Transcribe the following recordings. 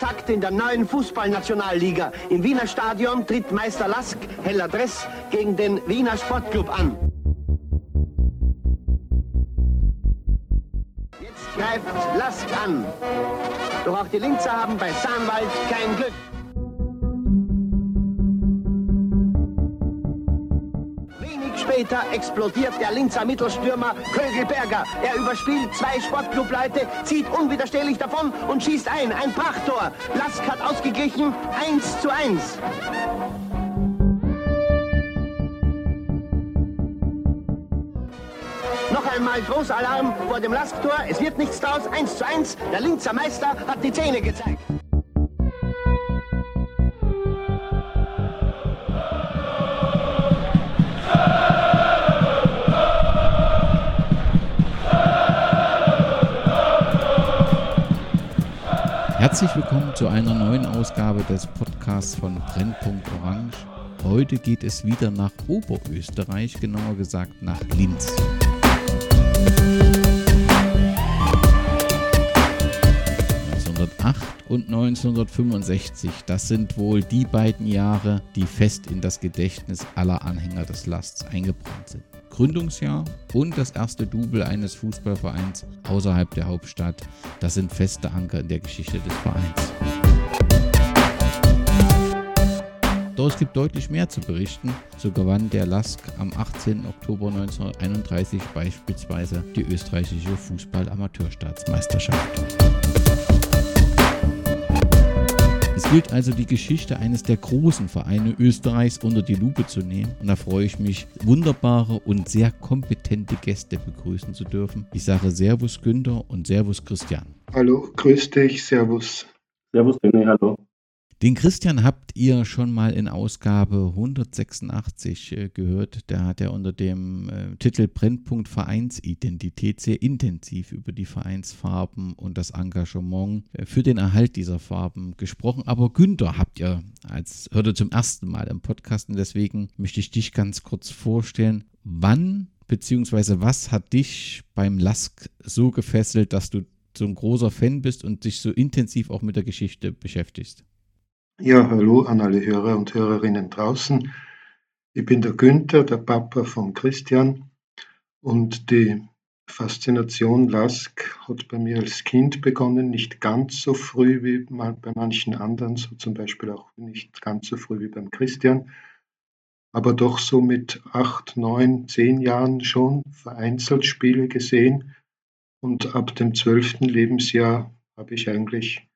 Takt in der neuen Fußballnationalliga. Im Wiener Stadion tritt Meister Lask, heller Dress, gegen den Wiener Sportclub an. Jetzt greift Lask an. Doch auch die Linzer haben bei Sahnwald kein Glück. Später explodiert der Linzer Mittelstürmer Kögelberger. Er überspielt zwei Sportclubleute, zieht unwiderstehlich davon und schießt ein. Ein Prachttor. Lask hat ausgeglichen 1 zu 1. Noch einmal Großalarm vor dem Lasktor. Es wird nichts draus. 1 zu 1. Der Linzer Meister hat die Zähne gezeigt. Herzlich willkommen zu einer neuen Ausgabe des Podcasts von Brennpunkt Orange. Heute geht es wieder nach Oberösterreich, genauer gesagt nach Linz. und 1965. Das sind wohl die beiden Jahre, die fest in das Gedächtnis aller Anhänger des Lasts eingebrannt sind. Gründungsjahr und das erste Double eines Fußballvereins außerhalb der Hauptstadt. Das sind feste Anker in der Geschichte des Vereins. Doch es gibt deutlich mehr zu berichten. So gewann der Lask am 18. Oktober 1931 beispielsweise die österreichische Fußball-Amateurstaatsmeisterschaft. Gilt also die Geschichte eines der großen Vereine Österreichs unter die Lupe zu nehmen. Und da freue ich mich, wunderbare und sehr kompetente Gäste begrüßen zu dürfen. Ich sage Servus Günther und Servus Christian. Hallo, grüß dich, Servus. Servus René, hallo. Den Christian habt ihr schon mal in Ausgabe 186 äh, gehört. Der hat ja unter dem äh, Titel Brennpunkt Vereinsidentität sehr intensiv über die Vereinsfarben und das Engagement äh, für den Erhalt dieser Farben gesprochen. Aber Günther habt ihr als hörte zum ersten Mal im Podcast und deswegen möchte ich dich ganz kurz vorstellen. Wann bzw. was hat dich beim Lask so gefesselt, dass du so ein großer Fan bist und dich so intensiv auch mit der Geschichte beschäftigst? Ja, hallo an alle Hörer und Hörerinnen draußen. Ich bin der Günther, der Papa von Christian. Und die Faszination Lask hat bei mir als Kind begonnen, nicht ganz so früh wie bei manchen anderen, so zum Beispiel auch nicht ganz so früh wie beim Christian, aber doch so mit acht, neun, zehn Jahren schon vereinzelt Spiele gesehen. Und ab dem zwölften Lebensjahr habe ich eigentlich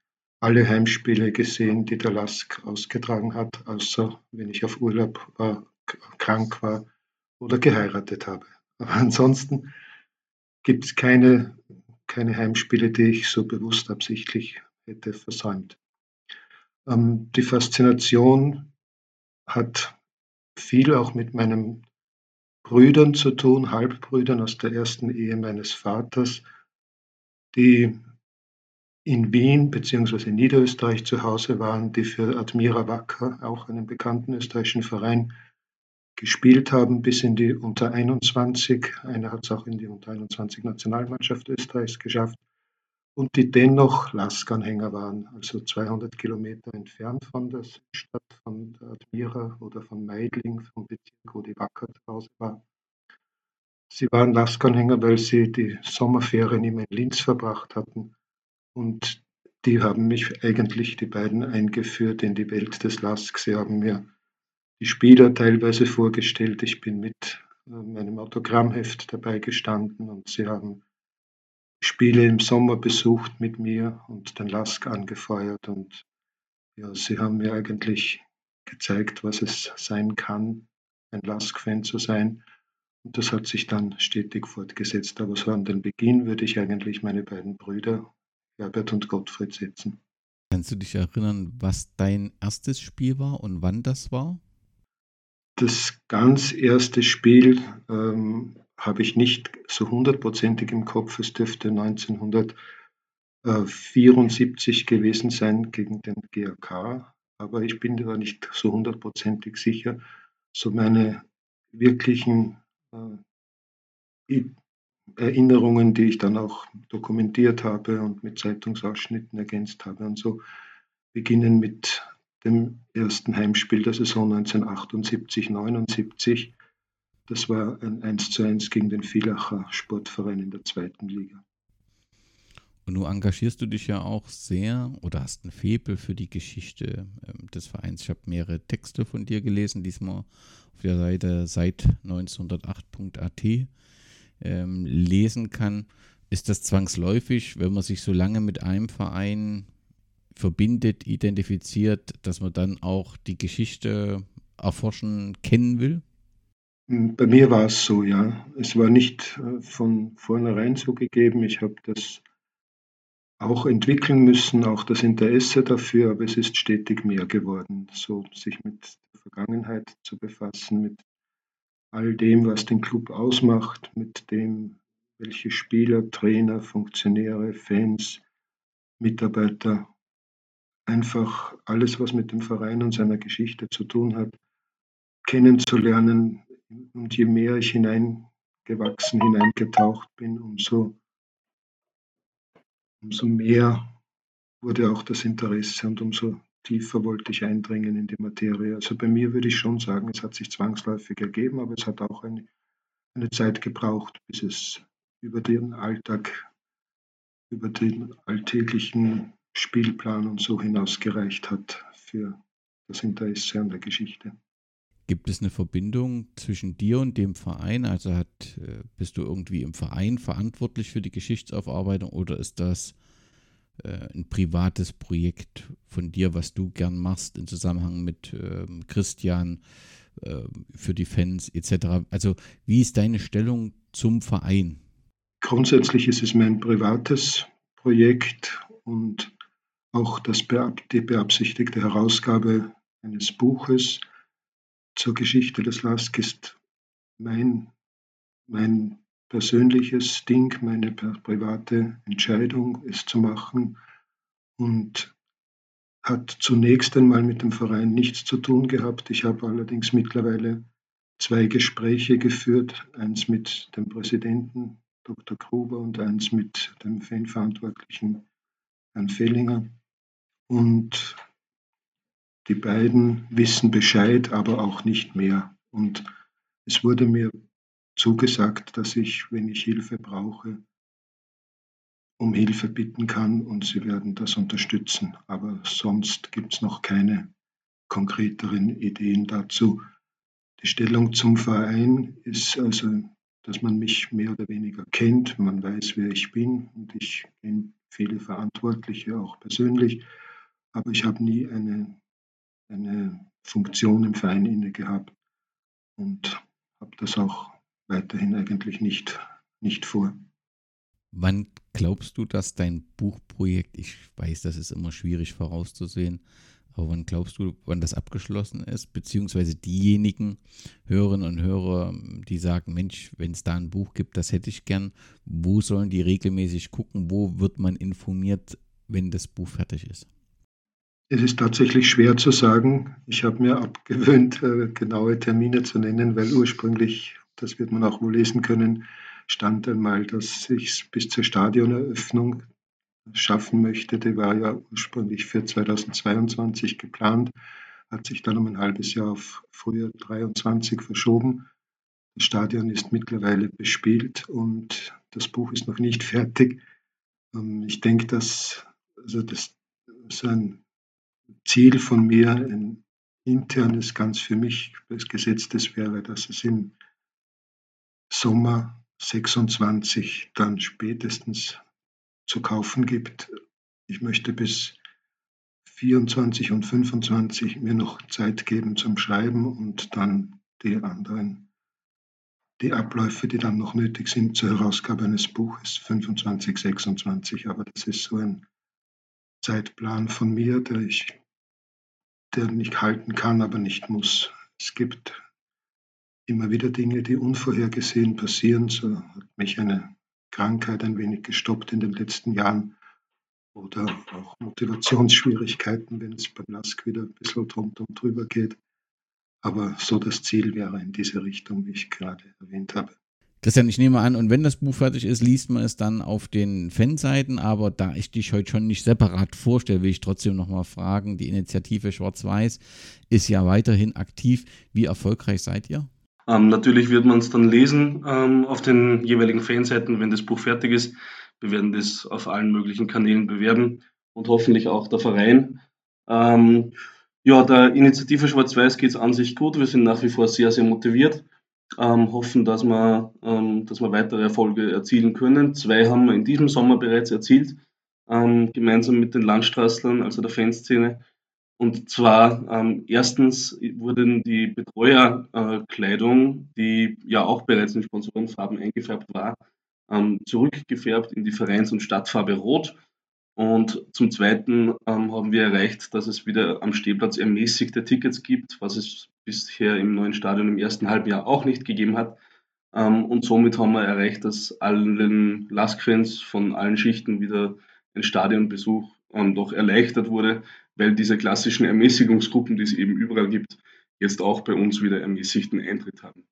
alle Heimspiele gesehen, die der Lask ausgetragen hat, außer wenn ich auf Urlaub war, krank war oder geheiratet habe. Aber ansonsten gibt es keine, keine Heimspiele, die ich so bewusst absichtlich hätte versäumt. Ähm, die Faszination hat viel auch mit meinen Brüdern zu tun, Halbbrüdern aus der ersten Ehe meines Vaters, die in Wien bzw. in Niederösterreich zu Hause waren, die für Admira Wacker, auch einen bekannten österreichischen Verein, gespielt haben bis in die Unter 21. Einer hat es auch in die Unter 21 Nationalmannschaft Österreichs geschafft und die dennoch Laskanhänger waren, also 200 Kilometer entfernt von der Stadt von der Admira oder von Meidling, vom Bezirk, wo die Wacker zu Hause war. Sie waren Laskanhänger, weil sie die Sommerferien immer in Linz verbracht hatten und die haben mich eigentlich, die beiden, eingeführt in die Welt des LASK. Sie haben mir die Spieler teilweise vorgestellt. Ich bin mit äh, meinem Autogrammheft dabei gestanden und sie haben Spiele im Sommer besucht mit mir und den LASK angefeuert. Und ja, sie haben mir eigentlich gezeigt, was es sein kann, ein LASK-Fan zu sein. Und das hat sich dann stetig fortgesetzt. Aber so an den Beginn würde ich eigentlich meine beiden Brüder Herbert und Gottfried sitzen. Kannst du dich erinnern, was dein erstes Spiel war und wann das war? Das ganz erste Spiel ähm, habe ich nicht so hundertprozentig im Kopf. Es dürfte 1974 gewesen sein gegen den GAK, aber ich bin da nicht so hundertprozentig sicher. So meine wirklichen äh, Erinnerungen, die ich dann auch dokumentiert habe und mit Zeitungsausschnitten ergänzt habe und so beginnen mit dem ersten Heimspiel der Saison 1978-79. Das war ein 1 zu 1 gegen den Villacher Sportverein in der zweiten Liga. Und du engagierst du dich ja auch sehr oder hast ein Febel für die Geschichte ähm, des Vereins. Ich habe mehrere Texte von dir gelesen, diesmal auf der Seite seit 1908.at ähm, lesen kann. Ist das zwangsläufig, wenn man sich so lange mit einem Verein verbindet, identifiziert, dass man dann auch die Geschichte erforschen, kennen will? Bei mir war es so, ja. Es war nicht äh, von vornherein so gegeben. Ich habe das auch entwickeln müssen, auch das Interesse dafür, aber es ist stetig mehr geworden, so sich mit der Vergangenheit zu befassen, mit all dem, was den Club ausmacht, mit dem, welche Spieler, Trainer, Funktionäre, Fans, Mitarbeiter, einfach alles, was mit dem Verein und seiner Geschichte zu tun hat, kennenzulernen. Und je mehr ich hineingewachsen, hineingetaucht bin, umso umso mehr wurde auch das Interesse und umso tiefer wollte ich eindringen in die Materie. Also bei mir würde ich schon sagen, es hat sich zwangsläufig ergeben, aber es hat auch eine, eine Zeit gebraucht, bis es über den Alltag, über den alltäglichen Spielplan und so hinaus gereicht hat für das Interesse an der Geschichte. Gibt es eine Verbindung zwischen dir und dem Verein? Also hat, äh, bist du irgendwie im Verein verantwortlich für die Geschichtsaufarbeitung oder ist das äh, ein privates Projekt von dir, was du gern machst im Zusammenhang mit äh, Christian äh, für die Fans etc.? Also wie ist deine Stellung zum Verein? Grundsätzlich ist es mein privates Projekt und auch das, die beabsichtigte Herausgabe eines Buches zur Geschichte des LASK ist mein, mein persönliches Ding, meine private Entscheidung, es zu machen und hat zunächst einmal mit dem Verein nichts zu tun gehabt. Ich habe allerdings mittlerweile zwei Gespräche geführt, eins mit dem Präsidenten Dr. Gruber und eins mit dem Fanverantwortlichen Herrn Fellinger. Und die beiden wissen Bescheid, aber auch nicht mehr. Und es wurde mir zugesagt, dass ich, wenn ich Hilfe brauche, um Hilfe bitten kann und sie werden das unterstützen. Aber sonst gibt es noch keine konkreteren Ideen dazu. Die Stellung zum Verein ist also, dass man mich mehr oder weniger kennt, man weiß, wer ich bin und ich kenne viele Verantwortliche auch persönlich, aber ich habe nie eine eine Funktion im Verein inne gehabt und habe das auch weiterhin eigentlich nicht, nicht vor. Wann glaubst du, dass dein Buchprojekt, ich weiß, das ist immer schwierig vorauszusehen, aber wann glaubst du, wann das abgeschlossen ist? Beziehungsweise diejenigen Hörerinnen und Hörer, die sagen, Mensch, wenn es da ein Buch gibt, das hätte ich gern, wo sollen die regelmäßig gucken? Wo wird man informiert, wenn das Buch fertig ist? Es ist tatsächlich schwer zu sagen. Ich habe mir abgewöhnt, äh, genaue Termine zu nennen, weil ursprünglich, das wird man auch wohl lesen können, stand einmal, dass ich es bis zur Stadioneröffnung schaffen möchte. Die war ja ursprünglich für 2022 geplant, hat sich dann um ein halbes Jahr auf Frühjahr 23 verschoben. Das Stadion ist mittlerweile bespielt und das Buch ist noch nicht fertig. Ähm, ich denke, dass also das so ein Ziel von mir, ein internes, ganz für mich gesetztes wäre, dass es im Sommer 26 dann spätestens zu kaufen gibt. Ich möchte bis 24 und 25 mir noch Zeit geben zum Schreiben und dann die anderen, die Abläufe, die dann noch nötig sind zur Herausgabe eines Buches 25, 26. Aber das ist so ein Zeitplan von mir, der ich der nicht halten kann, aber nicht muss. Es gibt immer wieder Dinge, die unvorhergesehen passieren. So hat mich eine Krankheit ein wenig gestoppt in den letzten Jahren oder auch Motivationsschwierigkeiten, wenn es beim LASK wieder ein bisschen drunter und drüber geht. Aber so das Ziel wäre in diese Richtung, wie ich gerade erwähnt habe. Christian, ich nehme an, und wenn das Buch fertig ist, liest man es dann auf den Fanseiten, aber da ich dich heute schon nicht separat vorstelle, will ich trotzdem nochmal fragen, die Initiative Schwarz-Weiß ist ja weiterhin aktiv. Wie erfolgreich seid ihr? Ähm, natürlich wird man es dann lesen ähm, auf den jeweiligen Fanseiten, wenn das Buch fertig ist. Wir werden das auf allen möglichen Kanälen bewerben und hoffentlich auch der Verein. Ähm, ja, der Initiative Schwarz-Weiß geht es an sich gut. Wir sind nach wie vor sehr, sehr motiviert. Ähm, hoffen, dass wir, ähm, dass wir weitere Erfolge erzielen können. Zwei haben wir in diesem Sommer bereits erzielt, ähm, gemeinsam mit den Landstrasslern, also der Fanszene. Und zwar ähm, erstens wurden die Betreuerkleidung, die ja auch bereits in Sponsorenfarben eingefärbt war, ähm, zurückgefärbt in die Vereins- und Stadtfarbe Rot. Und zum Zweiten ähm, haben wir erreicht, dass es wieder am Stehplatz ermäßigte Tickets gibt, was es bisher im neuen Stadion im ersten Halbjahr auch nicht gegeben hat. Ähm, und somit haben wir erreicht, dass allen Lask-Fans von allen Schichten wieder ein Stadionbesuch ähm, doch erleichtert wurde, weil diese klassischen Ermäßigungsgruppen, die es eben überall gibt, jetzt auch bei uns wieder ermäßigten Eintritt haben.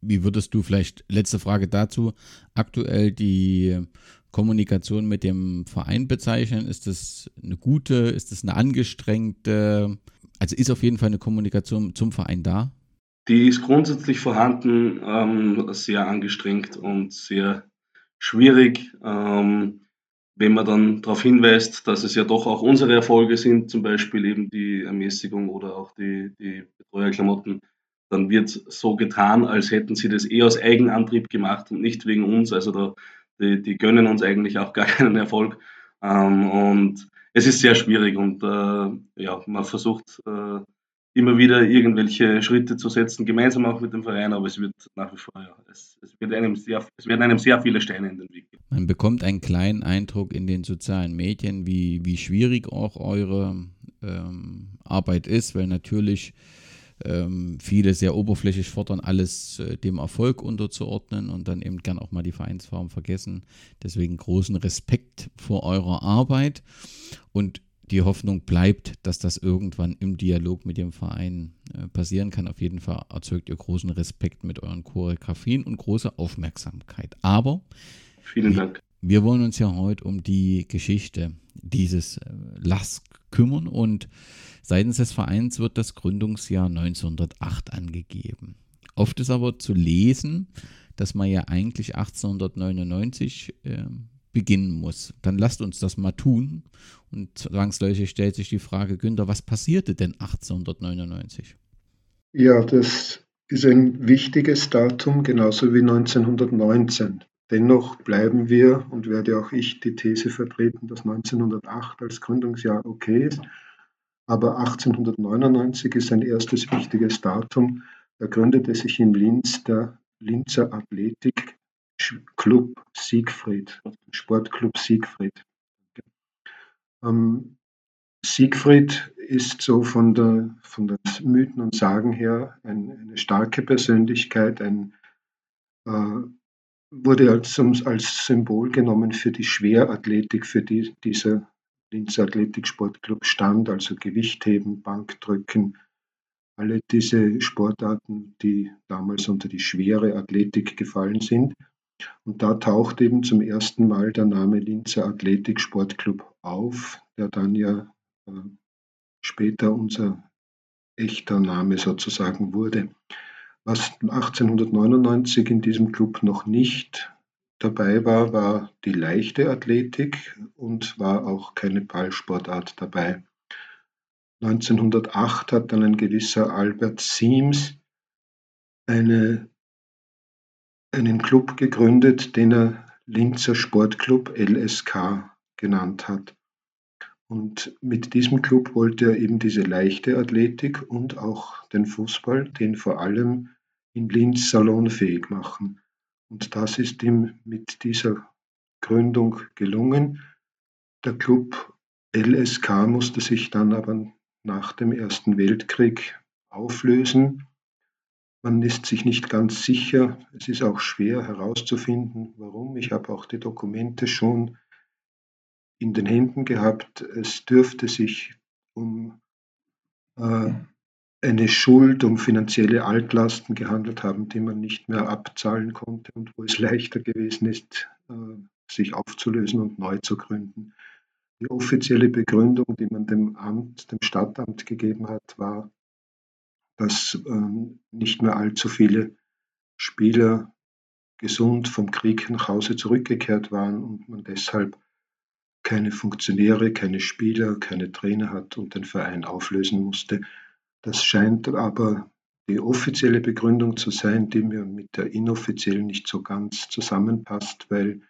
Wie würdest du vielleicht, letzte Frage dazu, aktuell die Kommunikation mit dem Verein bezeichnen? Ist das eine gute, ist das eine angestrengte? Also ist auf jeden Fall eine Kommunikation zum Verein da? Die ist grundsätzlich vorhanden, ähm, sehr angestrengt und sehr schwierig. Ähm, wenn man dann darauf hinweist, dass es ja doch auch unsere Erfolge sind, zum Beispiel eben die Ermäßigung oder auch die, die Betreuerklamotten, dann wird so getan, als hätten sie das eher aus Eigenantrieb gemacht und nicht wegen uns. Also da, die, die gönnen uns eigentlich auch gar keinen Erfolg. Ähm, und es ist sehr schwierig und äh, ja, man versucht äh, immer wieder irgendwelche Schritte zu setzen, gemeinsam auch mit dem Verein, aber es wird nach wie vor, ja, es, es, wird einem sehr, es werden einem sehr viele Steine in den Weg. Man bekommt einen kleinen Eindruck in den sozialen Medien, wie, wie schwierig auch eure ähm, Arbeit ist, weil natürlich ähm, viele sehr oberflächlich fordern, alles äh, dem Erfolg unterzuordnen und dann eben gern auch mal die Vereinsfarben vergessen. Deswegen großen Respekt vor eurer Arbeit und die Hoffnung bleibt, dass das irgendwann im Dialog mit dem Verein äh, passieren kann. Auf jeden Fall erzeugt ihr großen Respekt mit euren Choreografien und große Aufmerksamkeit. Aber vielen Dank. Wir, wollen uns ja heute um die Geschichte dieses äh, LASK kümmern und seitens des Vereins wird das Gründungsjahr 1908 angegeben. Oft ist aber zu lesen, dass man ja eigentlich 1899 äh, beginnen muss. Dann lasst uns das mal tun. Und zwangsläufig stellt sich die Frage, Günther, was passierte denn 1899? Ja, das ist ein wichtiges Datum, genauso wie 1919. Dennoch bleiben wir und werde auch ich die These vertreten, dass 1908 als Gründungsjahr okay ist. Aber 1899 ist ein erstes wichtiges Datum. Da gründete sich in Linz der Linzer Athletik Club Siegfried, Sportclub Siegfried. Ähm, Siegfried ist so von der, von der Mythen und Sagen her ein, eine starke Persönlichkeit, ein, äh, wurde als, als Symbol genommen für die Schwerathletik, für die dieser Linzer Athletik-Sportclub stand, also Gewichtheben, Bankdrücken, alle diese Sportarten, die damals unter die schwere Athletik gefallen sind. Und da taucht eben zum ersten Mal der Name Linzer Athletik Sportclub auf, der dann ja äh, später unser echter Name sozusagen wurde. Was 1899 in diesem Club noch nicht dabei war, war die leichte Athletik und war auch keine Ballsportart dabei. 1908 hat dann ein gewisser Albert Siems eine einen Club gegründet, den er Linzer Sportclub LSK genannt hat. Und mit diesem Club wollte er eben diese leichte Athletik und auch den Fußball, den vor allem in Linz salonfähig machen. Und das ist ihm mit dieser Gründung gelungen. Der Club LSK musste sich dann aber nach dem Ersten Weltkrieg auflösen man ist sich nicht ganz sicher. Es ist auch schwer herauszufinden, warum. Ich habe auch die Dokumente schon in den Händen gehabt. Es dürfte sich um äh, eine Schuld um finanzielle Altlasten gehandelt haben, die man nicht mehr abzahlen konnte und wo es leichter gewesen ist, äh, sich aufzulösen und neu zu gründen. Die offizielle Begründung, die man dem Amt, dem Stadtamt gegeben hat, war, dass ähm, nicht mehr allzu viele Spieler gesund vom Krieg nach Hause zurückgekehrt waren und man deshalb keine Funktionäre, keine Spieler, keine Trainer hat und den Verein auflösen musste. Das scheint aber die offizielle Begründung zu sein, die mir mit der inoffiziellen nicht so ganz zusammenpasst, weil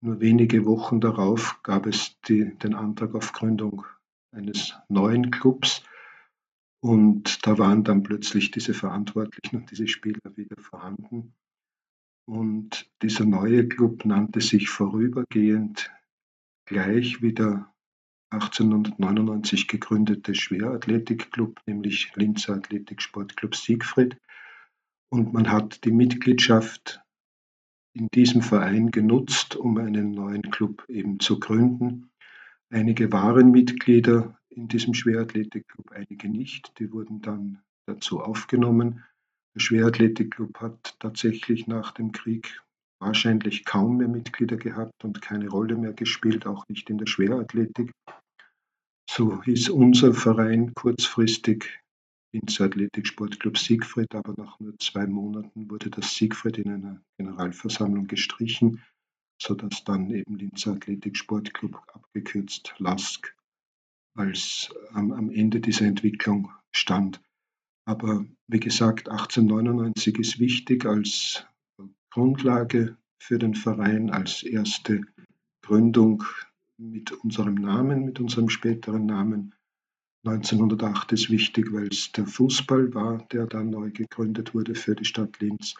nur wenige Wochen darauf gab es die, den Antrag auf Gründung eines neuen Clubs und da waren dann plötzlich diese Verantwortlichen und diese Spieler wieder vorhanden. Und dieser neue Club nannte sich vorübergehend gleich wie der 1899 gegründete Schwerathletikclub, nämlich Linzer Athletiksportclub Siegfried. Und man hat die Mitgliedschaft in diesem Verein genutzt, um einen neuen Club eben zu gründen. Einige waren Mitglieder in diesem Schwerathletikclub, einige nicht. Die wurden dann dazu aufgenommen. Der Schwerathletikclub hat tatsächlich nach dem Krieg wahrscheinlich kaum mehr Mitglieder gehabt und keine Rolle mehr gespielt, auch nicht in der Schwerathletik. So hieß unser Verein kurzfristig Linzer Athletik Sportclub Siegfried, aber nach nur zwei Monaten wurde das Siegfried in einer Generalversammlung gestrichen, sodass dann eben Linzer Athletik Sportclub abgekürzt LASK als ähm, am Ende dieser Entwicklung stand. Aber wie gesagt, 1899 ist wichtig als Grundlage für den Verein, als erste Gründung mit unserem Namen, mit unserem späteren Namen. 1908 ist wichtig, weil es der Fußball war, der dann neu gegründet wurde für die Stadt Linz.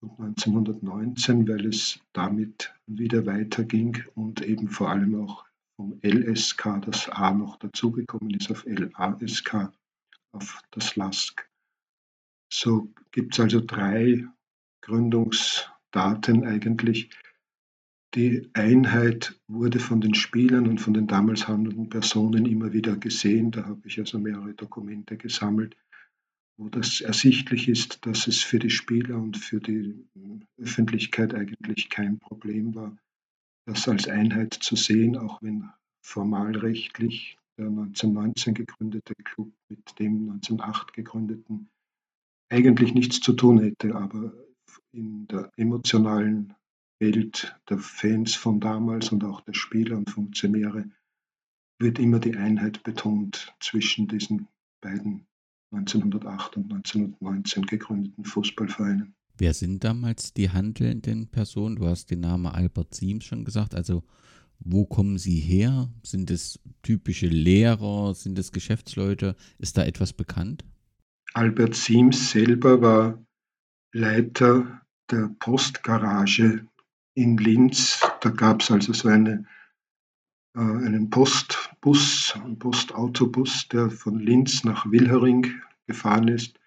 Und 1919, weil es damit wieder weiterging und eben vor allem auch vom LSK das A noch dazugekommen ist auf LASK, auf das LASK. So gibt es also drei Gründungsdaten eigentlich. Die Einheit wurde von den Spielern und von den damals handelnden Personen immer wieder gesehen. Da habe ich also mehrere Dokumente gesammelt, wo das ersichtlich ist, dass es für die Spieler und für die Öffentlichkeit eigentlich kein Problem war, das als Einheit zu sehen, auch wenn formalrechtlich der 1919 gegründete Club mit dem 1908 gegründeten eigentlich nichts zu tun hätte, aber in der emotionalen Welt der Fans von damals und auch der Spieler und Funktionäre wird immer die Einheit betont zwischen diesen beiden 1908 und 1919 gegründeten Fußballvereinen. Wer sind damals die handelnden Personen? Du hast den Namen Albert Siems schon gesagt. Also wo kommen sie her? Sind es typische Lehrer? Sind es Geschäftsleute? Ist da etwas bekannt? Albert Siems selber war Leiter der Postgarage in Linz. Da gab es also so eine, äh, einen Postbus, einen Postautobus, der von Linz nach Wilhering gefahren ist.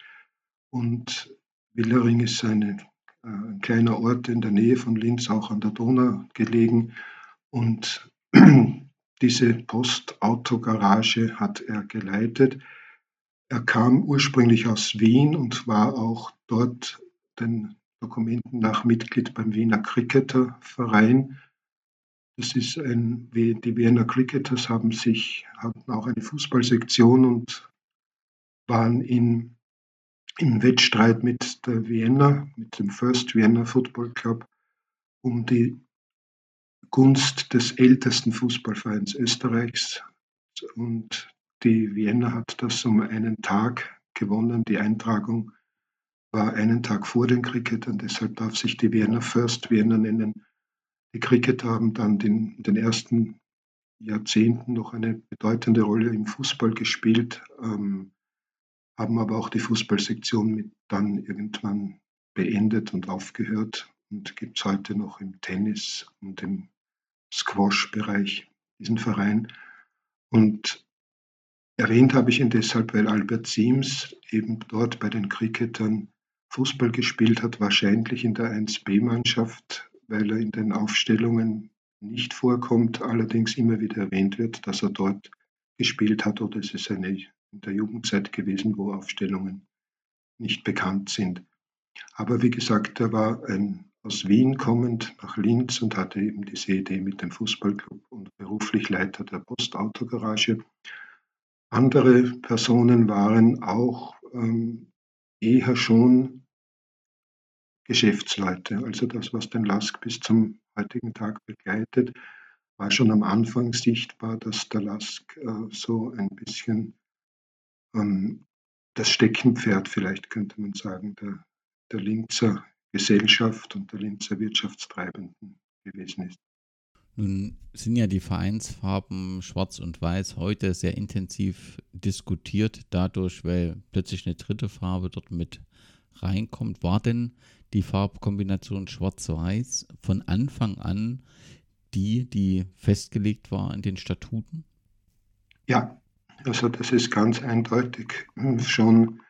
Und Wilhering ist eine, äh, ein kleiner Ort in der Nähe von Linz, auch an der Donau gelegen. Und diese Postautogarage hat er geleitet. Er kam ursprünglich aus Wien und war auch dort den Dokumenten nach Mitglied beim Wiener Cricketerverein. Das ist ein, die Wiener Cricketers haben sich, hatten auch eine Fußballsektion und waren in, im Wettstreit mit der Vienna, mit dem First Vienna Football Club, um die Gunst des ältesten Fußballvereins Österreichs. Und die Vienna hat das um einen Tag gewonnen. Die Eintragung war einen Tag vor den Cricketern, deshalb darf sich die Vienna First Vienna nennen. Die Cricketer haben dann den, in den ersten Jahrzehnten noch eine bedeutende Rolle im Fußball gespielt, ähm, haben aber auch die Fußballsektion mit dann irgendwann beendet und aufgehört und gibt es heute noch im Tennis und im Squash-Bereich diesen Verein. Und erwähnt habe ich ihn deshalb, weil Albert Siems eben dort bei den Cricketern Fußball gespielt hat, wahrscheinlich in der 1B-Mannschaft, weil er in den Aufstellungen nicht vorkommt, allerdings immer wieder erwähnt wird, dass er dort gespielt hat oder es ist eine in der Jugendzeit gewesen, wo Aufstellungen nicht bekannt sind. Aber wie gesagt, er war ein, aus Wien kommend nach Linz und hatte eben diese Idee mit dem Fußballclub und beruflich Leiter der Postautogarage. Andere Personen waren auch ähm, eher schon Geschäftsleute. Also das, was den Lask bis zum heutigen Tag begleitet, war schon am Anfang sichtbar, dass der Lask äh, so ein bisschen das Steckenpferd, vielleicht könnte man sagen, der, der Linzer Gesellschaft und der Linzer Wirtschaftstreibenden gewesen ist. Nun sind ja die Vereinsfarben Schwarz und Weiß heute sehr intensiv diskutiert, dadurch, weil plötzlich eine dritte Farbe dort mit reinkommt. War denn die Farbkombination Schwarz-Weiß von Anfang an die, die festgelegt war in den Statuten? Ja, also das ist ganz eindeutig. Schon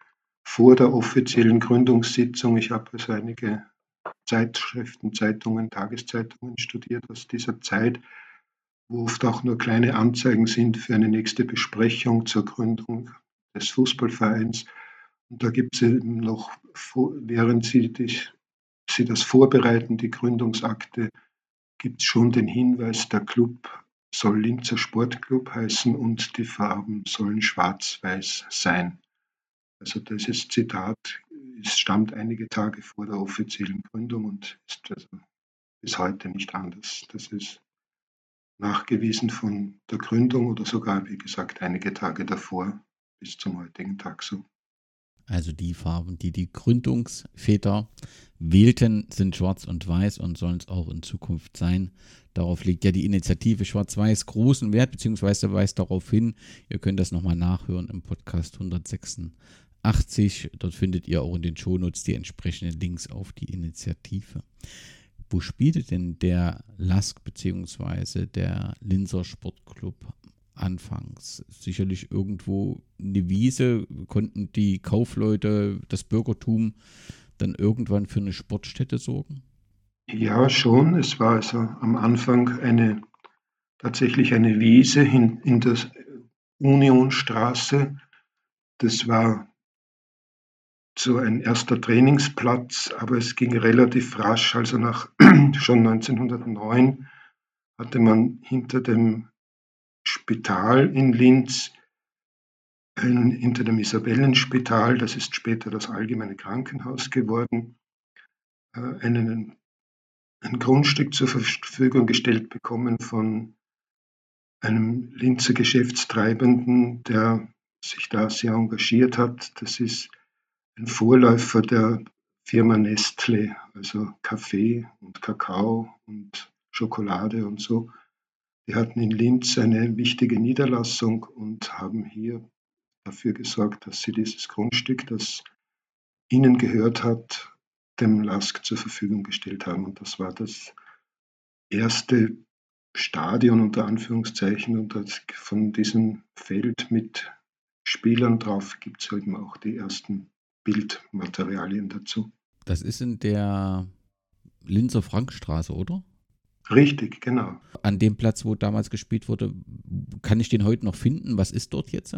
vor der offiziellen Gründungssitzung, ich habe also einige Zeitschriften, Zeitungen, Tageszeitungen studiert aus dieser Zeit, wo oft auch nur kleine Anzeigen sind für eine nächste Besprechung zur Gründung des Fußballvereins. Und da gibt es eben noch, während Sie, die, Sie das vorbereiten, die Gründungsakte, gibt es schon den Hinweis, der Club soll Linzer Sportclub heißen und die Farben sollen schwarz-weiß sein. Also dieses Zitat es stammt einige Tage vor der offiziellen Gründung und ist also bis heute nicht anders. Das ist nachgewiesen von der Gründung oder sogar, wie gesagt, einige Tage davor bis zum heutigen Tag so. Also die Farben, die die Gründungsväter wählten, sind schwarz und weiß und sollen es auch in Zukunft sein. Darauf legt ja die Initiative Schwarz-Weiß großen Wert, beziehungsweise weist darauf hin. Ihr könnt das nochmal nachhören im Podcast 186 80. Dort findet ihr auch in den Shownotes die entsprechenden Links auf die Initiative. Wo spielte denn der Lask bzw. der Linzer Sportclub anfangs? Sicherlich irgendwo eine Wiese. Konnten die Kaufleute, das Bürgertum dann irgendwann für eine Sportstätte sorgen? Ja, schon. Es war also am Anfang eine tatsächlich eine Wiese in, in der Unionstraße. Das war so ein erster Trainingsplatz, aber es ging relativ rasch. Also nach schon 1909 hatte man hinter dem Spital in Linz, ein, hinter dem Isabellenspital, das ist später das allgemeine Krankenhaus geworden, äh, einen, ein Grundstück zur Verfügung gestellt bekommen von einem Linzer Geschäftstreibenden, der sich da sehr engagiert hat. Das ist ein Vorläufer der Firma Nestle, also Kaffee und Kakao und Schokolade und so. Die hatten in Linz eine wichtige Niederlassung und haben hier dafür gesorgt, dass sie dieses Grundstück, das ihnen gehört hat, dem LASK zur Verfügung gestellt haben. Und das war das erste Stadion unter Anführungszeichen und von diesem Feld mit Spielern drauf gibt es eben auch die ersten Bildmaterialien dazu. Das ist in der Linzer Frankstraße, oder? Richtig, genau. An dem Platz, wo damals gespielt wurde, kann ich den heute noch finden? Was ist dort jetzt?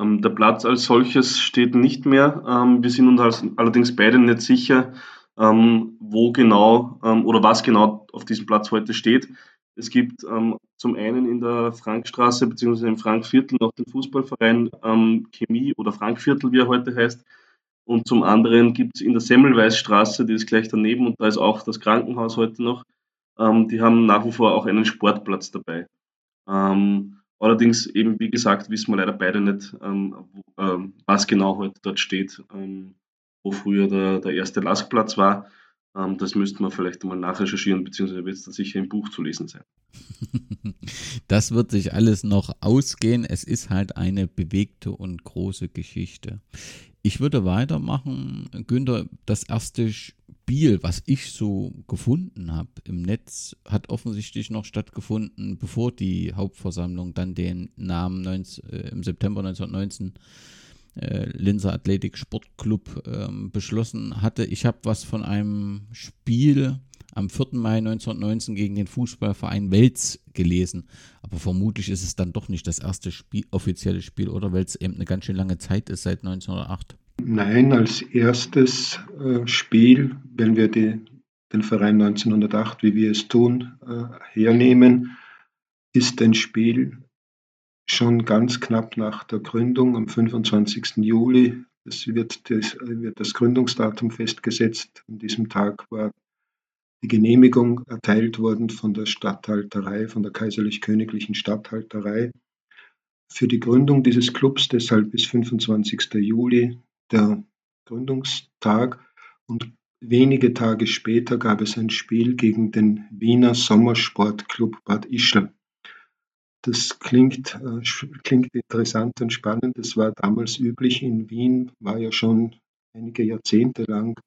Ähm, der Platz als solches steht nicht mehr. Ähm, wir sind uns allerdings beide nicht sicher, ähm, wo genau ähm, oder was genau auf diesem Platz heute steht. Es gibt ähm, zum einen in der Frankstraße bzw. im Frankviertel noch den Fußballverein ähm, Chemie oder Frankviertel, wie er heute heißt. Und zum anderen gibt es in der Semmelweisstraße, die ist gleich daneben und da ist auch das Krankenhaus heute noch. Ähm, die haben nach wie vor auch einen Sportplatz dabei. Ähm, allerdings eben, wie gesagt, wissen wir leider beide nicht, ähm, wo, ähm, was genau heute dort steht, wo früher der, der erste Laskplatz war. Ähm, das müsste man vielleicht mal nachrecherchieren, beziehungsweise wird es dann sicher im Buch zu lesen sein. Das wird sich alles noch ausgehen. Es ist halt eine bewegte und große Geschichte. Ich würde weitermachen. Günther, das erste Spiel, was ich so gefunden habe im Netz, hat offensichtlich noch stattgefunden, bevor die Hauptversammlung dann den Namen 19, äh, im September 1919 äh, Linzer Athletik Sportclub ähm, beschlossen hatte. Ich habe was von einem Spiel am 4. Mai 1919 gegen den Fußballverein Welz gelesen. Aber vermutlich ist es dann doch nicht das erste Spiel, offizielle Spiel, oder? Weil es eben eine ganz schön lange Zeit ist, seit 1908. Nein, als erstes äh, Spiel, wenn wir die, den Verein 1908, wie wir es tun, äh, hernehmen, ist ein Spiel schon ganz knapp nach der Gründung am 25. Juli. Es wird das, wird das Gründungsdatum festgesetzt. An diesem Tag war die Genehmigung erteilt worden von der Statthalterei, von der kaiserlich-königlichen Statthalterei für die Gründung dieses Clubs. Deshalb ist 25. Juli der Gründungstag und wenige Tage später gab es ein Spiel gegen den Wiener Sommersportclub Bad Ischl. Das klingt, äh, klingt interessant und spannend. Das war damals üblich. In Wien war ja schon einige Jahrzehnte lang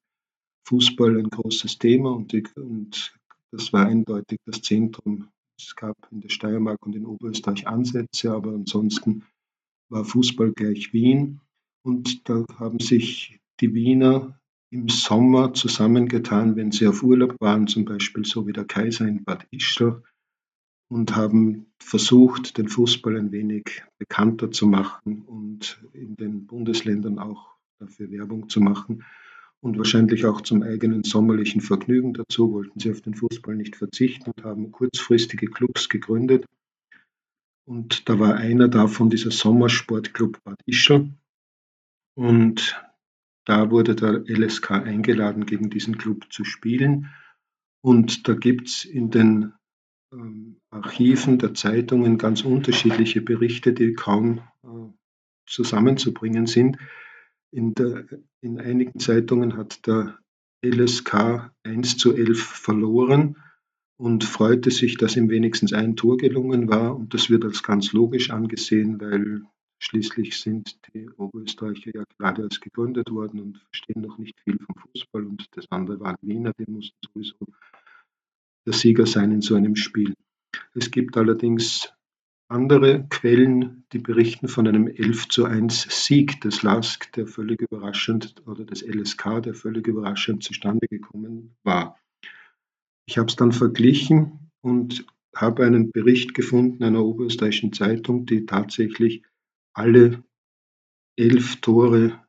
Fußball ein großes Thema und, die, und das war eindeutig das Zentrum. Es gab in der Steiermark und in Oberösterreich Ansätze, aber ansonsten war Fußball gleich Wien. Und da haben sich die Wiener im Sommer zusammengetan, wenn sie auf Urlaub waren, zum Beispiel so wie der Kaiser in Bad Ischl, und haben versucht, den Fußball ein wenig bekannter zu machen und in den Bundesländern auch dafür Werbung zu machen und wahrscheinlich auch zum eigenen sommerlichen Vergnügen dazu wollten sie auf den Fußball nicht verzichten und haben kurzfristige Clubs gegründet. Und da war einer davon dieser Sommersportclub Bad Ischl. Und da wurde der LSK eingeladen, gegen diesen Club zu spielen. Und da gibt es in den ähm, Archiven der Zeitungen ganz unterschiedliche Berichte, die kaum äh, zusammenzubringen sind. In, der, in einigen Zeitungen hat der LSK 1 zu 11 verloren und freute sich, dass ihm wenigstens ein Tor gelungen war. Und das wird als ganz logisch angesehen, weil schließlich sind die Oberösterreicher ja gerade erst gegründet worden und verstehen noch nicht viel vom Fußball. Und das andere waren Wiener, die mussten sowieso der Sieger sein in so einem Spiel. Es gibt allerdings andere Quellen, die berichten von einem 11 zu 1 Sieg des LASK, der völlig überraschend, oder des LSK, der völlig überraschend zustande gekommen war. Ich habe es dann verglichen und habe einen Bericht gefunden einer oberösterreichischen Zeitung, die tatsächlich alle elf Tore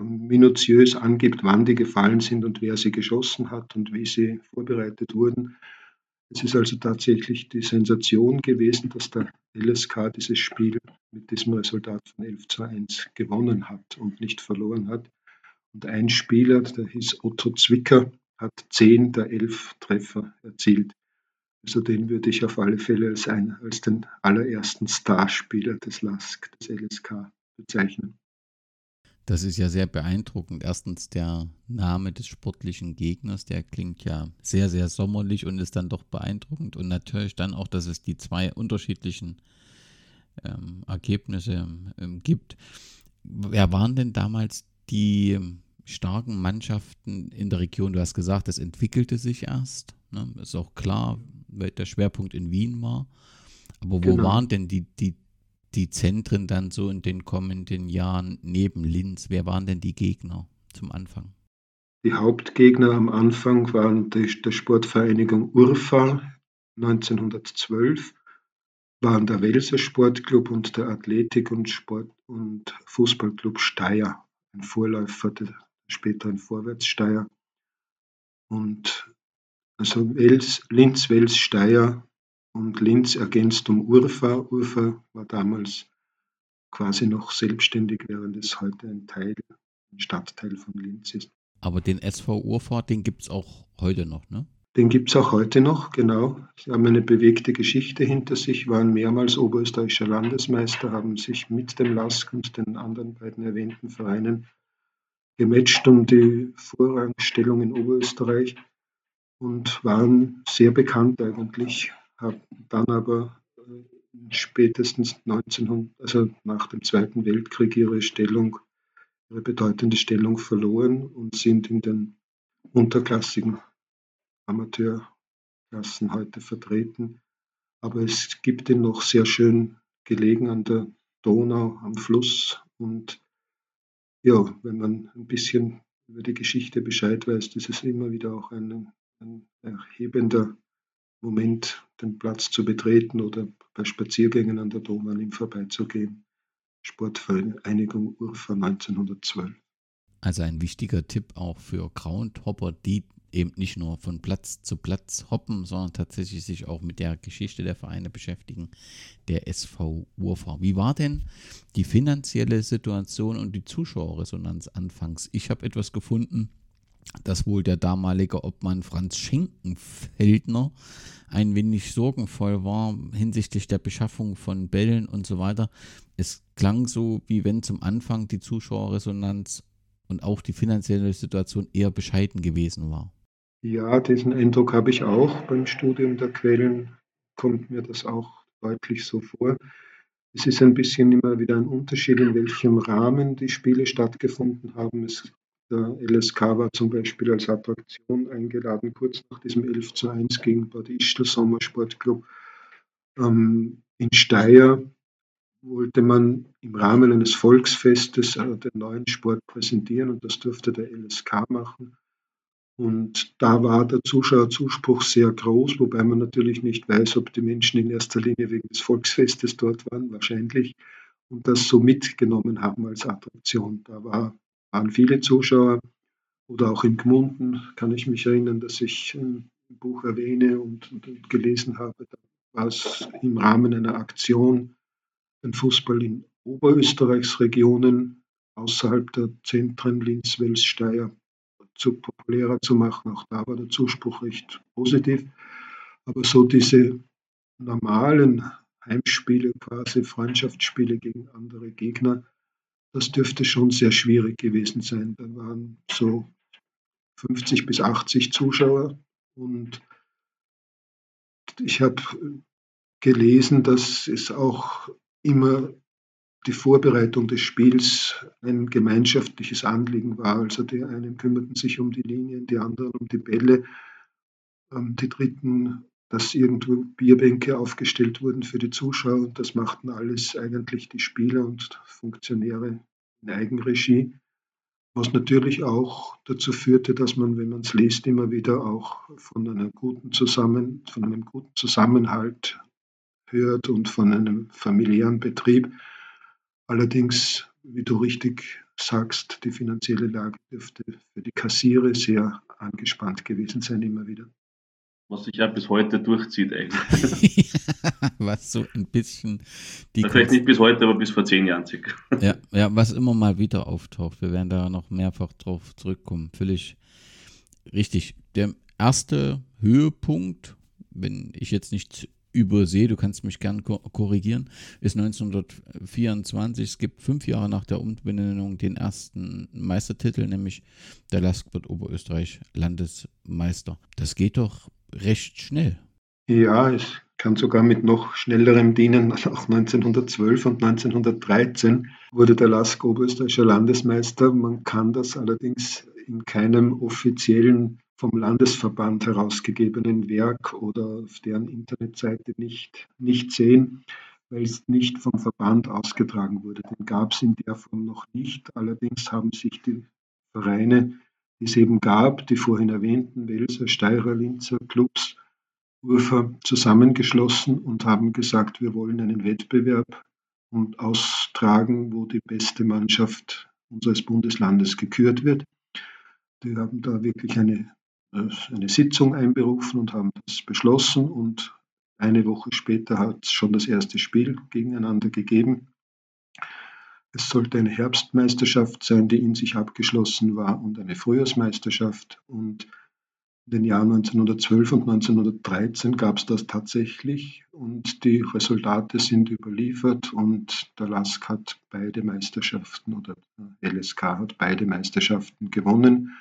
minutiös angibt, wann die gefallen sind und wer sie geschossen hat und wie sie vorbereitet wurden. Es ist also tatsächlich die Sensation gewesen, dass der LSK dieses Spiel mit diesem Resultat von 11 zu 1 gewonnen hat und nicht verloren hat. Und ein Spieler, der hieß Otto Zwicker, hat zehn der elf Treffer erzielt. Also den würde ich auf alle Fälle als, ein, als den allerersten Starspieler des LASK, des LSK bezeichnen. Das ist ja sehr beeindruckend. Erstens der Name des sportlichen Gegners, der klingt ja sehr, sehr sommerlich und ist dann doch beeindruckend. Und natürlich dann auch, dass es die zwei unterschiedlichen ähm, Ergebnisse ähm, gibt. Wer waren denn damals die starken Mannschaften in der Region? Du hast gesagt, das entwickelte sich erst. Ne? Ist auch klar, weil der Schwerpunkt in Wien war. Aber wo genau. waren denn die, die die Zentren dann so in den kommenden Jahren neben Linz? Wer waren denn die Gegner zum Anfang? Die Hauptgegner am Anfang waren die, der Sportvereinigung Urfa 1912, waren der Welser Sportclub und der Athletik- und Sport- und Fußballclub Steyr, ein Vorläufer der späteren Vorwärtssteyr. Und also Wels, Linz, Wels, Steyr und Linz ergänzt um Urfa. Urfa war damals quasi noch selbstständig, während es heute ein Teil, ein Stadtteil von Linz ist. Aber den SV Urfa, den gibt es auch heute noch, ne? Den gibt es auch heute noch, genau. Sie haben eine bewegte Geschichte hinter sich, waren mehrmals oberösterreichischer Landesmeister, haben sich mit dem LASK und den anderen beiden erwähnten Vereinen gematcht um die Vorrangstellung in Oberösterreich und waren sehr bekannt eigentlich habe dann aber äh, spätestens 1900, also nach dem Zweiten Weltkrieg ihre Stellung, ihre bedeutende Stellung verloren und sind in den unterklassigen Amateurklassen heute vertreten. Aber es gibt ihn noch sehr schön gelegen an der Donau, am Fluss. Und ja, wenn man ein bisschen über die Geschichte Bescheid weiß, ist es immer wieder auch ein, ein erhebender Moment, den Platz zu betreten oder bei Spaziergängen an der Dom an ihm vorbeizugehen. Sportvereinigung Urfa 1912. Also ein wichtiger Tipp auch für Groundhopper, die eben nicht nur von Platz zu Platz hoppen, sondern tatsächlich sich auch mit der Geschichte der Vereine beschäftigen, der SV Urfa. Wie war denn die finanzielle Situation und die Zuschauerresonanz anfangs? Ich habe etwas gefunden, dass wohl der damalige Obmann Franz Schenkenfeldner ein wenig sorgenvoll war hinsichtlich der Beschaffung von Bällen und so weiter. Es klang so, wie wenn zum Anfang die Zuschauerresonanz und auch die finanzielle Situation eher bescheiden gewesen war. Ja, diesen Eindruck habe ich auch beim Studium der Quellen, kommt mir das auch deutlich so vor. Es ist ein bisschen immer wieder ein Unterschied, in welchem Rahmen die Spiele stattgefunden haben. Es, der LSK war zum Beispiel als Attraktion eingeladen, kurz nach diesem 11 zu 1 gegen Bad Ischl Sommersportclub. Ähm, in Steyr wollte man im Rahmen eines Volksfestes äh, den neuen Sport präsentieren und das durfte der LSK machen. Und da war der Zuschauerzuspruch sehr groß, wobei man natürlich nicht weiß, ob die Menschen in erster Linie wegen des Volksfestes dort waren, wahrscheinlich, und das so mitgenommen haben als Attraktion. Da war, waren viele Zuschauer oder auch in Gmunden kann ich mich erinnern, dass ich ein Buch erwähne und, und gelesen habe. Da war es im Rahmen einer Aktion, den Fußball in Oberösterreichs Regionen außerhalb der Zentren Linz, Wels, Steyr zu populärer zu machen. Auch da war der Zuspruch recht positiv. Aber so diese normalen Heimspiele, quasi Freundschaftsspiele gegen andere Gegner, das dürfte schon sehr schwierig gewesen sein. Da waren so 50 bis 80 Zuschauer und ich habe gelesen, dass es auch immer die Vorbereitung des Spiels ein gemeinschaftliches Anliegen war. Also die einen kümmerten sich um die Linien, die anderen um die Bälle, ähm, die dritten, dass irgendwo Bierbänke aufgestellt wurden für die Zuschauer und das machten alles eigentlich die Spieler und Funktionäre in Eigenregie, was natürlich auch dazu führte, dass man, wenn man es liest, immer wieder auch von, einer guten Zusammen, von einem guten Zusammenhalt hört und von einem familiären Betrieb. Allerdings, wie du richtig sagst, die finanzielle Lage dürfte für die Kassiere sehr angespannt gewesen sein, immer wieder. Was sich ja bis heute durchzieht eigentlich. was so ein bisschen die. Vielleicht nicht bis heute, aber bis vor zehn Jahren circa. ja, ja, was immer mal wieder auftaucht. Wir werden da noch mehrfach drauf zurückkommen. Völlig richtig. Der erste Höhepunkt, wenn ich jetzt nicht übersehe, du kannst mich gern korrigieren, ist 1924. Es gibt fünf Jahre nach der Umbenennung den ersten Meistertitel, nämlich der Lask wird Oberösterreich Landesmeister. Das geht doch recht schnell. Ja, es kann sogar mit noch schnellerem dienen. Auch 1912 und 1913 wurde der Lask Oberösterreichischer Landesmeister. Man kann das allerdings in keinem offiziellen vom Landesverband herausgegebenen Werk oder auf deren Internetseite nicht, nicht sehen, weil es nicht vom Verband ausgetragen wurde. Den gab es in der Form noch nicht. Allerdings haben sich die Vereine, die es eben gab, die vorhin erwähnten Welser, Steirer, Linzer Clubs, Urfer zusammengeschlossen und haben gesagt, wir wollen einen Wettbewerb und austragen, wo die beste Mannschaft unseres Bundeslandes gekürt wird. Die haben da wirklich eine eine Sitzung einberufen und haben das beschlossen und eine Woche später hat es schon das erste Spiel gegeneinander gegeben. Es sollte eine Herbstmeisterschaft sein, die in sich abgeschlossen war und eine Frühjahrsmeisterschaft. Und in den Jahren 1912 und 1913 gab es das tatsächlich und die Resultate sind überliefert und der LASK hat beide Meisterschaften oder der LSK hat beide Meisterschaften gewonnen.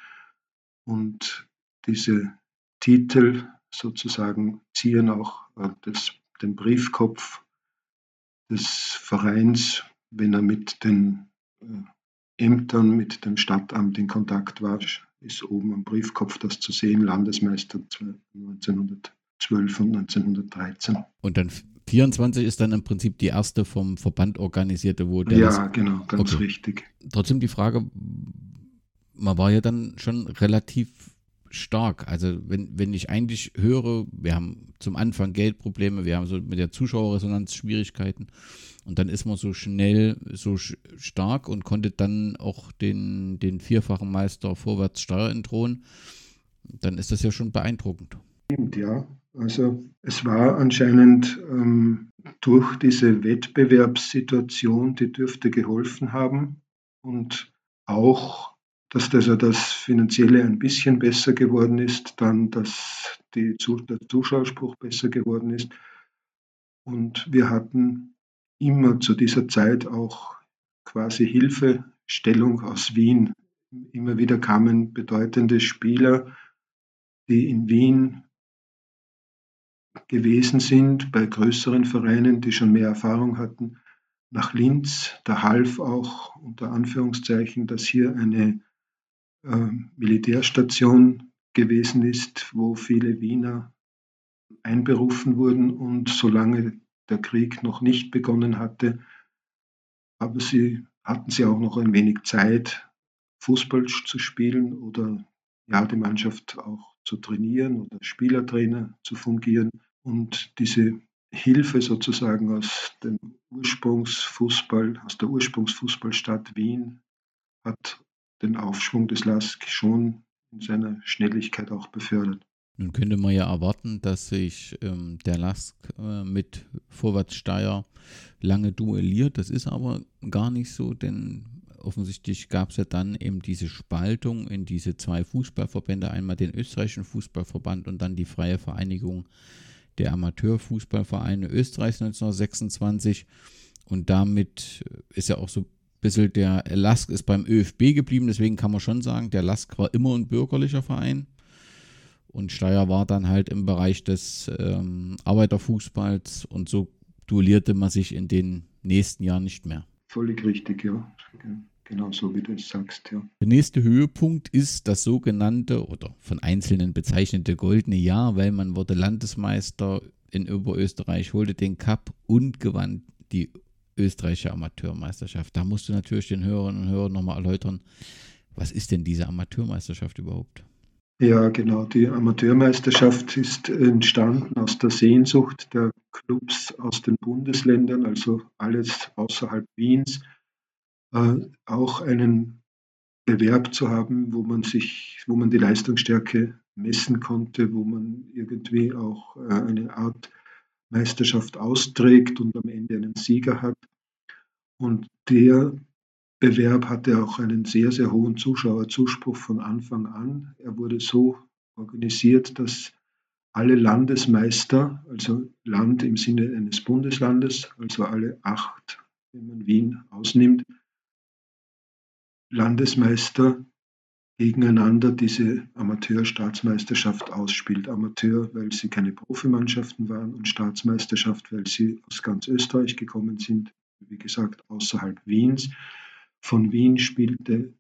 Und diese Titel sozusagen ziehen auch äh, das, den Briefkopf des Vereins, wenn er mit den äh, Ämtern, mit dem Stadtamt in Kontakt war, ist oben am Briefkopf das zu sehen, Landesmeister 1912 und 1913. Und dann 24 ist dann im Prinzip die erste vom Verband organisierte, wo der. Ja, genau, ganz okay. richtig. Trotzdem die Frage, man war ja dann schon relativ stark. Also wenn, wenn ich eigentlich höre, wir haben zum Anfang Geldprobleme, wir haben so mit der Zuschauerresonanz Schwierigkeiten und dann ist man so schnell so stark und konnte dann auch den, den vierfachen Meister vorwärts Steuer entthronen, dann ist das ja schon beeindruckend. Stimmt, ja. Also es war anscheinend ähm, durch diese Wettbewerbssituation, die dürfte geholfen haben und auch dass das, also das Finanzielle ein bisschen besser geworden ist, dann, dass die, der Zuschauerspruch besser geworden ist. Und wir hatten immer zu dieser Zeit auch quasi Hilfestellung aus Wien. Immer wieder kamen bedeutende Spieler, die in Wien gewesen sind, bei größeren Vereinen, die schon mehr Erfahrung hatten, nach Linz. Da half auch unter Anführungszeichen, dass hier eine ähm, Militärstation gewesen ist, wo viele Wiener einberufen wurden und solange der Krieg noch nicht begonnen hatte, aber sie hatten sie auch noch ein wenig Zeit, Fußball zu spielen oder ja, die Mannschaft auch zu trainieren oder Spielertrainer zu fungieren. Und diese Hilfe sozusagen aus dem Ursprungsfußball, aus der Ursprungsfußballstadt Wien hat den Aufschwung des LASK schon in seiner Schnelligkeit auch befördert. Nun könnte man ja erwarten, dass sich ähm, der LASK äh, mit Vorwärtssteier lange duelliert. Das ist aber gar nicht so, denn offensichtlich gab es ja dann eben diese Spaltung in diese zwei Fußballverbände, einmal den österreichischen Fußballverband und dann die Freie Vereinigung der Amateurfußballvereine Österreichs 1926. Und damit ist ja auch so bisschen der Lask ist beim ÖFB geblieben, deswegen kann man schon sagen, der Lask war immer ein bürgerlicher Verein. Und Steyr war dann halt im Bereich des ähm, Arbeiterfußballs und so duellierte man sich in den nächsten Jahren nicht mehr. Völlig richtig, ja. Genau so, wie du es sagst, ja. Der nächste Höhepunkt ist das sogenannte oder von Einzelnen bezeichnete goldene Jahr, weil man wurde Landesmeister in Oberösterreich, holte den Cup und gewann die österreichische Amateurmeisterschaft. Da musst du natürlich den Hörerinnen und Hörern nochmal erläutern, was ist denn diese Amateurmeisterschaft überhaupt? Ja, genau. Die Amateurmeisterschaft ist entstanden aus der Sehnsucht der Clubs aus den Bundesländern, also alles außerhalb Wiens, äh, auch einen Bewerb zu haben, wo man sich, wo man die Leistungsstärke messen konnte, wo man irgendwie auch äh, eine Art Meisterschaft austrägt und am Ende einen Sieger hat. Und der Bewerb hatte auch einen sehr, sehr hohen Zuschauerzuspruch von Anfang an. Er wurde so organisiert, dass alle Landesmeister, also Land im Sinne eines Bundeslandes, also alle acht, wenn man Wien ausnimmt, Landesmeister gegeneinander diese Amateur-Staatsmeisterschaft ausspielt. Amateur, weil sie keine Profimannschaften waren und Staatsmeisterschaft, weil sie aus ganz Österreich gekommen sind, wie gesagt, außerhalb Wiens. Von Wien spielte,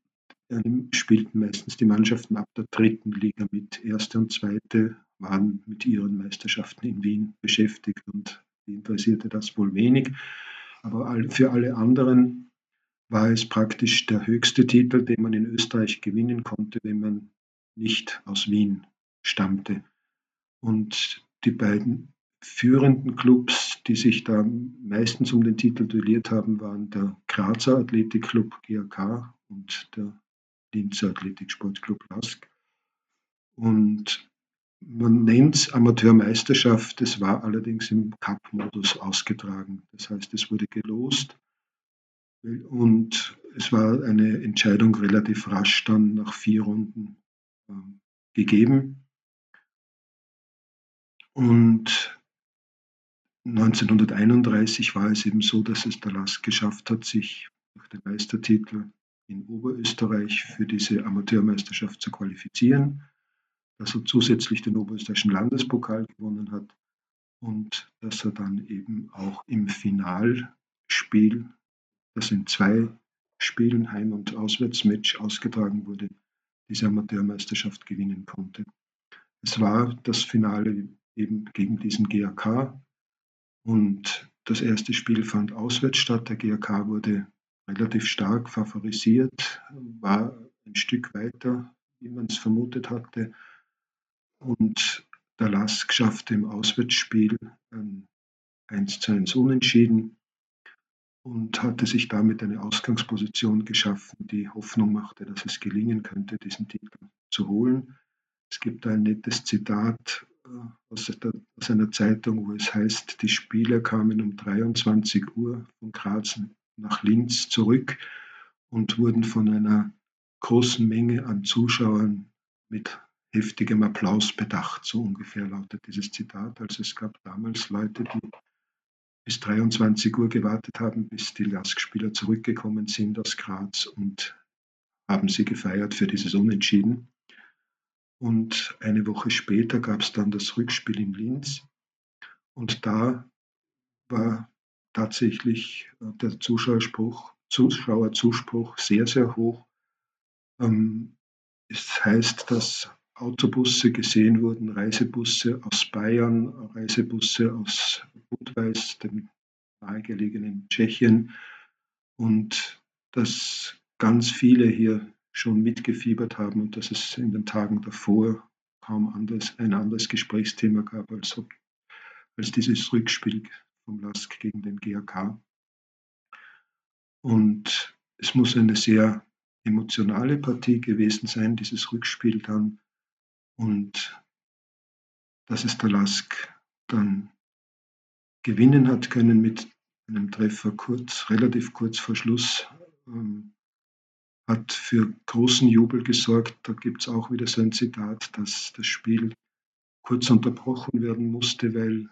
äh, spielten meistens die Mannschaften ab der dritten Liga mit. Erste und zweite waren mit ihren Meisterschaften in Wien beschäftigt und interessierte das wohl wenig. Aber für alle anderen war es praktisch der höchste Titel, den man in Österreich gewinnen konnte, wenn man nicht aus Wien stammte. Und die beiden führenden Clubs, die sich da meistens um den Titel duelliert haben, waren der Grazer Athletikclub GAK und der Linzer Athletiksportclub LASK. Und man nennt es Amateurmeisterschaft, es war allerdings im Cup-Modus ausgetragen. Das heißt, es wurde gelost und es war eine Entscheidung relativ rasch dann nach vier Runden äh, gegeben. Und 1931 war es eben so, dass es der Lask geschafft hat, sich nach dem Meistertitel in Oberösterreich für diese Amateurmeisterschaft zu qualifizieren, dass er zusätzlich den Oberösterreichischen Landespokal gewonnen hat und dass er dann eben auch im Finalspiel das in zwei Spielen, Heim- und Auswärtsmatch ausgetragen wurde, diese Amateurmeisterschaft gewinnen konnte. Es war das Finale eben gegen diesen GAK und das erste Spiel fand auswärts statt. Der GAK wurde relativ stark favorisiert, war ein Stück weiter, wie man es vermutet hatte, und der Lask schaffte im Auswärtsspiel ähm, 1 zu 1 unentschieden und hatte sich damit eine Ausgangsposition geschaffen, die Hoffnung machte, dass es gelingen könnte, diesen Titel zu holen. Es gibt ein nettes Zitat aus, der, aus einer Zeitung, wo es heißt, die Spieler kamen um 23 Uhr von Graz nach Linz zurück und wurden von einer großen Menge an Zuschauern mit heftigem Applaus bedacht. So ungefähr lautet dieses Zitat. Also es gab damals Leute, die bis 23 Uhr gewartet haben, bis die Lask-Spieler zurückgekommen sind aus Graz und haben sie gefeiert für dieses Unentschieden. Und eine Woche später gab es dann das Rückspiel in Linz. Und da war tatsächlich äh, der Zuschauerspruch, Zuschauerzuspruch sehr, sehr hoch. Ähm, es heißt, dass Autobusse gesehen wurden, Reisebusse aus Bayern, Reisebusse aus Budweis, dem nahegelegenen Tschechien, und dass ganz viele hier schon mitgefiebert haben und dass es in den Tagen davor kaum anders, ein anderes Gesprächsthema gab als, als dieses Rückspiel vom LASK gegen den GAK. Und es muss eine sehr emotionale Partie gewesen sein, dieses Rückspiel dann. Und dass es der Lask dann gewinnen hat können mit einem Treffer kurz, relativ kurz vor Schluss, ähm, hat für großen Jubel gesorgt. Da gibt es auch wieder so ein Zitat, dass das Spiel kurz unterbrochen werden musste, weil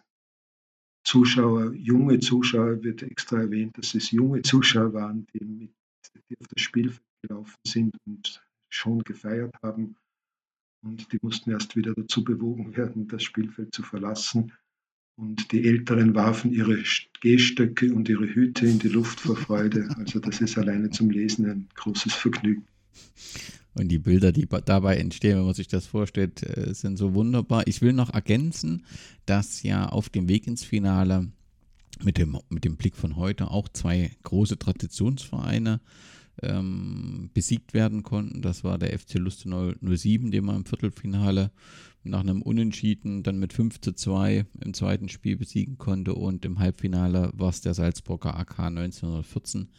Zuschauer, junge Zuschauer, wird extra erwähnt, dass es junge Zuschauer waren, die, mit, die auf das Spielfeld gelaufen sind und schon gefeiert haben. Und die mussten erst wieder dazu bewogen werden, das Spielfeld zu verlassen. Und die Älteren warfen ihre Gehstöcke und ihre Hüte in die Luft vor Freude. Also das ist alleine zum Lesen ein großes Vergnügen. Und die Bilder, die dabei entstehen, wenn man sich das vorstellt, äh, sind so wunderbar. Ich will noch ergänzen, dass ja auf dem Weg ins Finale mit dem, mit dem Blick von heute auch zwei große Traditionsvereine ähm, besiegt werden konnten. Das war der FC Lustenau 07, den man im Viertelfinale nach einem Unentschieden dann mit 5 zu 2 im zweiten Spiel besiegen konnte und im Halbfinale war es der Salzburger AK 1914,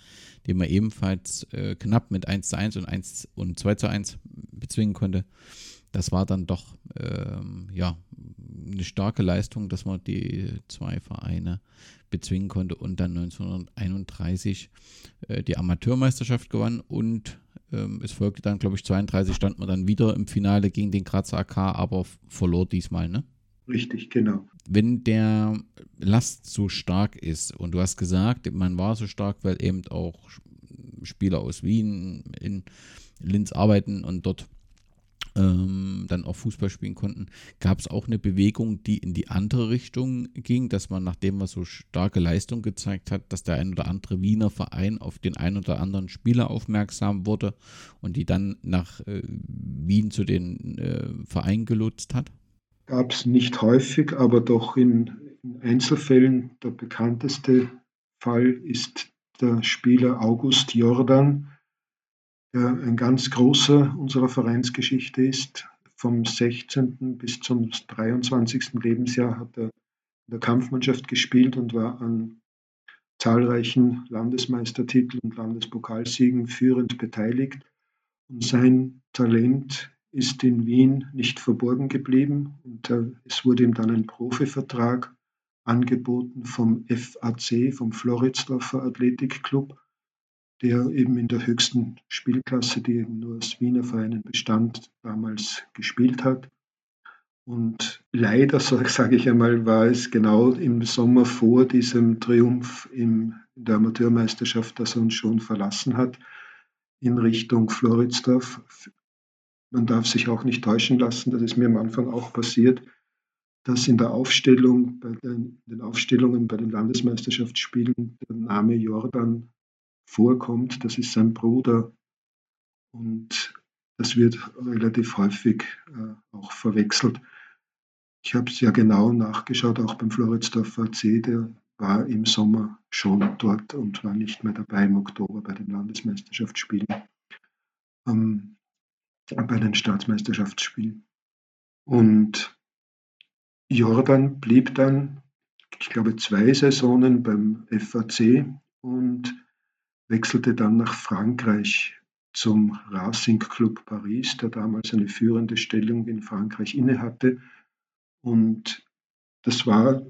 den man ebenfalls äh, knapp mit 1 zu 1 und 1 und 2 zu 1 bezwingen konnte. Das war dann doch ähm, ja, eine starke Leistung, dass man die zwei Vereine bezwingen konnte und dann 1931 äh, die Amateurmeisterschaft gewann und ähm, es folgte dann, glaube ich, 32 stand man dann wieder im Finale gegen den Grazer AK, aber verlor diesmal, ne? Richtig, genau. Wenn der Last so stark ist und du hast gesagt, man war so stark, weil eben auch Spieler aus Wien in Linz arbeiten und dort ähm, dann auch Fußball spielen konnten, gab es auch eine Bewegung, die in die andere Richtung ging, dass man, nachdem man so starke Leistung gezeigt hat, dass der ein oder andere Wiener Verein auf den ein oder anderen Spieler aufmerksam wurde und die dann nach äh, Wien zu den äh, Vereinen gelotst hat? Gab es nicht häufig, aber doch in, in Einzelfällen. Der bekannteste Fall ist der Spieler August Jordan, der ein ganz großer unserer Vereinsgeschichte ist. Vom 16. bis zum 23. Lebensjahr hat er in der Kampfmannschaft gespielt und war an zahlreichen Landesmeistertiteln und Landespokalsiegen führend beteiligt. Und sein Talent ist in Wien nicht verborgen geblieben und es wurde ihm dann ein Profivertrag angeboten vom FAC, vom Floridsdorfer Athletikclub der eben in der höchsten Spielklasse, die eben nur aus Wiener Vereinen bestand, damals gespielt hat. Und leider, sage ich einmal, war es genau im Sommer vor diesem Triumph in der Amateurmeisterschaft, dass er uns schon verlassen hat, in Richtung Floridsdorf. Man darf sich auch nicht täuschen lassen, das ist mir am Anfang auch passiert, dass in der Aufstellung, bei den, den Aufstellungen bei den Landesmeisterschaftsspielen der Name Jordan vorkommt, das ist sein Bruder. Und das wird relativ häufig äh, auch verwechselt. Ich habe es ja genau nachgeschaut, auch beim Floridsdorfer AC, der war im Sommer schon dort und war nicht mehr dabei im Oktober bei den Landesmeisterschaftsspielen, ähm, bei den Staatsmeisterschaftsspielen. Und Jordan blieb dann, ich glaube, zwei Saisonen beim FAC und wechselte dann nach Frankreich zum Racing Club Paris, der damals eine führende Stellung in Frankreich innehatte. Und das war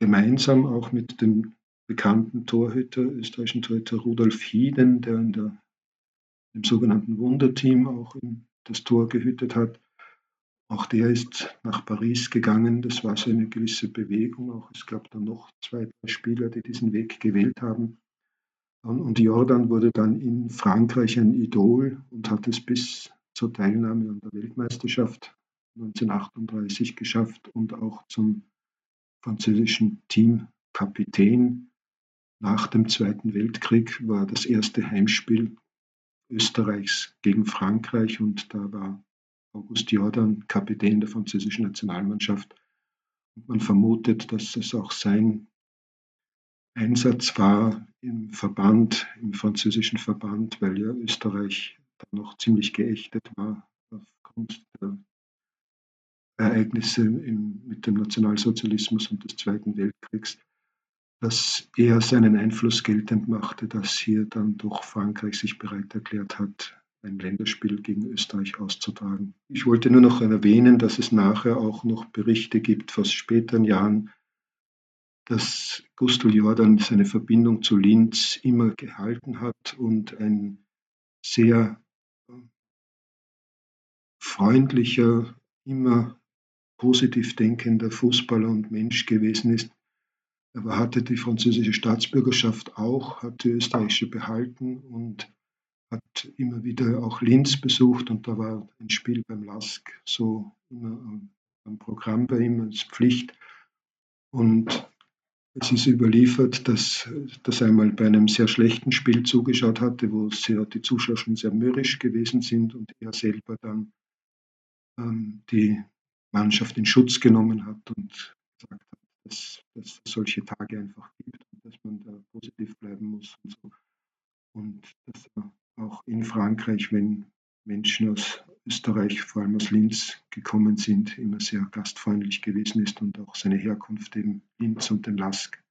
gemeinsam auch mit dem bekannten Torhüter, österreichischen Torhüter Rudolf Hieden, der in der, im sogenannten Wunderteam auch das Tor gehütet hat. Auch der ist nach Paris gegangen. Das war so eine gewisse Bewegung. Auch es gab dann noch zwei, drei Spieler, die diesen Weg gewählt haben. Und Jordan wurde dann in Frankreich ein Idol und hat es bis zur Teilnahme an der Weltmeisterschaft 1938 geschafft und auch zum französischen Teamkapitän. Nach dem Zweiten Weltkrieg war das erste Heimspiel Österreichs gegen Frankreich und da war August Jordan Kapitän der französischen Nationalmannschaft. Und man vermutet, dass es auch sein Einsatz war im Verband, im französischen Verband, weil ja Österreich dann noch ziemlich geächtet war aufgrund der Ereignisse im, mit dem Nationalsozialismus und des Zweiten Weltkriegs, dass er seinen Einfluss geltend machte, dass hier dann doch Frankreich sich bereit erklärt hat, ein Länderspiel gegen Österreich auszutragen. Ich wollte nur noch erwähnen, dass es nachher auch noch Berichte gibt aus späteren Jahren, dass Gustl Jordan seine Verbindung zu Linz immer gehalten hat und ein sehr freundlicher, immer positiv denkender Fußballer und Mensch gewesen ist. Er hatte die französische Staatsbürgerschaft auch, hat die österreichische behalten und hat immer wieder auch Linz besucht und da war ein Spiel beim LASK so immer am Programm bei ihm als Pflicht. Und es ist überliefert, dass das einmal bei einem sehr schlechten Spiel zugeschaut hatte, wo die Zuschauer schon sehr mürrisch gewesen sind und er selber dann ähm, die Mannschaft in Schutz genommen hat und gesagt hat, dass, dass es solche Tage einfach gibt und dass man da positiv bleiben muss und so. Und dass er auch in Frankreich, wenn Menschen aus Österreich, vor allem aus Linz, gekommen sind, immer sehr gastfreundlich gewesen ist und auch seine Herkunft eben Linz und den Lask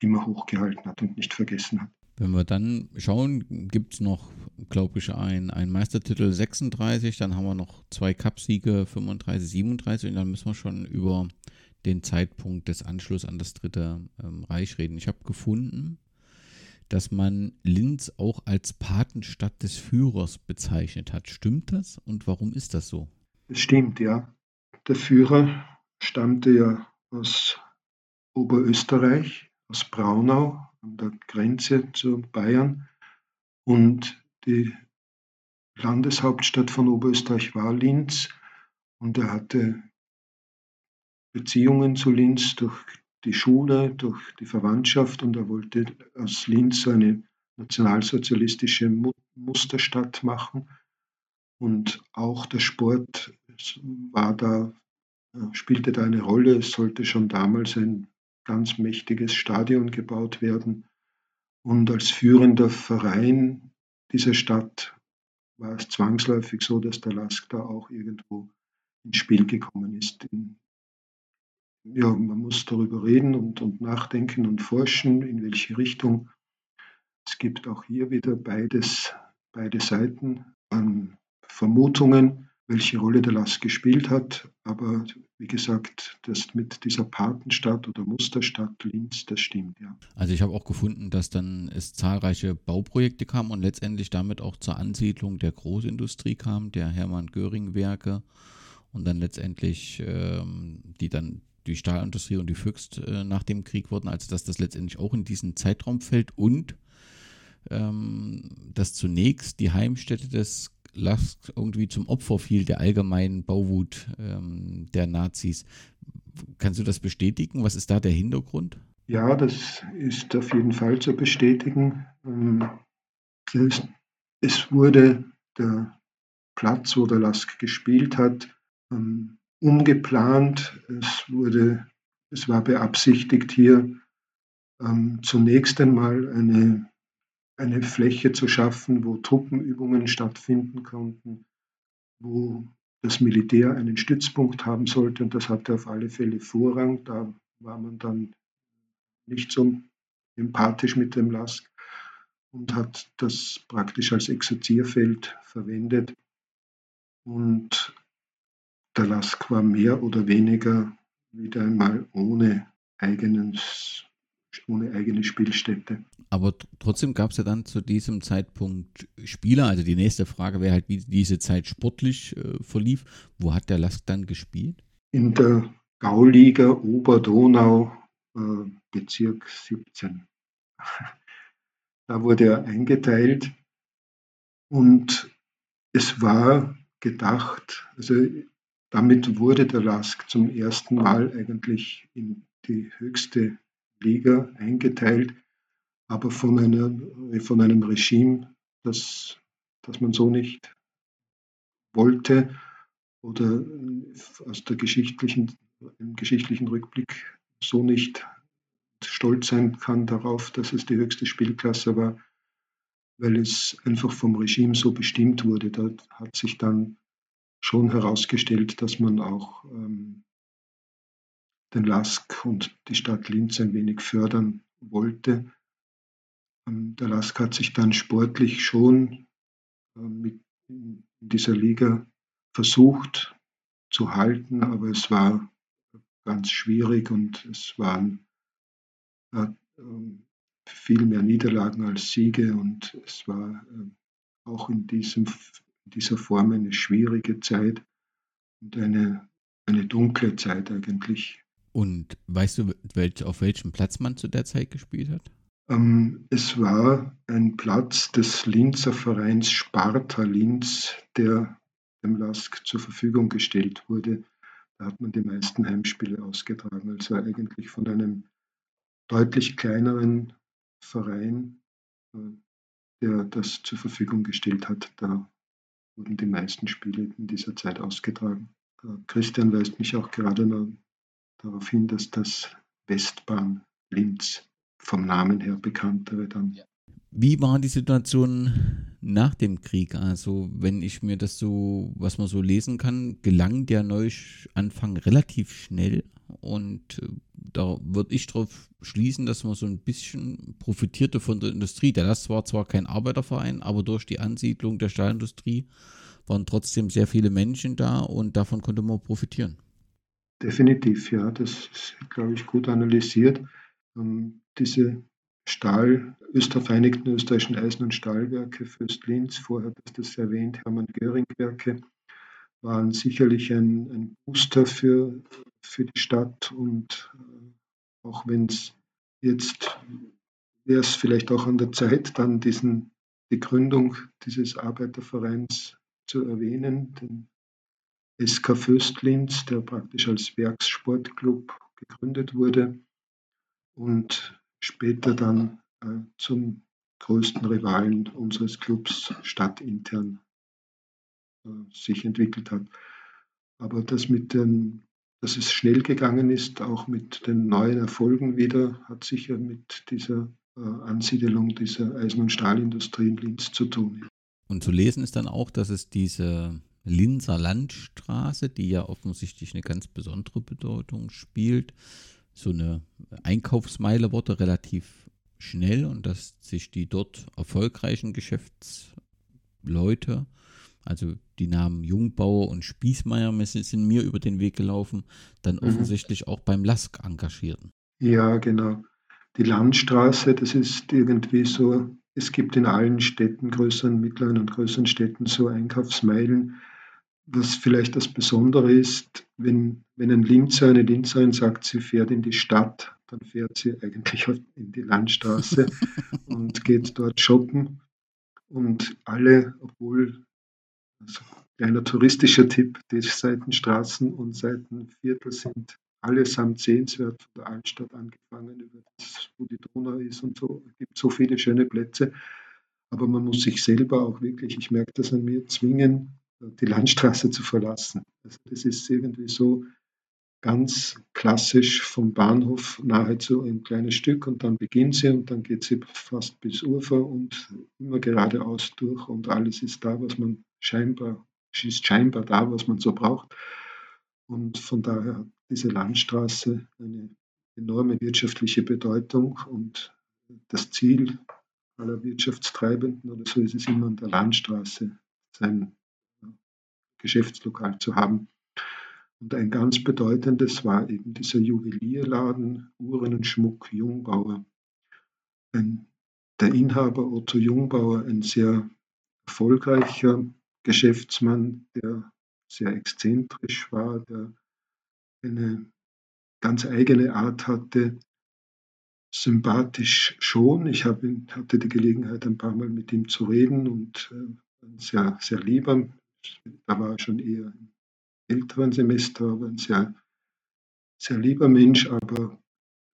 immer hochgehalten hat und nicht vergessen hat. Wenn wir dann schauen, gibt es noch, glaube ich, ein, ein Meistertitel 36, dann haben wir noch zwei Cupsiege 35, 37 und dann müssen wir schon über den Zeitpunkt des Anschlusses an das Dritte ähm, Reich reden. Ich habe gefunden, dass man Linz auch als Patenstadt des Führers bezeichnet hat. Stimmt das und warum ist das so? Es stimmt, ja. Der Führer stammte ja aus Oberösterreich, aus Braunau an der Grenze zu Bayern und die Landeshauptstadt von Oberösterreich war Linz und er hatte Beziehungen zu Linz durch die Schule, durch die Verwandtschaft und er wollte aus Linz eine nationalsozialistische Musterstadt machen. Und auch der Sport war da, äh, spielte da eine Rolle. Es sollte schon damals ein ganz mächtiges Stadion gebaut werden. Und als führender Verein dieser Stadt war es zwangsläufig so, dass der Lask da auch irgendwo ins Spiel gekommen ist. In ja, man muss darüber reden und, und nachdenken und forschen, in welche Richtung. Es gibt auch hier wieder beides, beide Seiten an Vermutungen, welche Rolle der Lass gespielt hat. Aber wie gesagt, das mit dieser Patenstadt oder Musterstadt Linz, das stimmt, ja. Also ich habe auch gefunden, dass dann es zahlreiche Bauprojekte kam und letztendlich damit auch zur Ansiedlung der Großindustrie kam, der Hermann Göring Werke und dann letztendlich ähm, die dann die Stahlindustrie und die Füchst äh, nach dem Krieg wurden, also dass das letztendlich auch in diesen Zeitraum fällt und ähm, dass zunächst die Heimstätte des Lask irgendwie zum Opfer fiel der allgemeinen Bauwut ähm, der Nazis. Kannst du das bestätigen? Was ist da der Hintergrund? Ja, das ist auf jeden Fall zu bestätigen. Ähm, es wurde der Platz, wo der Lask gespielt hat, ähm, umgeplant. Es, wurde, es war beabsichtigt, hier ähm, zunächst einmal eine, eine Fläche zu schaffen, wo Truppenübungen stattfinden konnten, wo das Militär einen Stützpunkt haben sollte und das hatte auf alle Fälle Vorrang. Da war man dann nicht so empathisch mit dem Lask und hat das praktisch als Exerzierfeld verwendet. Und der Lask war mehr oder weniger wieder einmal ohne, eigenes, ohne eigene Spielstätte. Aber trotzdem gab es ja dann zu diesem Zeitpunkt Spieler. Also die nächste Frage wäre halt, wie diese Zeit sportlich äh, verlief. Wo hat der Lask dann gespielt? In der Gauliga Oberdonau, äh, Bezirk 17. Da wurde er eingeteilt und es war gedacht, also damit wurde der LASK zum ersten Mal eigentlich in die höchste Liga eingeteilt, aber von, einer, von einem Regime, das, das man so nicht wollte oder aus der geschichtlichen, im geschichtlichen Rückblick so nicht stolz sein kann darauf, dass es die höchste Spielklasse war, weil es einfach vom Regime so bestimmt wurde. Da hat sich dann schon herausgestellt, dass man auch ähm, den LASK und die Stadt Linz ein wenig fördern wollte. Ähm, der LASK hat sich dann sportlich schon äh, mit in dieser Liga versucht zu halten, aber es war ganz schwierig und es waren hat ähm, viel mehr Niederlagen als Siege und es war ähm, auch in, diesem, in dieser Form eine schwierige Zeit und eine, eine dunkle Zeit eigentlich. Und weißt du, welch, auf welchem Platz man zu der Zeit gespielt hat? Ähm, es war ein Platz des Linzer Vereins Sparta Linz, der dem LASK zur Verfügung gestellt wurde. Da hat man die meisten Heimspiele ausgetragen, also eigentlich von einem deutlich kleineren Verein, äh, der das zur Verfügung gestellt hat. Da wurden die meisten Spiele in dieser Zeit ausgetragen. Christian weist mich auch gerade noch darauf hin, dass das Westbahn Linz vom Namen her bekanntere dann. Wie war die Situation nach dem Krieg? Also, wenn ich mir das so, was man so lesen kann, gelang der Neuanfang relativ schnell und äh, da würde ich darauf schließen, dass man so ein bisschen profitierte von der Industrie. Der das war zwar kein Arbeiterverein, aber durch die Ansiedlung der Stahlindustrie waren trotzdem sehr viele Menschen da und davon konnte man profitieren. Definitiv, ja, das ist, glaube ich, gut analysiert. Ähm, diese Stahl, Öster, Österreichischen Eisen- und Stahlwerke Fürst-Linz, vorher hast du das erwähnt, Hermann-Göring-Werke, waren sicherlich ein, ein Booster für, für die Stadt und äh, auch wenn es jetzt wäre es vielleicht auch an der Zeit, dann diesen, die Gründung dieses Arbeitervereins zu erwähnen, den SK Föstlins, der praktisch als Werkssportclub gegründet wurde und später dann äh, zum größten Rivalen unseres Clubs stadtintern äh, sich entwickelt hat. Aber das mit den, dass es schnell gegangen ist, auch mit den neuen Erfolgen wieder, hat sicher mit dieser äh, Ansiedelung dieser Eisen- und Stahlindustrie in Linz zu tun. Und zu lesen ist dann auch, dass es diese Linzer Landstraße, die ja offensichtlich eine ganz besondere Bedeutung spielt, so eine Einkaufsmeile wurde relativ schnell und dass sich die dort erfolgreichen Geschäftsleute also die Namen Jungbauer und Spießmeier sind mir über den Weg gelaufen, dann mhm. offensichtlich auch beim LASK engagierten. Ja, genau. Die Landstraße, das ist irgendwie so, es gibt in allen Städten, größeren, mittleren und größeren Städten so Einkaufsmeilen. Was vielleicht das Besondere ist, wenn, wenn ein Linzer, eine Linzerin sagt, sie fährt in die Stadt, dann fährt sie eigentlich in die Landstraße und geht dort shoppen. Und alle, obwohl kleiner touristischer Tipp, die Seitenstraßen und Seitenviertel sind allesamt sehenswert von der Altstadt angefangen, über das, wo die Donau ist und so. Es gibt so viele schöne Plätze. Aber man muss sich selber auch wirklich, ich merke das an mir, zwingen, die Landstraße zu verlassen. Also das ist irgendwie so ganz klassisch vom Bahnhof nahezu ein kleines Stück und dann beginnt sie und dann geht sie fast bis Ufer und immer geradeaus durch und alles ist da, was man scheinbar ist scheinbar da, was man so braucht. Und von daher hat diese Landstraße eine enorme wirtschaftliche Bedeutung und das Ziel aller Wirtschaftstreibenden oder so ist es immer an der Landstraße sein Geschäftslokal zu haben. Und ein ganz bedeutendes war eben dieser Juwelierladen Uhren und Schmuck Jungbauer. Ein, der Inhaber Otto Jungbauer, ein sehr erfolgreicher Geschäftsmann, der sehr exzentrisch war, der eine ganz eigene Art hatte, sympathisch schon. Ich hab, hatte die Gelegenheit, ein paar Mal mit ihm zu reden und äh, ein sehr, sehr lieber. Da war er schon eher im älteren Semester, aber ein sehr, sehr lieber Mensch, aber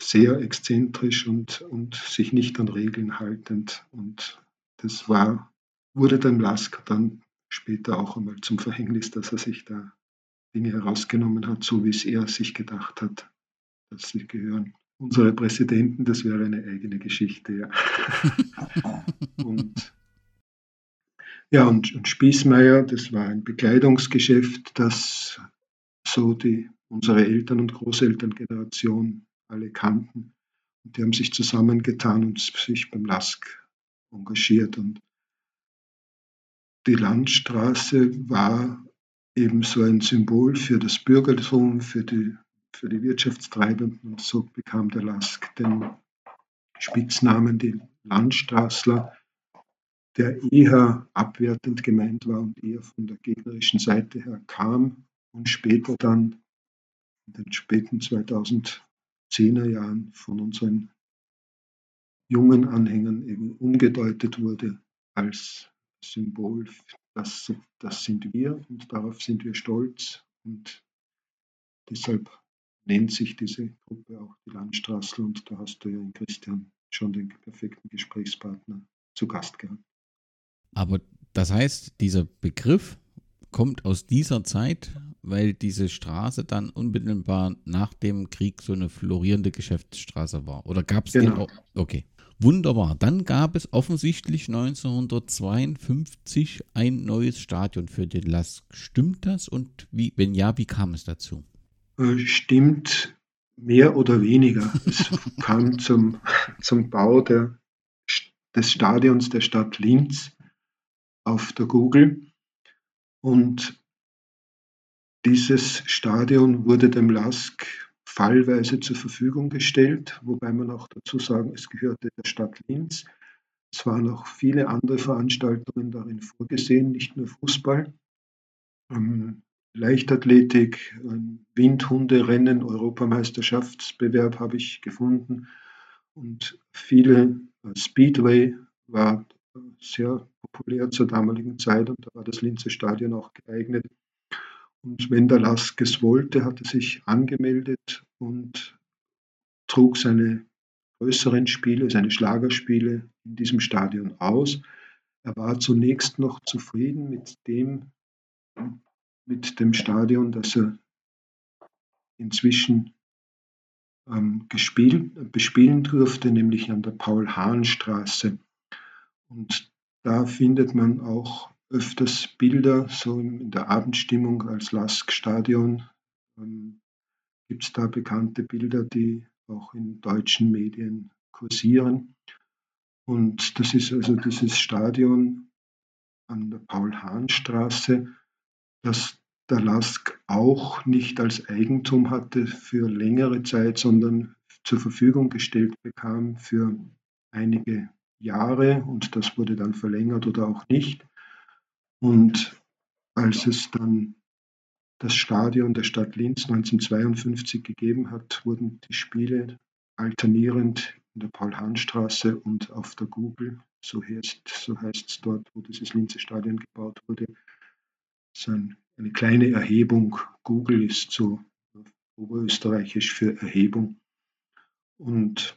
sehr exzentrisch und, und sich nicht an Regeln haltend. Und das war, wurde dem Lasker dann später auch einmal zum Verhängnis, dass er sich da Dinge herausgenommen hat, so wie es er sich gedacht hat, dass sie gehören. Unsere Präsidenten, das wäre eine eigene Geschichte, ja. und ja, und, und Spießmeier, das war ein Bekleidungsgeschäft, das so die, unsere Eltern- und Großelterngeneration alle kannten. Und die haben sich zusammengetan und sich beim LASK engagiert. Und die Landstraße war eben so ein Symbol für das Bürgertum, für die, für die Wirtschaftstreibenden. Und so bekam der LASK den Spitznamen, die Landstraßler, der eher abwertend gemeint war und eher von der gegnerischen Seite her kam und später dann in den späten 2010er Jahren von unseren jungen Anhängern eben umgedeutet wurde als Symbol, das, das sind wir und darauf sind wir stolz und deshalb nennt sich diese Gruppe auch die Landstraßler und da hast du ja in Christian schon den perfekten Gesprächspartner zu Gast gehabt. Aber das heißt, dieser Begriff kommt aus dieser Zeit, weil diese Straße dann unmittelbar nach dem Krieg so eine florierende Geschäftsstraße war. Oder gab es genau. den auch? Okay. Wunderbar. Dann gab es offensichtlich 1952 ein neues Stadion für den LASK. Stimmt das? Und wie, wenn ja, wie kam es dazu? Äh, stimmt mehr oder weniger. Es kam zum, zum Bau der, des Stadions der Stadt Linz auf der Google. Und dieses Stadion wurde dem LASK fallweise zur Verfügung gestellt, wobei man auch dazu sagen, es gehörte der Stadt Linz. Es waren auch viele andere Veranstaltungen darin vorgesehen, nicht nur Fußball. Ähm, Leichtathletik, ein Windhunderennen, Europameisterschaftsbewerb habe ich gefunden und viele äh, Speedway war sehr populär zur damaligen Zeit und da war das Linzer Stadion auch geeignet. Und wenn der Lask es wollte, hat er sich angemeldet und trug seine größeren Spiele, seine Schlagerspiele in diesem Stadion aus. Er war zunächst noch zufrieden mit dem, mit dem Stadion, das er inzwischen ähm, gespielt, bespielen durfte, nämlich an der Paul-Hahn-Straße. Und da findet man auch öfters Bilder, so in der Abendstimmung als Lask-Stadion. Ähm, Gibt es da bekannte Bilder, die auch in deutschen Medien kursieren. Und das ist also dieses Stadion an der Paul-Hahn-Straße, das der Lask auch nicht als Eigentum hatte für längere Zeit, sondern zur Verfügung gestellt bekam für einige Jahre und das wurde dann verlängert oder auch nicht. Und als es dann das Stadion der Stadt Linz 1952 gegeben hat, wurden die Spiele alternierend in der Paul-Hahn-Straße und auf der Google, so heißt, so es dort, wo dieses Linzer Stadion gebaut wurde, so ein, eine kleine Erhebung. Google ist so oberösterreichisch für Erhebung. Und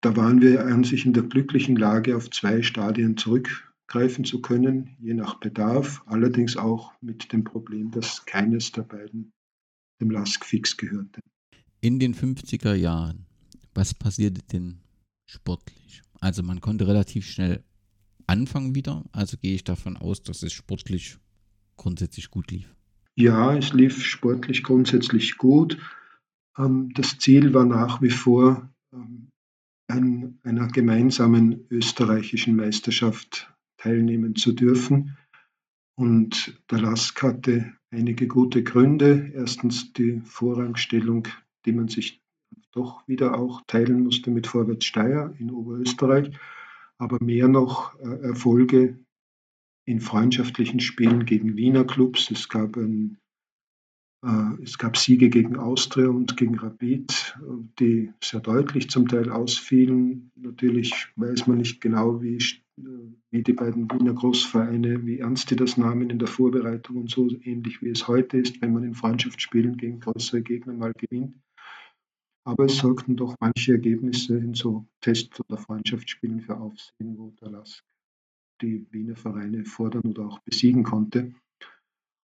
da waren wir an sich in der glücklichen Lage, auf zwei Stadien zurückgreifen zu können, je nach Bedarf, allerdings auch mit dem Problem, dass keines der beiden dem LASK fix gehörte. In den 50er Jahren, was passierte denn sportlich? Also man konnte relativ schnell anfangen wieder, also gehe ich davon aus, dass es sportlich grundsätzlich gut lief? Ja, es lief sportlich grundsätzlich gut. Ähm, das Ziel war nach wie vor, ähm, an einer gemeinsamen österreichischen Meisterschaft teilnehmen zu dürfen. Und der LASK hatte einige gute Gründe. Erstens die Vorrangstellung, die man sich doch wieder auch teilen musste mit Vorwärts Steyr in Oberösterreich, aber mehr noch äh, Erfolge in freundschaftlichen Spielen gegen Wiener Clubs. Es gab, ein, äh, es gab Siege gegen Austria und gegen Rapid, die sehr deutlich zum Teil ausfielen. Natürlich weiß man nicht genau, wie, wie die beiden Wiener Großvereine, wie ernst die das nahmen in der Vorbereitung und so ähnlich wie es heute ist, wenn man in Freundschaftsspielen gegen größere Gegner mal gewinnt. Aber es sorgten doch manche Ergebnisse in so Test- oder Freundschaftsspielen für Aufsehen, wo der Lask die Wiener Vereine fordern oder auch besiegen konnte.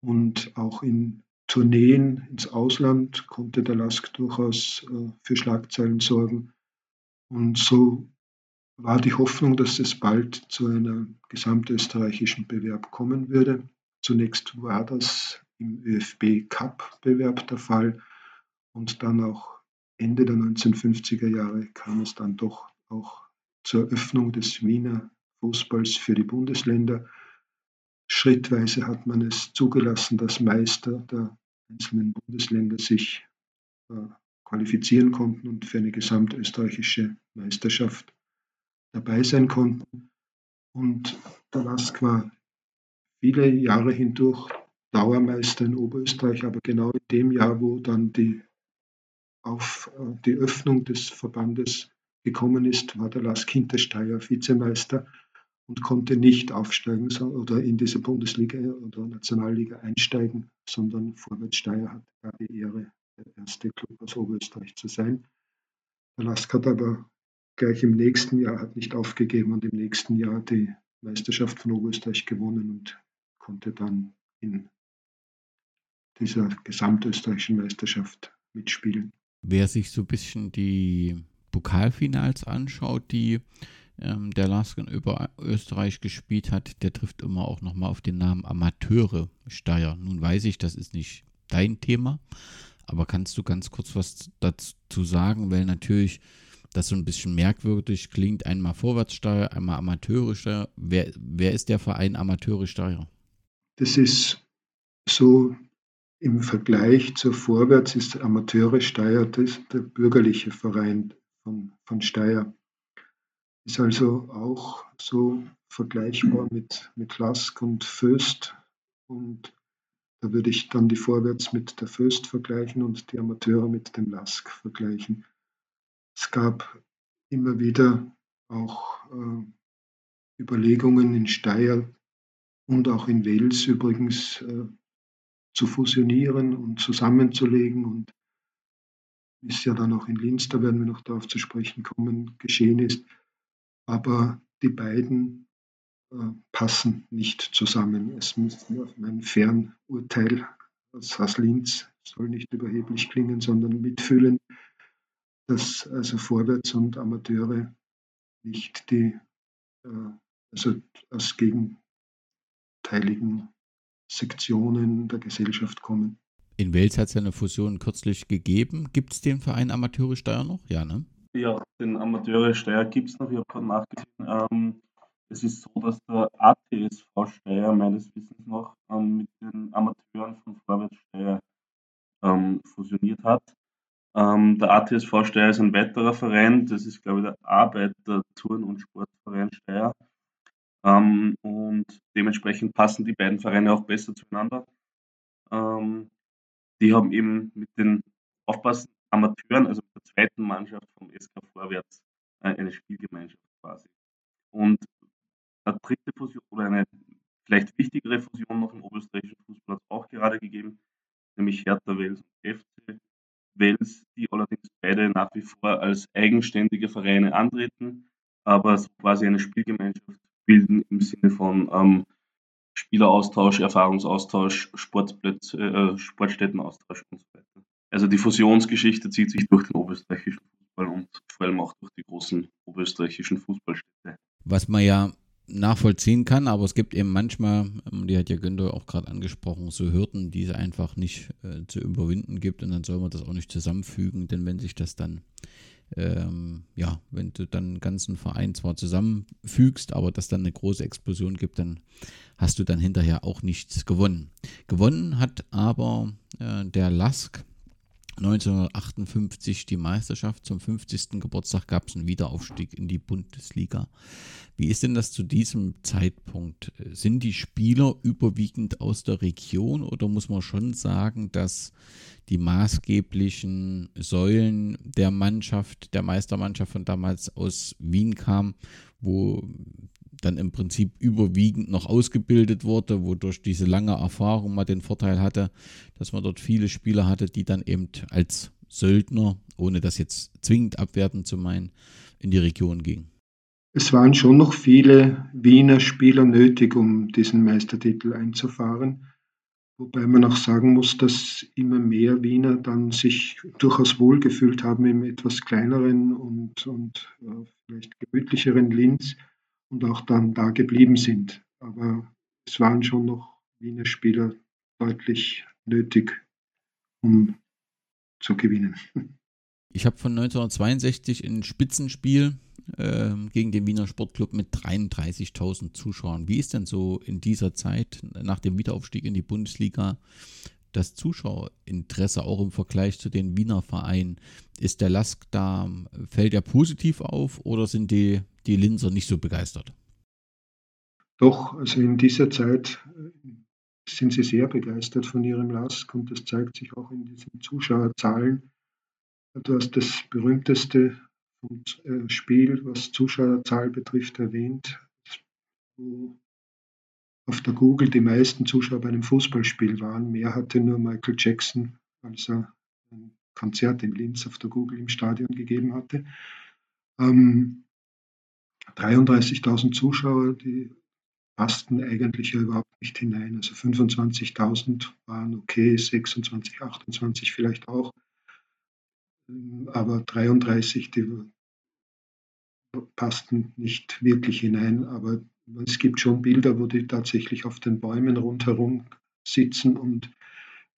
Und auch in Tourneen ins Ausland konnte der Lask durchaus äh, für Schlagzeilen sorgen. Und so war die Hoffnung, dass es bald zu einem gesamtösterreichischen Bewerb kommen würde. Zunächst war das im ÖFB Cup Bewerb der Fall und dann auch Ende der 1950er Jahre kam es dann doch auch zur Öffnung des Wiener Fußballs für die Bundesländer. Schrittweise hat man es zugelassen, dass Meister der einzelnen Bundesländer sich äh, qualifizieren konnten und für eine gesamtösterreichische Meisterschaft dabei sein konnten. Und der LASK war viele Jahre hindurch Dauermeister in Oberösterreich, aber genau in dem Jahr, wo dann die, auf äh, die Öffnung des Verbandes gekommen ist, war der LASK Hintersteier Vizemeister und konnte nicht aufsteigen oder in diese Bundesliga oder Nationalliga einsteigen, sondern Vorwärts Steyr hat die Ehre, der erste Club aus Oberösterreich zu sein. Der LASK hat aber gleich im nächsten Jahr hat nicht aufgegeben und im nächsten Jahr die Meisterschaft von Oberösterreich gewonnen und konnte dann in dieser gesamtösterreichischen Meisterschaft mitspielen. Wer sich so ein bisschen die Pokalfinals anschaut, die ähm, der Lasken über Österreich gespielt hat, der trifft immer auch nochmal auf den Namen Amateure Steyr. Nun weiß ich, das ist nicht dein Thema, aber kannst du ganz kurz was dazu sagen, weil natürlich das so ein bisschen merkwürdig klingt. Einmal Vorwärtssteuer, einmal Amateure Steyr. Wer, wer ist der Verein Amateure Steyr? Das ist so im Vergleich zur Vorwärts ist Amateure Steyr der bürgerliche Verein von, von Steyr. Ist also auch so vergleichbar mit, mit Lask und Föst. Und da würde ich dann die Vorwärts mit der Föst vergleichen und die Amateure mit dem Lask vergleichen. Es gab immer wieder auch äh, Überlegungen in Steyr und auch in Wales übrigens äh, zu fusionieren und zusammenzulegen und ist ja dann auch in Linz, da werden wir noch darauf zu sprechen kommen, geschehen ist. Aber die beiden äh, passen nicht zusammen. Es müsste auf mein Fernurteil aus, aus Linz, soll nicht überheblich klingen, sondern mitfühlen, dass also Vorwärts und Amateure nicht die, äh, also aus gegenteiligen Sektionen der Gesellschaft kommen. In Wales hat es ja eine Fusion kürzlich gegeben. Gibt es den Verein Amateure Steuer noch? Ja, ne? Ja, den Amateure Steyr gibt es noch, ich habe gerade nachgesehen. Ähm, es ist so, dass der ATSV Steyr meines Wissens noch ähm, mit den Amateuren von Vorwärts Steyr ähm, fusioniert hat. Ähm, der ATSV Steyr ist ein weiterer Verein, das ist, glaube ich, der Arbeiter Turn- und Sportverein Steyr. Ähm, und dementsprechend passen die beiden Vereine auch besser zueinander. Ähm, die haben eben mit den Aufpassen Amateuren, also der zweiten Mannschaft vom SK Vorwärts, äh, eine Spielgemeinschaft quasi. Und eine dritte Fusion oder eine vielleicht wichtigere Fusion noch im oberösterreichischen Fußball hat es auch gerade gegeben, nämlich Hertha Wels und FC Wels, die allerdings beide nach wie vor als eigenständige Vereine antreten, aber so quasi eine Spielgemeinschaft bilden im Sinne von ähm, Spieleraustausch, Erfahrungsaustausch, Sportplätze, äh, Sportstättenaustausch und so weiter. Also die Fusionsgeschichte zieht sich durch den oberösterreichischen Fußball und vor allem auch durch die großen oberösterreichischen Fußballstädte. Was man ja nachvollziehen kann, aber es gibt eben manchmal, ähm, die hat ja Günther auch gerade angesprochen, so Hürden, die es einfach nicht äh, zu überwinden gibt und dann soll man das auch nicht zusammenfügen, denn wenn sich das dann, ähm, ja, wenn du dann einen ganzen Verein zwar zusammenfügst, aber das dann eine große Explosion gibt, dann hast du dann hinterher auch nichts gewonnen. Gewonnen hat aber äh, der Lask 1958 die Meisterschaft. Zum 50. Geburtstag gab es einen Wiederaufstieg in die Bundesliga. Wie ist denn das zu diesem Zeitpunkt? Sind die Spieler überwiegend aus der Region oder muss man schon sagen, dass die maßgeblichen Säulen der Mannschaft, der Meistermannschaft von damals aus Wien kamen, wo dann im Prinzip überwiegend noch ausgebildet wurde, wodurch diese lange Erfahrung mal den Vorteil hatte, dass man dort viele Spieler hatte, die dann eben als Söldner, ohne das jetzt zwingend abwerten zu meinen, in die Region gingen. Es waren schon noch viele Wiener Spieler nötig, um diesen Meistertitel einzufahren. Wobei man auch sagen muss, dass immer mehr Wiener dann sich durchaus wohlgefühlt haben im etwas kleineren und, und äh, vielleicht gemütlicheren Linz und auch dann da geblieben sind. Aber es waren schon noch Wiener Spieler deutlich nötig, um zu gewinnen. Ich habe von 1962 ein Spitzenspiel äh, gegen den Wiener Sportclub mit 33.000 Zuschauern. Wie ist denn so in dieser Zeit nach dem Wiederaufstieg in die Bundesliga das Zuschauerinteresse auch im Vergleich zu den Wiener Vereinen? Ist der Lask da, fällt er positiv auf oder sind die, die Linzer nicht so begeistert? Doch, also in dieser Zeit sind sie sehr begeistert von ihrem Lask und das zeigt sich auch in diesen Zuschauerzahlen. Du hast das berühmteste äh, Spiel, was Zuschauerzahl betrifft, erwähnt, wo auf der Google die meisten Zuschauer bei einem Fußballspiel waren. Mehr hatte nur Michael Jackson, als er ein Konzert in Linz auf der Google im Stadion gegeben hatte. Ähm, 33.000 Zuschauer, die passten eigentlich ja überhaupt nicht hinein. Also 25.000 waren okay, 26, 28 vielleicht auch. Ähm, aber 33, die passten nicht wirklich hinein. Aber es gibt schon Bilder, wo die tatsächlich auf den Bäumen rundherum sitzen und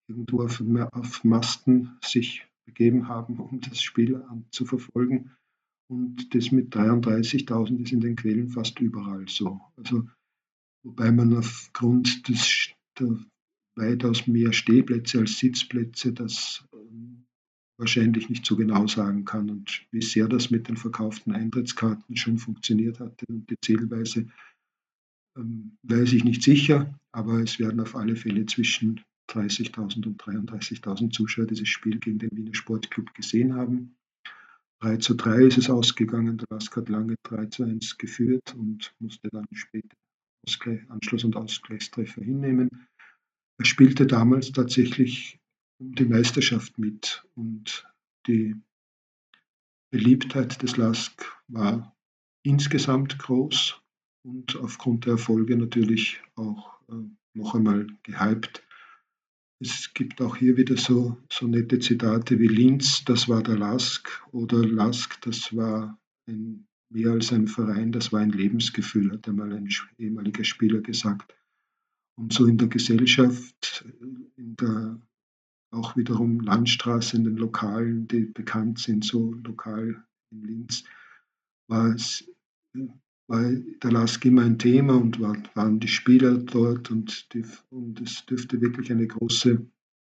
irgendwo auf, auf Masten sich begeben haben, um das Spiel zu verfolgen. Und das mit 33.000 ist in den Quellen fast überall so. Also, wobei man aufgrund des, der weitaus mehr Stehplätze als Sitzplätze das ähm, wahrscheinlich nicht so genau sagen kann. Und wie sehr das mit den verkauften Eintrittskarten schon funktioniert und die Zählweise ähm, weiß ich nicht sicher, aber es werden auf alle Fälle zwischen 30.000 und 33.000 Zuschauer dieses Spiel gegen den Wiener Sportclub gesehen haben. 3 zu 3 ist es ausgegangen. Der Lask hat lange 3 zu 1 geführt und musste dann später Anschluss- und Ausgleichstreffer hinnehmen. Er spielte damals tatsächlich um die Meisterschaft mit und die Beliebtheit des Lask war insgesamt groß und aufgrund der Erfolge natürlich auch äh, noch einmal gehypt. Es gibt auch hier wieder so, so nette Zitate wie Linz, das war der Lask, oder Lask, das war ein, mehr als ein Verein, das war ein Lebensgefühl, hat einmal ein ehemaliger Spieler gesagt. Und so in der Gesellschaft, in der auch wiederum Landstraße, in den Lokalen, die bekannt sind, so lokal in Linz, war es war der LASK immer ein Thema und war, waren die Spieler dort und, die, und es dürfte wirklich eine große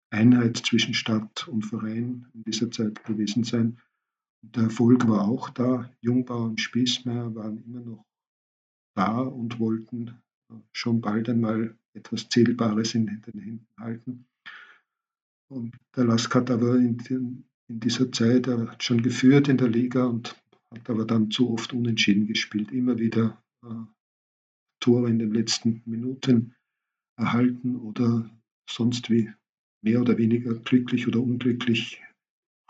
Einheit zwischen Stadt und Verein in dieser Zeit gewesen sein. Und der Erfolg war auch da. Jungbauer und Spießmeier waren immer noch da und wollten schon bald einmal etwas Zählbares in den Händen halten. Und der Lask hat aber in, in dieser Zeit, schon geführt in der Liga und hat aber dann zu oft unentschieden gespielt, immer wieder äh, Tore in den letzten Minuten erhalten oder sonst wie mehr oder weniger glücklich oder unglücklich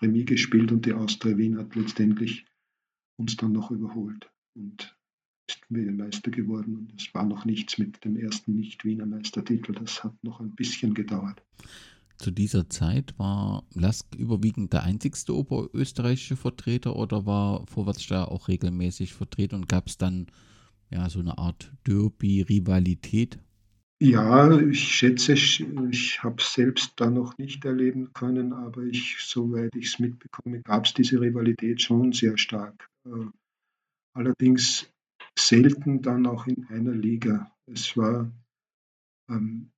Remis gespielt und die Austria Wien hat letztendlich uns dann noch überholt und ist wieder Meister geworden. Und es war noch nichts mit dem ersten Nicht-Wiener Meistertitel, das hat noch ein bisschen gedauert. Zu dieser Zeit war Lask überwiegend der einzigste oberösterreichische Vertreter oder war Vorwärtssteuer auch regelmäßig vertreten und gab es dann ja, so eine Art Derby-Rivalität? Ja, ich schätze, ich habe es selbst da noch nicht erleben können, aber ich, soweit ich es mitbekomme, gab es diese Rivalität schon sehr stark. Äh, allerdings selten dann auch in einer Liga. Es war, ähm,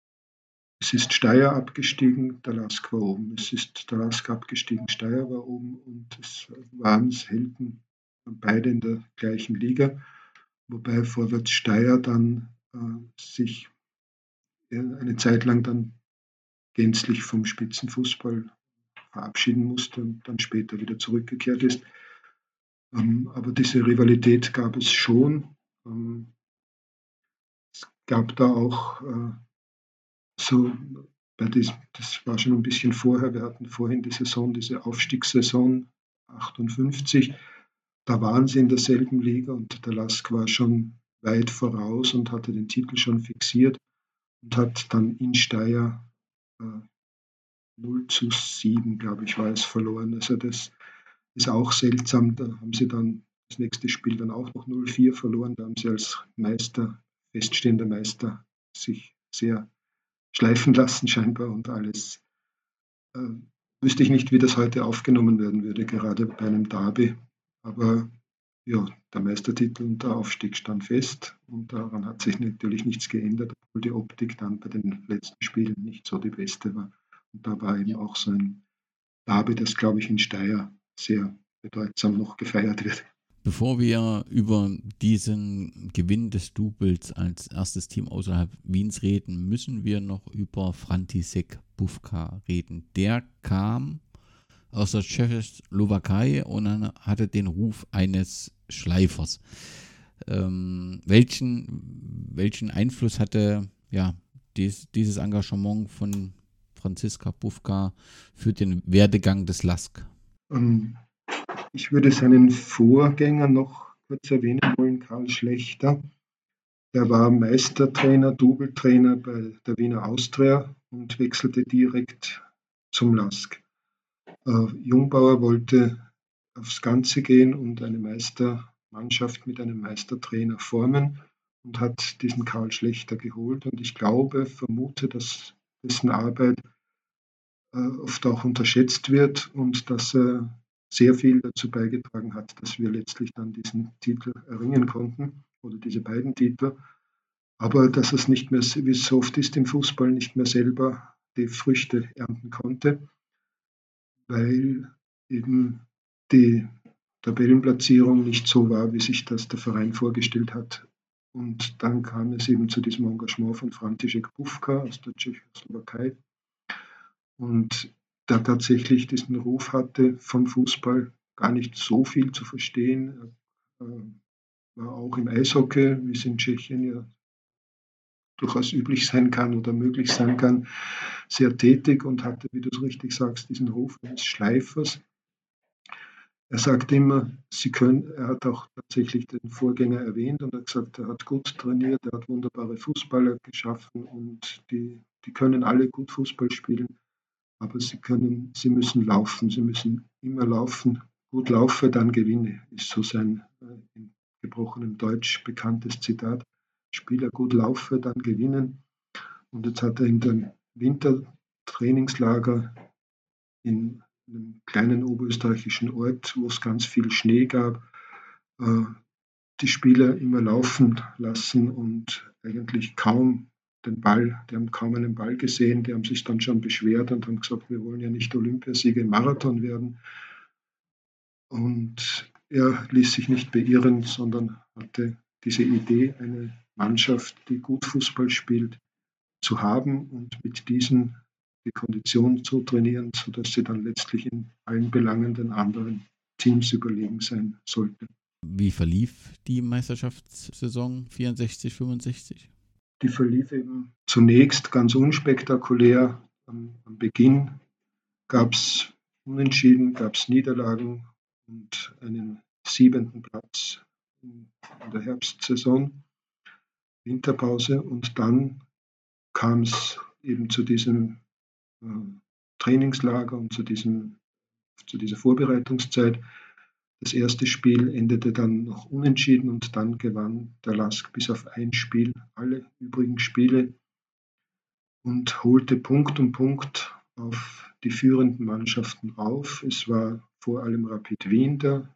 es ist Steyr abgestiegen, der Lask war oben. Es ist der Lask abgestiegen, Steyr war oben und es waren selten beide in der gleichen Liga, wobei Vorwärts Steyr dann äh, sich eine Zeit lang dann gänzlich vom Spitzenfußball verabschieden musste und dann später wieder zurückgekehrt ist. Ähm, aber diese Rivalität gab es schon. Ähm, es gab da auch äh, so, bei diesem, das war schon ein bisschen vorher, wir hatten vorhin die Saison, diese Aufstiegssaison 58, da waren sie in derselben Liga und der Lask war schon weit voraus und hatte den Titel schon fixiert und hat dann in Steyr äh, 0 zu 7, glaube ich, war es verloren. Also das ist auch seltsam. Da haben sie dann das nächste Spiel dann auch noch 0-4 verloren. Da haben sie als Meister, feststehender Meister, sich sehr schleifen lassen scheinbar und alles. Äh, wüsste ich nicht, wie das heute aufgenommen werden würde, gerade bei einem Derby. Aber ja, der Meistertitel und der Aufstieg stand fest und daran hat sich natürlich nichts geändert, obwohl die Optik dann bei den letzten Spielen nicht so die beste war. Und da war eben auch so ein Derby, das, glaube ich, in Steyr sehr bedeutsam noch gefeiert wird. Bevor wir über diesen Gewinn des Doubles als erstes Team außerhalb Wiens reden, müssen wir noch über Frantisek Bufka reden. Der kam aus der Tschechoslowakei und hatte den Ruf eines Schleifers. Ähm, welchen, welchen Einfluss hatte ja, dies, dieses Engagement von Franziska Bufka für den Werdegang des LASK? Ähm, ich würde seinen Vorgänger noch kurz erwähnen wollen, Karl Schlechter. Der war Meistertrainer, Double-Trainer bei der Wiener Austria und wechselte direkt zum LASK. Äh, Jungbauer wollte aufs Ganze gehen und eine Meistermannschaft mit einem Meistertrainer formen und hat diesen Karl Schlechter geholt. Und ich glaube, vermute, dass dessen Arbeit äh, oft auch unterschätzt wird und dass er sehr viel dazu beigetragen hat, dass wir letztlich dann diesen Titel erringen konnten oder diese beiden Titel. Aber dass es nicht mehr, wie es so oft ist im Fußball, nicht mehr selber die Früchte ernten konnte weil eben die Tabellenplatzierung nicht so war, wie sich das der Verein vorgestellt hat. Und dann kam es eben zu diesem Engagement von František Bufka aus der Tschechoslowakei und der tatsächlich diesen Ruf hatte, vom Fußball gar nicht so viel zu verstehen. Er äh, war auch im Eishockey, wie es in Tschechien ja durchaus üblich sein kann oder möglich sein kann, sehr tätig und hatte, wie du es richtig sagst, diesen Ruf eines Schleifers. Er sagt immer, sie können, er hat auch tatsächlich den Vorgänger erwähnt und hat gesagt, er hat gut trainiert, er hat wunderbare Fußballer geschaffen und die, die können alle gut Fußball spielen, aber sie können, sie müssen laufen, sie müssen immer laufen. Gut laufe, dann gewinne, ist so sein äh, in gebrochenem Deutsch bekanntes Zitat. Spieler gut laufe, dann gewinnen. Und jetzt hat er in dem Wintertrainingslager in einem kleinen oberösterreichischen Ort, wo es ganz viel Schnee gab, äh, die Spieler immer laufen lassen und eigentlich kaum den Ball, die haben kaum einen Ball gesehen, die haben sich dann schon beschwert und haben gesagt, wir wollen ja nicht Olympiasieger im Marathon werden. Und er ließ sich nicht beirren, sondern hatte diese Idee, eine Mannschaft, die gut Fußball spielt, zu haben und mit diesen die Kondition zu trainieren, sodass sie dann letztlich in allen Belangen den anderen Teams überlegen sein sollte. Wie verlief die Meisterschaftssaison 64, 65? Die verlief eben zunächst ganz unspektakulär. Am, am Beginn gab es Unentschieden, gab es Niederlagen und einen siebenten Platz in der Herbstsaison. Winterpause und dann kam es eben zu diesem äh, Trainingslager und zu, diesem, zu dieser Vorbereitungszeit. Das erste Spiel endete dann noch unentschieden und dann gewann der Lask bis auf ein Spiel alle übrigen Spiele und holte Punkt um Punkt auf die führenden Mannschaften auf. Es war vor allem Rapid Wien der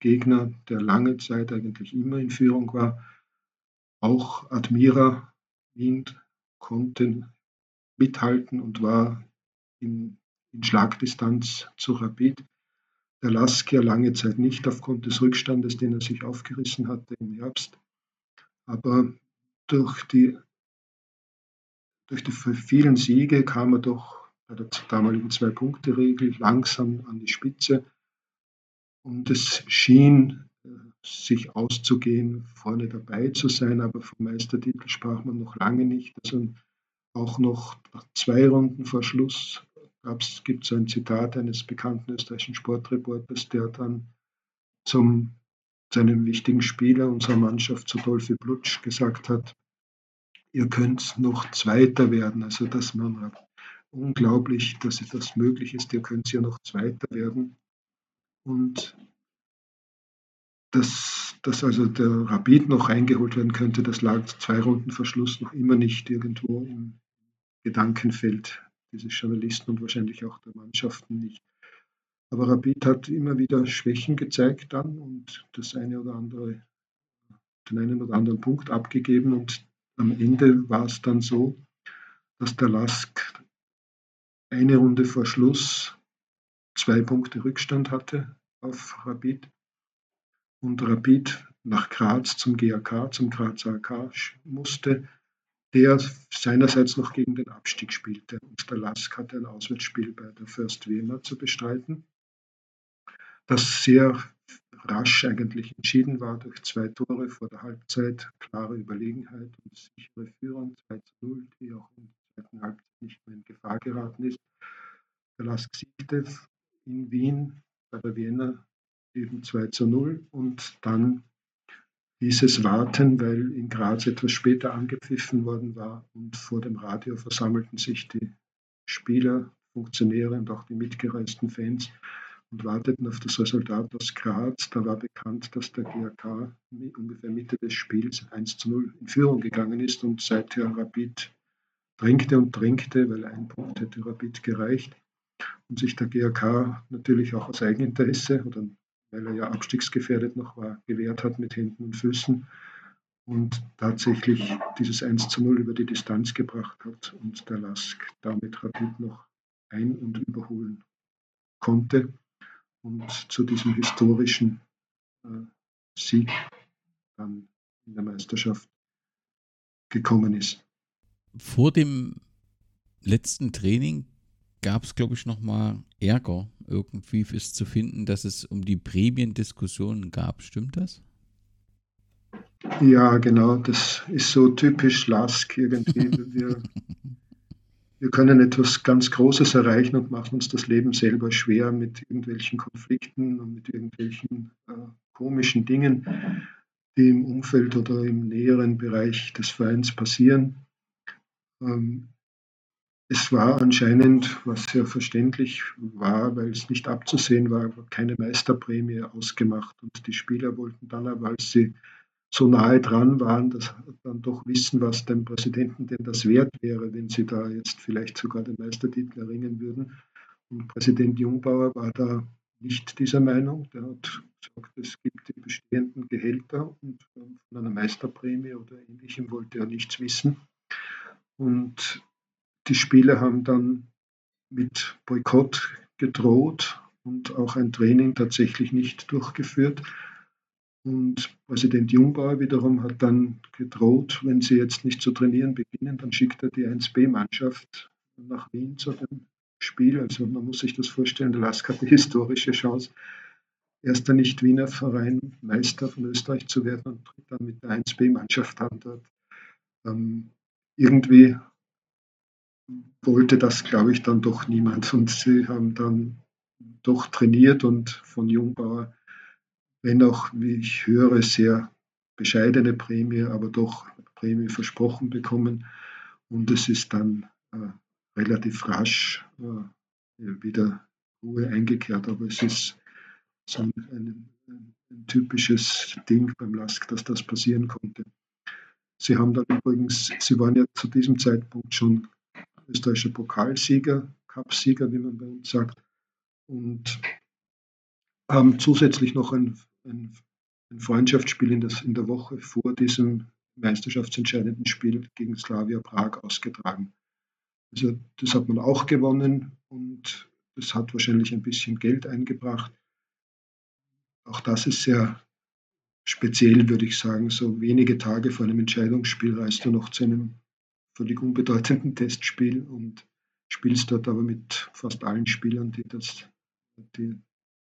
Gegner, der lange Zeit eigentlich immer in Führung war. Auch Admira Wien konnte mithalten und war in, in Schlagdistanz zu Rapid. Der Lask ja lange Zeit nicht aufgrund des Rückstandes, den er sich aufgerissen hatte im Herbst. Aber durch die, durch die vielen Siege kam er doch bei der damaligen Zwei-Punkte-Regel langsam an die Spitze. Und es schien äh, sich auszugehen, vorne dabei zu sein, aber vom Meistertitel sprach man noch lange nicht. Also auch noch zwei Runden vor Schluss gibt es ein Zitat eines bekannten österreichischen Sportreporters, der dann zum seinem wichtigen Spieler unserer Mannschaft, zu Dolphy Blutsch, gesagt hat, ihr könnt noch Zweiter werden. Also dass man unglaublich, dass das möglich ist, ihr könnt ja noch Zweiter werden. Und dass, dass also der Rapid noch eingeholt werden könnte, das lag zwei Runden Verschluss noch immer nicht irgendwo im Gedankenfeld dieses Journalisten und wahrscheinlich auch der Mannschaften nicht. Aber Rapid hat immer wieder Schwächen gezeigt dann und das eine oder andere, den einen oder anderen Punkt abgegeben und am Ende war es dann so, dass der Lask eine Runde vor Schluss zwei Punkte Rückstand hatte auf Rapid und Rapid nach Graz zum GAK, zum Grazer AK musste, der seinerseits noch gegen den Abstieg spielte. Der Lask hatte ein Auswärtsspiel bei der First Wiener zu bestreiten, das sehr rasch eigentlich entschieden war durch zwei Tore vor der Halbzeit, klare Überlegenheit und sichere Führung 2 zu 0, die auch in der zweiten Halbzeit nicht mehr in Gefahr geraten ist. Der Lask siegte in Wien bei der Wiener eben 2 zu 0 und dann hieß es warten, weil in Graz etwas später angepfiffen worden war und vor dem Radio versammelten sich die Spieler, Funktionäre und auch die mitgereisten Fans und warteten auf das Resultat aus Graz. Da war bekannt, dass der GAK ungefähr Mitte des Spiels 1 zu 0 in Führung gegangen ist und seither Rapid drängte und drängte, weil ein Punkt hätte Rapid gereicht und sich der GAK natürlich auch aus Eigeninteresse oder weil er ja abstiegsgefährdet noch war, gewehrt hat mit Händen und Füßen und tatsächlich dieses 1 zu 0 über die Distanz gebracht hat und der Lask damit Rapid noch ein- und überholen konnte und zu diesem historischen äh, Sieg dann in der Meisterschaft gekommen ist. Vor dem letzten Training gab es, glaube ich, nochmal Ärger irgendwie ist zu finden, dass es um die Prämiendiskussionen gab. Stimmt das? Ja, genau. Das ist so typisch Lask irgendwie. Wir, wir können etwas ganz Großes erreichen und machen uns das Leben selber schwer mit irgendwelchen Konflikten und mit irgendwelchen äh, komischen Dingen, die im Umfeld oder im näheren Bereich des Vereins passieren. Ähm, es war anscheinend, was sehr verständlich war, weil es nicht abzusehen war, keine Meisterprämie ausgemacht. Und die Spieler wollten dann aber, als sie so nahe dran waren, dass dann doch wissen, was dem Präsidenten denn das wert wäre, wenn sie da jetzt vielleicht sogar den Meistertitel erringen würden. Und Präsident Jungbauer war da nicht dieser Meinung. Der hat gesagt, es gibt die bestehenden Gehälter und von einer Meisterprämie oder ähnlichem wollte er nichts wissen. Und die Spieler haben dann mit Boykott gedroht und auch ein Training tatsächlich nicht durchgeführt. Und Präsident Jungbauer wiederum hat dann gedroht, wenn sie jetzt nicht zu trainieren beginnen, dann schickt er die 1B-Mannschaft nach Wien zu dem Spiel. Also man muss sich das vorstellen, der LASK hat die historische Chance, erster Nicht-Wiener Verein Meister von Österreich zu werden und tritt dann mit der 1B-Mannschaft an dort. Ähm, irgendwie wollte das, glaube ich, dann doch niemand. Und sie haben dann doch trainiert und von Jungbauer, wenn auch, wie ich höre, sehr bescheidene Prämie, aber doch Prämie versprochen bekommen. Und es ist dann äh, relativ rasch äh, wieder Ruhe eingekehrt. Aber es ist so ein, ein, ein, typisches Ding beim LASK, dass das passieren konnte. Sie haben dann übrigens, Sie waren ja zu diesem Zeitpunkt schon österreichischer Pokalsieger, Cupsieger, wie man bei uns sagt, und haben zusätzlich noch ein, ein, ein Freundschaftsspiel in, das, in der Woche vor diesem meisterschaftsentscheidenden Spiel gegen Slavia Prag ausgetragen. Also das hat man auch gewonnen und das hat wahrscheinlich ein bisschen Geld eingebracht. Auch das ist sehr speziell, würde ich sagen. So wenige Tage vor einem Entscheidungsspiel reist du noch zu einem völlig unbedeutenden Testspiel und spielst dort aber mit fast allen Spielern, die, das, die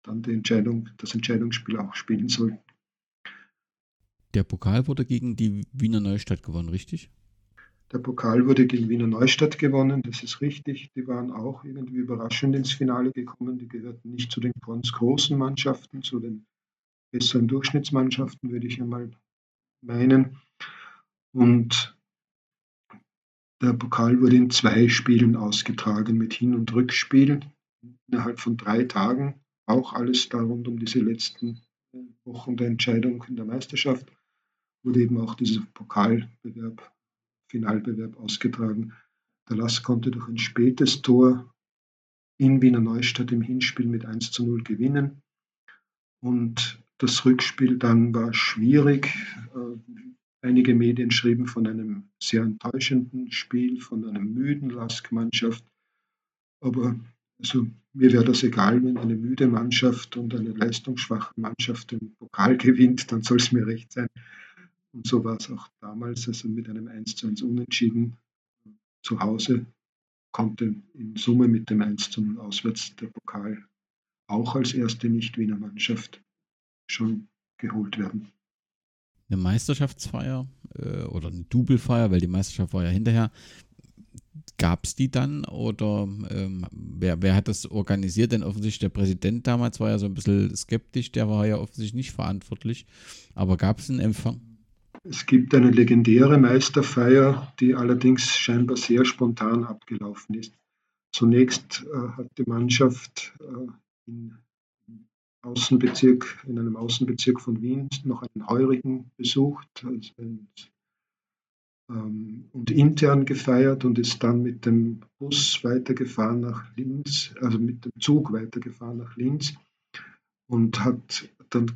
dann die Entscheidung, das Entscheidungsspiel auch spielen sollten. Der Pokal wurde gegen die Wiener Neustadt gewonnen, richtig? Der Pokal wurde gegen Wiener Neustadt gewonnen, das ist richtig. Die waren auch irgendwie überraschend ins Finale gekommen. Die gehörten nicht zu den ganz großen Mannschaften, zu den besseren Durchschnittsmannschaften, würde ich einmal meinen. Und der Pokal wurde in zwei Spielen ausgetragen mit Hin- und Rückspiel innerhalb von drei Tagen. Auch alles da rund um diese letzten Wochen der Entscheidung in der Meisterschaft wurde eben auch dieser Pokalbewerb Finalbewerb ausgetragen. Der Lass konnte durch ein spätes Tor in Wiener Neustadt im Hinspiel mit 1 zu 0 gewinnen. Und das Rückspiel dann war schwierig. Einige Medien schrieben von einem sehr enttäuschenden Spiel, von einer müden Lask-Mannschaft. Aber also, mir wäre das egal, wenn eine müde Mannschaft und eine leistungsschwache Mannschaft den Pokal gewinnt, dann soll es mir recht sein. Und so war es auch damals, also mit einem 1 zu 1 Unentschieden zu Hause konnte in Summe mit dem 1 zu 0 auswärts der Pokal auch als erste Nicht-Wiener Mannschaft schon geholt werden. Eine Meisterschaftsfeier äh, oder eine Doublefeier, weil die Meisterschaft war ja hinterher. Gab es die dann oder ähm, wer, wer hat das organisiert? Denn offensichtlich der Präsident damals war ja so ein bisschen skeptisch, der war ja offensichtlich nicht verantwortlich. Aber gab es einen Empfang? Es gibt eine legendäre Meisterfeier, die allerdings scheinbar sehr spontan abgelaufen ist. Zunächst äh, hat die Mannschaft äh, in, Außenbezirk, in einem Außenbezirk von Wien noch einen Heurigen besucht also ähm, und intern gefeiert und ist dann mit dem Bus weitergefahren nach Linz, also mit dem Zug weitergefahren nach Linz und hat dann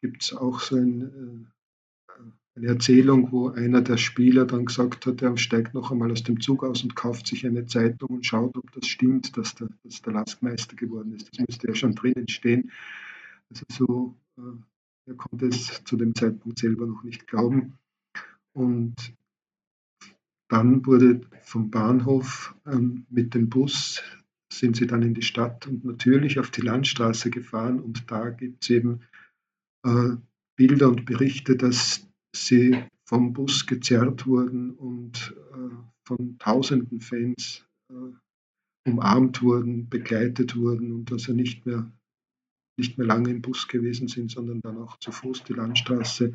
gibt es auch so ein äh, eine Erzählung, wo einer der Spieler dann gesagt hat, er steigt noch einmal aus dem Zug aus und kauft sich eine Zeitung und schaut, ob das stimmt, dass der, dass der Laskmeister geworden ist. Das müsste ja schon drinnen stehen. Also so, äh, er konnte es zu dem Zeitpunkt selber noch nicht glauben. Und dann wurde vom Bahnhof ähm, mit dem Bus sind sie dann in die Stadt und natürlich auf die Landstraße gefahren und da gibt es eben äh, Bilder und Berichte, dass sie vom Bus gezerrt wurden und äh, von tausenden Fans äh, umarmt wurden, begleitet wurden und dass sie nicht mehr, nicht mehr lange im Bus gewesen sind, sondern dann auch zu Fuß die Landstraße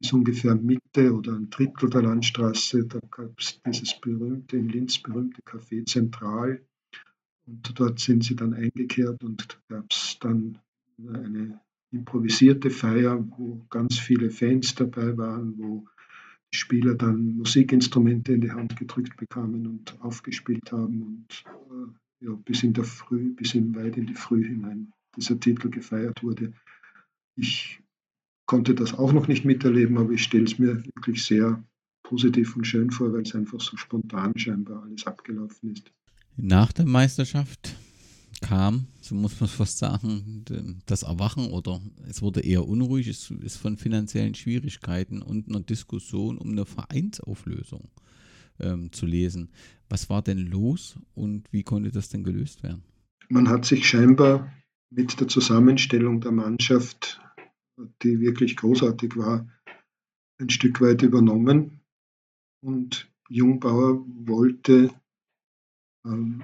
bis ungefähr Mitte oder ein Drittel der Landstraße. Da gab es dieses berühmte, in Linz berühmte Café Zentral. Und dort sind sie dann eingekehrt und gab es dann eine improvisierte Feier, wo ganz viele Fans dabei waren, wo die Spieler dann Musikinstrumente in die Hand gedrückt bekamen und aufgespielt haben und äh, ja, bis in der Früh, bis in weit in die Früh hinein dieser Titel gefeiert wurde. Ich konnte das auch noch nicht miterleben, aber ich stelle es mir wirklich sehr positiv und schön vor, weil es einfach so spontan scheinbar alles abgelaufen ist. Nach der Meisterschaft kam, so muss man fast sagen, das Erwachen oder es wurde eher unruhig, es ist von finanziellen Schwierigkeiten und einer Diskussion um eine Vereinsauflösung ähm, zu lesen. Was war denn los und wie konnte das denn gelöst werden? Man hat sich scheinbar mit der Zusammenstellung der Mannschaft, die wirklich großartig war, ein Stück weit übernommen und Jungbauer wollte ähm,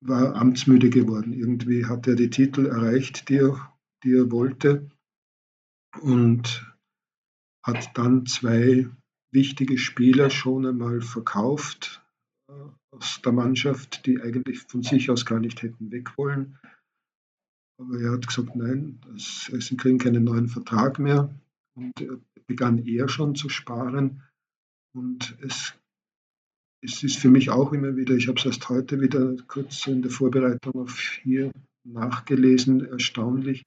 war amtsmüde geworden. Irgendwie hat er die Titel erreicht, die er, die er wollte und hat dann zwei wichtige Spieler schon einmal verkauft äh, aus der Mannschaft, die eigentlich von sich aus gar nicht hätten weg wollen. Aber er hat gesagt, nein, das, sie kriegen keinen neuen Vertrag mehr. Und er begann er schon zu sparen. Und es, es ist für mich auch immer wieder, ich habe es erst heute wieder kurz in der Vorbereitung auf hier nachgelesen, erstaunlich,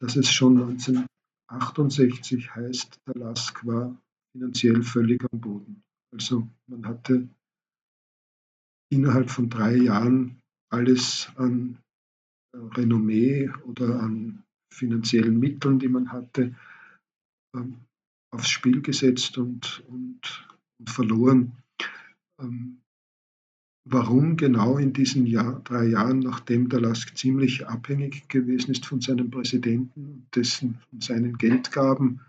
dass es schon 1968 heißt, der Lask war finanziell völlig am Boden. Also man hatte innerhalb von drei Jahren alles an Renommee oder an finanziellen Mitteln, die man hatte, ähm, aufs Spiel gesetzt und, und, und verloren. Ähm, warum genau in diesen Jahr, drei Jahren, nachdem der Lask ziemlich abhängig gewesen ist von seinem Präsidenten und dessen und seinen Geldgaben,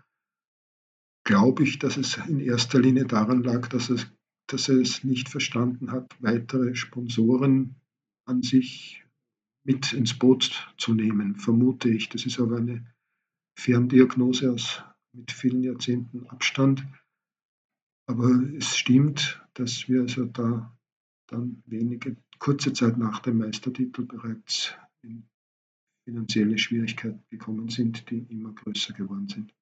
glaube ich, dass es in erster Linie daran lag, dass, es, dass er es nicht verstanden hat, weitere Sponsoren an sich mit ins Boot zu nehmen, vermute ich. Das ist aber eine Ferndiagnose aus, mit vielen Jahrzehnten Abstand. Aber es stimmt, dass wir also da dann wenige, kurze Zeit nach dem Meistertitel bereits in finanzielle Schwierigkeiten gekommen sind, die immer größer geworden sind.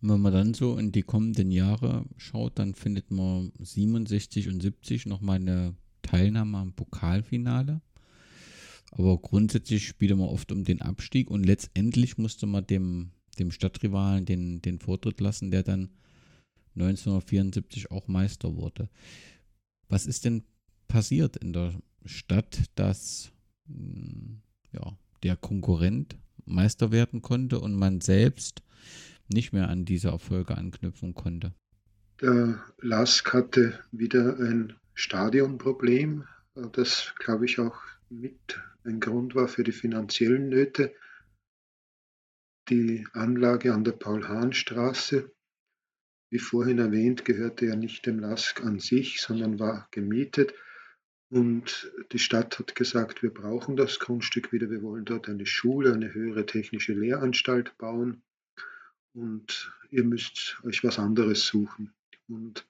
Und wenn man dann so in die kommenden Jahre schaut, dann findet man 67 und 70 nochmal eine Teilnahme am Pokalfinale. Aber grundsätzlich spielte man oft um den Abstieg und letztendlich musste man dem, dem Stadtrivalen den, den Vortritt lassen, der dann 1974 auch Meister wurde. Was ist denn passiert in der Stadt, dass hm, ja, der Konkurrent Meister werden konnte und man selbst nicht mehr an diese Erfolge anknüpfen konnte? Der Lask hatte wieder ein Stadionproblem, das, glaube ich, auch mit ein Grund war für die finanziellen Nöte. Die Anlage an der Paul-Hahn-Straße, wie vorhin erwähnt, gehörte ja nicht dem LASK an sich, sondern war gemietet. Und die Stadt hat gesagt, wir brauchen das Grundstück wieder, wir wollen dort eine Schule, eine höhere technische Lehranstalt bauen und ihr müsst euch was anderes suchen. Und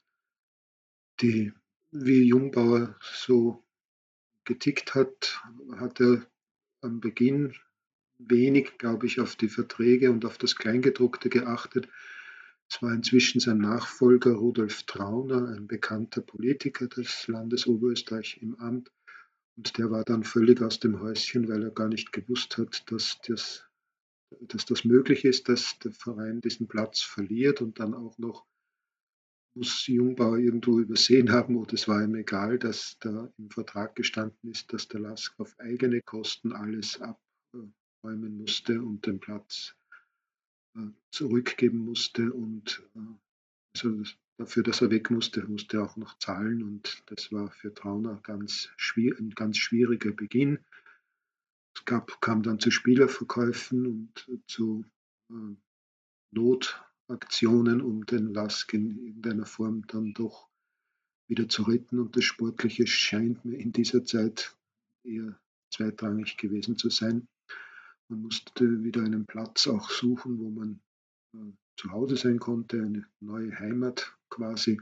die, wie Jungbauer so getickt hat, hat er am Beginn wenig, glaube ich, auf die Verträge und auf das Kleingedruckte geachtet. Es war inzwischen sein Nachfolger Rudolf Trauner, ein bekannter Politiker des Landes Oberösterreich im Amt. Und der war dann völlig aus dem Häuschen, weil er gar nicht gewusst hat, dass das, dass das möglich ist, dass der Verein diesen Platz verliert und dann auch noch muss Jungbauer irgendwo übersehen haben oder es war ihm egal, dass da im Vertrag gestanden ist, dass der Lask auf eigene Kosten alles abräumen musste und den Platz äh, zurückgeben musste und äh, also dafür, dass er weg musste, musste er auch noch zahlen und das war für Trauner ganz ein ganz schwieriger Beginn. Es gab, kam dann zu Spielerverkäufen und zu äh, Not, Aktionen, um den Lask in irgendeiner Form dann doch wieder zu retten. Und das Sportliche scheint mir in dieser Zeit eher zweitrangig gewesen zu sein. Man musste wieder einen Platz auch suchen, wo man äh, zu Hause sein konnte, eine neue Heimat quasi.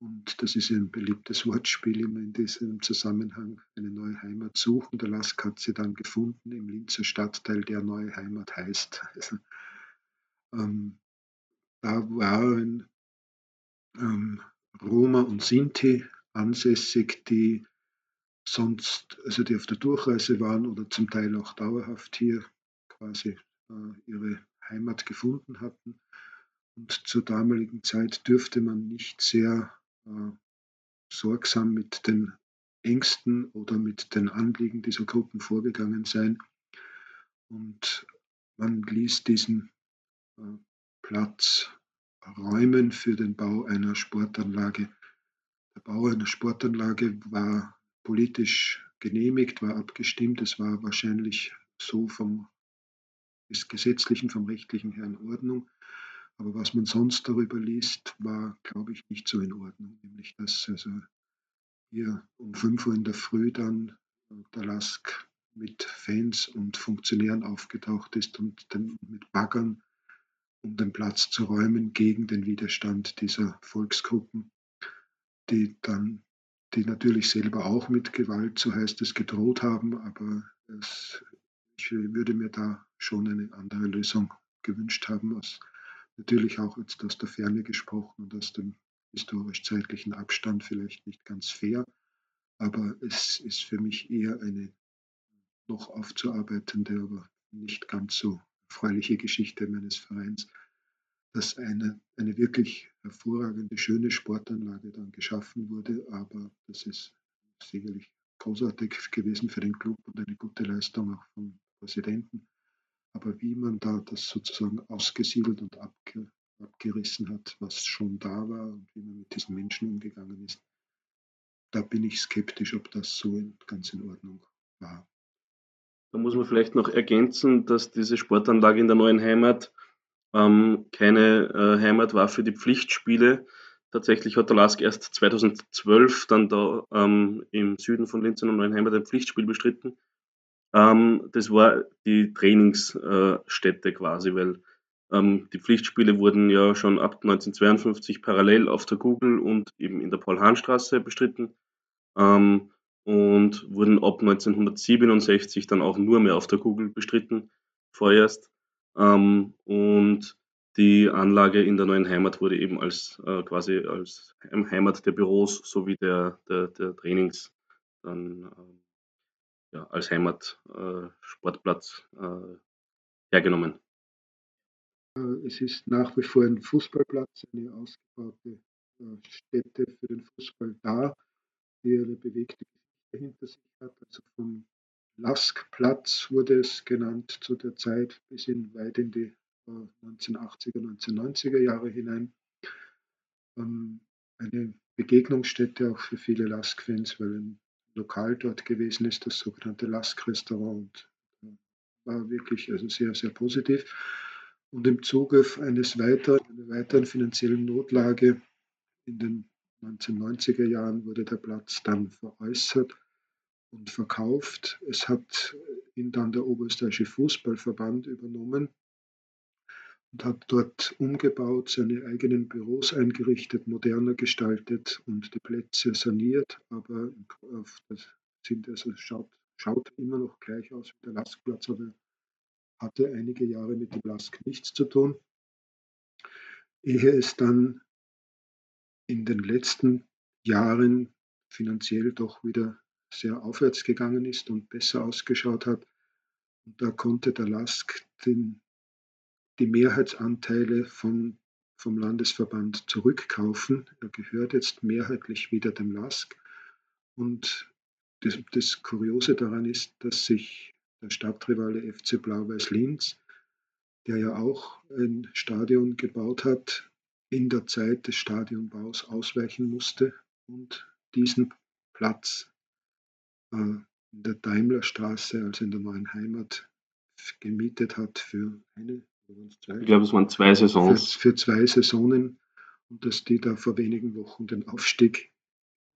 Und das ist ein beliebtes Wortspiel immer in diesem Zusammenhang, eine neue Heimat suchen. Der Lask hat sie dann gefunden im Linzer Stadtteil, der neue Heimat heißt. Also, ähm, da waren ähm, Roma und Sinti ansässig, die sonst, also die auf der Durchreise waren oder zum Teil auch dauerhaft hier quasi äh, ihre Heimat gefunden hatten. Und zur damaligen Zeit dürfte man nicht sehr äh, sorgsam mit den Ängsten oder mit den Anliegen dieser Gruppen vorgegangen sein. Und man ließ diesen äh, Platz räumen für den Bau einer Sportanlage. Der Bau einer Sportanlage war politisch genehmigt, war abgestimmt. Es war wahrscheinlich so vom gesetzlichen, vom rechtlichen her in Ordnung. Aber was man sonst darüber liest, war, glaube ich, nicht so in Ordnung. Nämlich, dass also hier um 5 Uhr in der Früh dann der Lask mit Fans und Funktionären aufgetaucht ist und dann mit Baggern um den Platz zu räumen gegen den Widerstand dieser Volksgruppen, die dann, die natürlich selber auch mit Gewalt, so heißt es, gedroht haben, aber es ich würde mir da schon eine andere Lösung gewünscht haben, aus, natürlich auch jetzt aus der Ferne gesprochen und aus dem historisch-zeitlichen Abstand vielleicht nicht ganz fair, aber es ist für mich eher eine noch aufzuarbeitende, aber nicht ganz so erfreuliche Geschichte meines Vereins, dass eine, eine wirklich hervorragende, schöne Sportanlage dann geschaffen wurde, aber das ist sicherlich großartig gewesen für den Club und eine gute Leistung auch vom Präsidenten. Aber wie man da das sozusagen ausgesiedelt und abge, abgerissen hat, was schon da war und wie man mit diesen Menschen umgegangen ist, da bin ich skeptisch, ob das so ganz in Ordnung war. Da muss man vielleicht noch ergänzen, dass diese Sportanlage in der neuen Heimat ähm, keine äh, Heimat war für die Pflichtspiele. Tatsächlich hat der Lask erst 2012 dann da ähm, im Süden von Linz in der neuen Heimat ein Pflichtspiel bestritten. Ähm, das war die Trainingsstätte äh, quasi, weil ähm, die Pflichtspiele wurden ja schon ab 1952 parallel auf der Google und eben in der Paul-Hahn-Straße bestritten. Ähm, und wurden ab 1967 dann auch nur mehr auf der Google bestritten, vorerst. Ähm, und die Anlage in der neuen Heimat wurde eben als äh, quasi als Heimat der Büros sowie der, der, der Trainings dann äh, ja, als Heimat äh, äh, hergenommen. Äh, es ist nach wie vor ein Fußballplatz, eine ausgebaute äh, Stätte für den Fußball da, die eine bewegte hinter sich hat. Also vom Laskplatz wurde es genannt zu der Zeit bis in weit in die 1980er, äh, 1990er Jahre hinein. Ähm, eine Begegnungsstätte auch für viele Lask-Fans, weil ein Lokal dort gewesen ist, das sogenannte Lask-Restaurant. Äh, war wirklich also sehr, sehr positiv. Und im Zuge eines weiteren, einer weiteren finanziellen Notlage in den 1990er Jahren wurde der Platz dann veräußert und verkauft. Es hat ihn dann der Oberösterreichische Fußballverband übernommen und hat dort umgebaut, seine eigenen Büros eingerichtet, moderner gestaltet und die Plätze saniert. Aber das sind also schaut, schaut immer noch gleich aus wie der Laskplatz, aber hatte einige Jahre mit dem Lask nichts zu tun. Ehe es dann in den letzten Jahren finanziell doch wieder sehr aufwärts gegangen ist und besser ausgeschaut hat. Und da konnte der LASK den, die Mehrheitsanteile von, vom Landesverband zurückkaufen. Er gehört jetzt mehrheitlich wieder dem LASK. Und das, das Kuriose daran ist, dass sich der Stadtrivale FC Blau-Weiß Linz, der ja auch ein Stadion gebaut hat, in der Zeit des Stadionbaus ausweichen musste und diesen Platz in der Daimlerstraße, also in der neuen Heimat, gemietet hat für eine, zwei, ich glaube, es waren zwei Saisons. Für, für, zwei Saisonen und dass die da vor wenigen Wochen den Aufstieg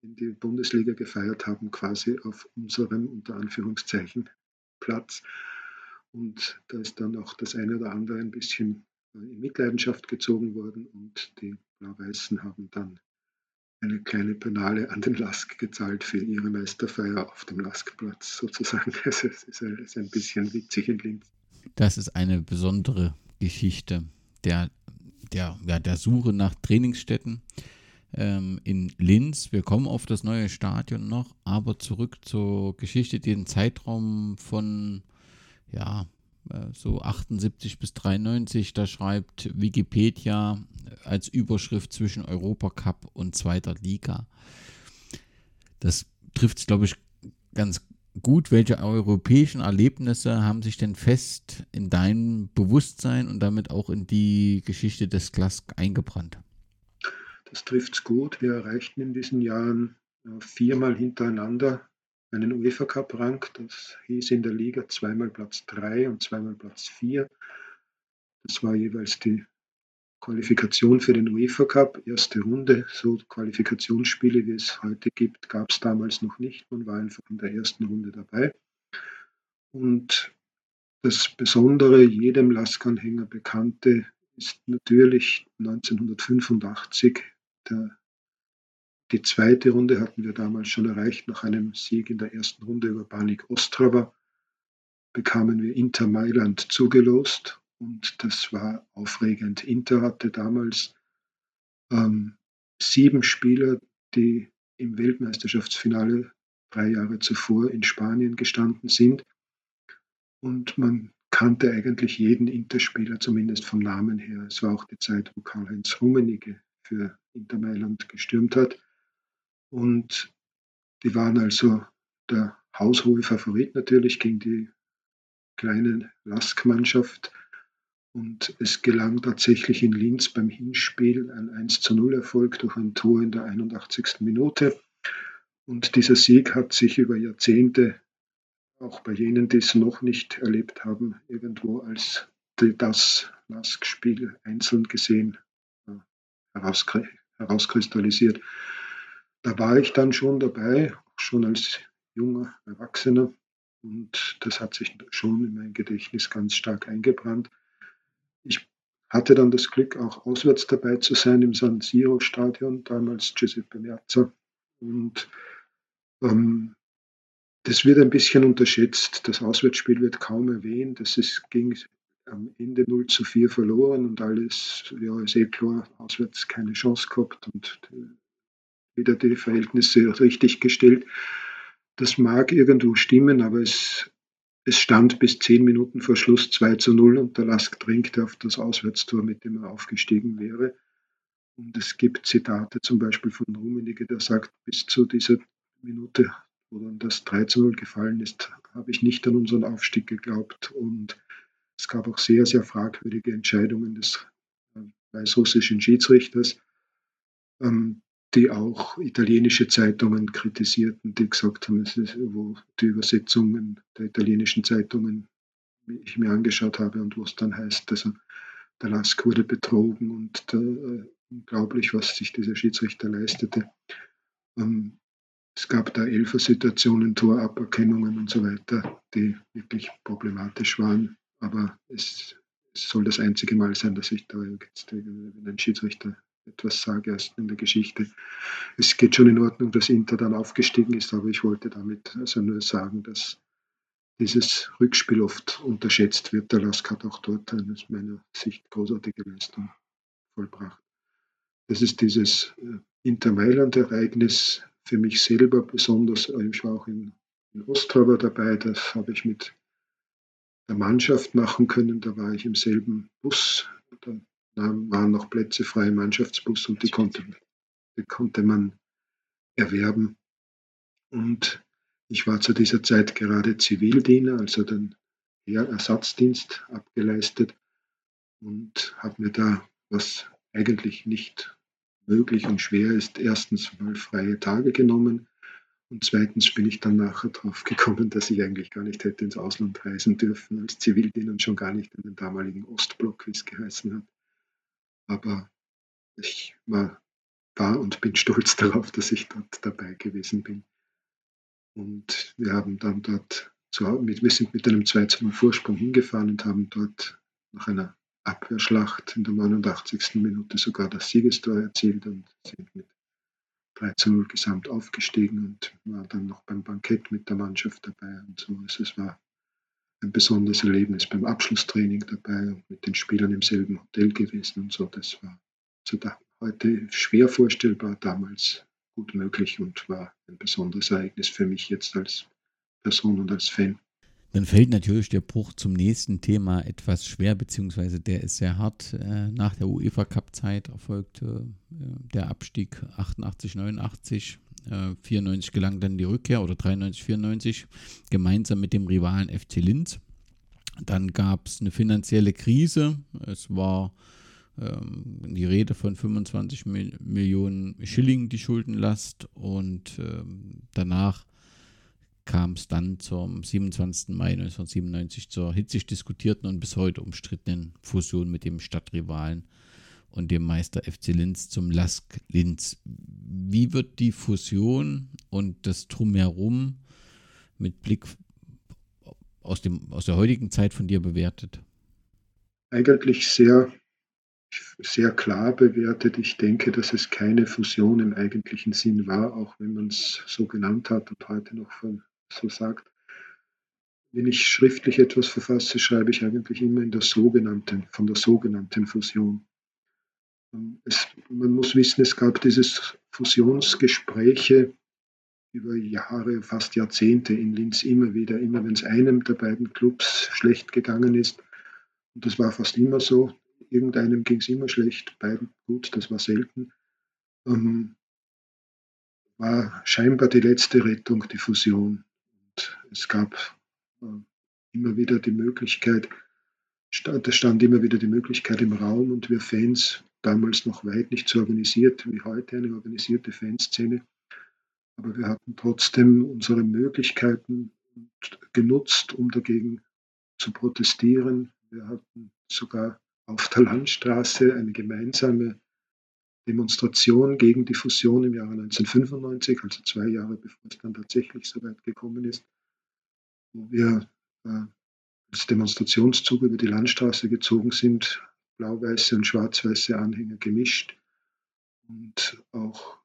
in die Bundesliga gefeiert haben, quasi auf unserem unter Anführungszeichen Platz. Und da ist dann auch das eine oder andere ein bisschen äh, in Mitleidenschaft gezogen worden und die Blau-Weißen haben dann eine kleine Penale an den Lask gezahlt für ihre Meisterfeier auf dem Laskplatz sozusagen. Also es ist ein, bisschen witzig in Linz. Das ist eine besondere Geschichte der, der, ja, der Suche nach Trainingsstätten ähm, in Linz. Wir kommen auf das neue Stadion noch, aber zurück zur Geschichte, den Zeitraum von ja, so 78 bis 93, da schreibt Wikipedia als Überschrift zwischen Europacup und zweiter Liga. Das trifft es, glaube ich, ganz gut. Welche europäischen Erlebnisse haben sich denn fest in dein Bewusstsein und damit auch in die Geschichte des Klask eingebrannt? Das trifft es gut. Wir erreichten in diesen Jahren äh, viermal hintereinander einen UEFA Cup Rang. Das hieß in der Liga zweimal Platz 3 und zweimal Platz 4. Das war jeweils die Qualifikation für den UEFA Cup, erste Runde. So Qualifikationsspiele, wie es heute gibt, gab es damals noch nicht. Man war einfach in der ersten Runde dabei. Und das Besondere, jedem Lask-Anhänger bekannte, ist natürlich 1985 der die zweite Runde hatten wir damals schon erreicht nach einem Sieg in der ersten Runde über Banik Ostrava. bekamen wir Inter Mailand zugelost und das war aufregend. Inter hatte damals ähm, sieben Spieler, die im Weltmeisterschaftsfinale drei Jahre zuvor in Spanien gestanden sind. Und man kannte eigentlich jeden Interspieler, zumindest vom Namen her. Es war auch die Zeit, wo Karl-Heinz Rummenigge für Inter Mailand gestürmt hat. Und die waren also der haushohe Favorit natürlich gegen die kleine Lask-Mannschaft. Und es gelang tatsächlich in Linz beim Hinspiel ein 1 zu 0 Erfolg durch ein Tor in der 81. Minute. Und dieser Sieg hat sich über Jahrzehnte, auch bei jenen, die es noch nicht erlebt haben, irgendwo als das Lask-Spiel einzeln gesehen äh, herauskristallisiert. Da war ich dann schon dabei, schon als junger Erwachsener. Und das hat sich schon in mein Gedächtnis ganz stark eingebrannt. Ich hatte dann das Glück, auch auswärts dabei zu sein im San Siro Stadion, damals Giuseppe Meazza. Und ähm, das wird ein bisschen unterschätzt. Das Auswärtsspiel wird kaum erwähnt. Es ist, ging am Ende 0 zu 4 verloren und alles, ja, ist eh klar, auswärts keine Chance gehabt und äh, wieder die Verhältnisse richtig gestellt. Das mag irgendwo stimmen, aber es, es stand bis zehn Minuten vor Schluss 2 zu 0 und der Lask drängte auf das Auswärtstor, mit dem er aufgestiegen wäre. Und es gibt Zitate zum Beispiel von Rummenigge, der sagt, bis zu dieser Minute, wo dann das 3 zu 0 gefallen ist, habe ich nicht an unseren Aufstieg geglaubt. Und es gab auch sehr, sehr fragwürdige Entscheidungen des äh, weißrussischen Schiedsrichters, ähm, die auch italienische Zeitungen kritisierten, die gesagt haben, ist, wo die Übersetzungen der italienischen Zeitungen ich mir angeschaut habe und wo es dann heißt, also der Lask wurde betrogen und der, äh, unglaublich, was sich dieser Schiedsrichter leistete. Ähm, es gab da Elfer-Situationen, Toraberkennungen und so weiter, die wirklich problematisch waren. Aber es, es, soll das einzige Mal sein, dass ich da jetzt einen Schiedsrichter etwas sage erst in der Geschichte. Es geht schon in Ordnung, dass Inter dann aufgestiegen ist, aber ich wollte damit also nur sagen, dass dieses Rückspiel oft unterschätzt wird. Der Lask hat auch dort eine aus meiner Sicht großartige Leistung vollbracht. Das ist dieses äh, Inter Mailand-Ereignis für mich selber besonders. Ich war auch in, in Ostrava dabei, das habe ich mit der Mannschaft machen können. Da war ich im selben Bus. Da waren noch Plätze frei im Mannschaftsbus und die konnte, die konnte man erwerben. Und ich war zu dieser Zeit gerade Zivildiener, also den Ersatzdienst abgeleistet und habe mir da, was eigentlich nicht möglich und schwer ist, erstens mal freie Tage genommen und zweitens bin ich dann nachher drauf gekommen, dass ich eigentlich gar nicht hätte ins Ausland reisen dürfen als Zivildiener und schon gar nicht in den damaligen Ostblock, wie es geheißen hat. Aber ich war, war und bin stolz darauf, dass ich dort dabei gewesen bin. Und wir haben dann dort, zu, wir sind mit einem 2 0 Vorsprung hingefahren und haben dort nach einer Abwehrschlacht in der 89. Minute sogar das Siegestor erzielt und sind mit 3 zu 0 gesamt aufgestiegen und war dann noch beim Bankett mit der Mannschaft dabei und so. Also es war ein besonderes Erlebnis beim Abschlusstraining dabei und mit den Spielern im selben Hotel gewesen und so. Das war so da, heute schwer vorstellbar, damals gut möglich und war ein besonderes Ereignis für mich jetzt als Person und als Fan. Dann fällt natürlich der Bruch zum nächsten Thema etwas schwer, beziehungsweise der ist sehr hart. Äh, nach der UEFA Cup-Zeit erfolgte äh, der Abstieg 88, 89. 94 gelang dann die Rückkehr oder 93, 94 gemeinsam mit dem Rivalen FC Linz. Dann gab es eine finanzielle Krise. Es war ähm, die Rede von 25 Millionen Schilling die Schuldenlast und ähm, danach kam es dann zum 27. Mai 1997 zur hitzig diskutierten und bis heute umstrittenen Fusion mit dem Stadtrivalen und dem Meister FC Linz zum Lask Linz. Wie wird die Fusion und das Drumherum mit Blick aus, dem, aus der heutigen Zeit von dir bewertet? Eigentlich sehr, sehr klar bewertet. Ich denke, dass es keine Fusion im eigentlichen Sinn war, auch wenn man es so genannt hat und heute noch von so sagt. wenn ich schriftlich etwas verfasse, schreibe ich eigentlich immer in der sogenannten, von der sogenannten Fusion. Ähm, es, man muss wissen, es gab dieses Fusionsgespräche über Jahre, fast Jahrzehnte in Linz immer wieder, immer wenn es einem der beiden Clubs schlecht gegangen ist. Und das war fast immer so. Irgendeinem ging es immer schlecht, beiden gut, das war selten. Ähm, war scheinbar die letzte Rettung, die Fusion. Und es gab äh, immer wieder die Möglichkeit, es stand immer wieder die Möglichkeit im Raum und wir Fans, damals noch weit nicht so organisiert wie heute eine organisierte Fanszene, aber wir hatten trotzdem unsere Möglichkeiten genutzt, um dagegen zu protestieren. Wir hatten sogar auf der Landstraße eine gemeinsame Demonstration gegen die Fusion im Jahre 1995, also zwei Jahre bevor es dann tatsächlich so weit gekommen ist, wo wir äh, als Demonstrationszug über die Landstraße gezogen sind, blau-weiße und schwarz-weiße Anhänger gemischt. Und auch,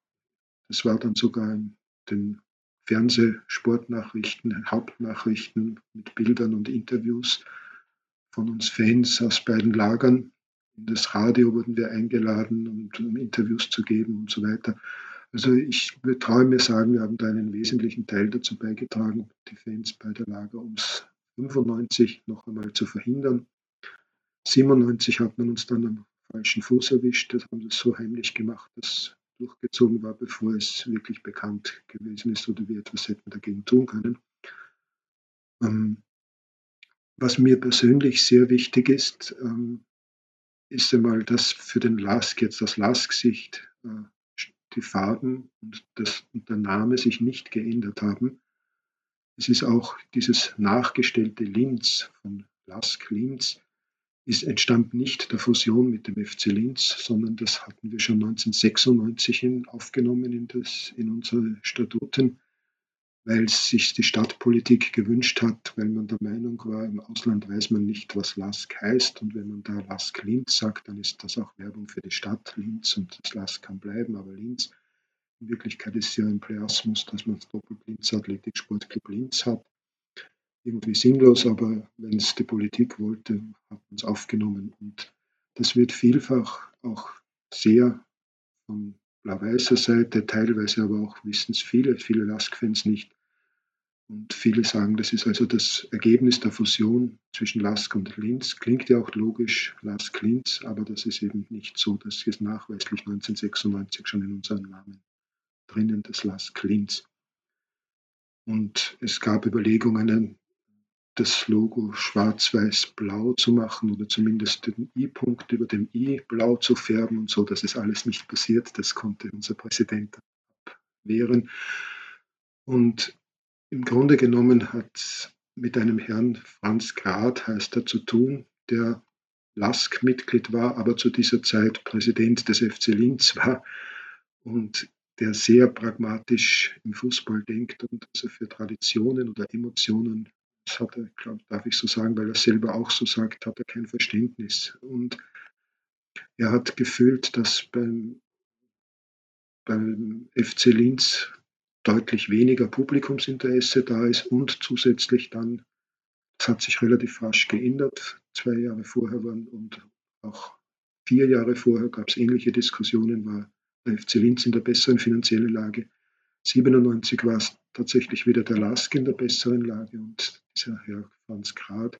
das war dann sogar in den Fernsehsportnachrichten, Hauptnachrichten mit Bildern und Interviews von uns Fans aus beiden Lagern. In das Radio wurden wir eingeladen, um, Interviews zu geben und so weiter. Also ich traue mir sagen, wir haben da einen wesentlichen Teil dazu beigetragen, die Fans bei der Lager ums 95 noch einmal zu verhindern. 97 hat man uns dann am falschen Fuß erwischt, das haben das so heimlich gemacht, dass durchgezogen war, bevor es wirklich bekannt gewesen ist oder wir etwas hätten dagegen tun können. Ähm, was mir persönlich sehr wichtig ist, ähm, ist einmal, dass für den Lask jetzt das Lask-Sicht äh, die Farben und, das, und der Name sich nicht geändert haben. Es ist auch dieses nachgestellte Linz von Lask Linz ist, entstammt nicht der Fusion mit dem FC Linz, sondern das hatten wir schon 1996 in, aufgenommen in, das, in unsere Statuten, weil sich die Stadtpolitik gewünscht hat, weil man der Meinung war, im Ausland weiß man nicht, was LASK heißt. Und wenn man da LASK Linz sagt, dann ist das auch Werbung für die Stadt Linz und das LASK kann bleiben, aber Linz. In Wirklichkeit ist es ja ein Pläasmus, dass man das Doppellinz Athletik Sportclub Linz hat irgendwie sinnlos, aber wenn es die Politik wollte, hat man es aufgenommen. Und das wird vielfach auch sehr von blau-weißer Seite, teilweise aber auch wissen es viele, viele Lask-Fans nicht. Und viele sagen, das ist also das Ergebnis der Fusion zwischen Lask und Linz. Klingt ja auch logisch, Lask-Linz, aber das ist eben nicht so. Das ist nachweislich 1996 schon in unserem Namen drinnen, das Lask-Linz. Und es gab Überlegungen, das Logo schwarz-weiß-blau zu machen oder zumindest den I-Punkt über dem I blau zu färben und so. Das ist alles nicht passiert. Das konnte unser Präsident abwehren. Und im Grunde genommen hat es mit einem Herrn Franz Grad, heißt er, zu tun, der LASK-Mitglied war, aber zu dieser Zeit Präsident des FC Linz war und der sehr pragmatisch im Fußball denkt und also für Traditionen oder Emotionen das hat er, glaub, darf ich so sagen, weil er selber auch so sagt, hat er kein Verständnis. Und er hat gefühlt, dass beim, beim FC Linz deutlich weniger Publikumsinteresse da ist und zusätzlich dann, das hat sich relativ rasch geändert, zwei Jahre vorher waren und auch vier Jahre vorher gab es ähnliche Diskussionen, war der FC Linz in der besseren finanziellen Lage. 97 war es tatsächlich wieder der Lask in der besseren Lage und dieser Herr Franz Grad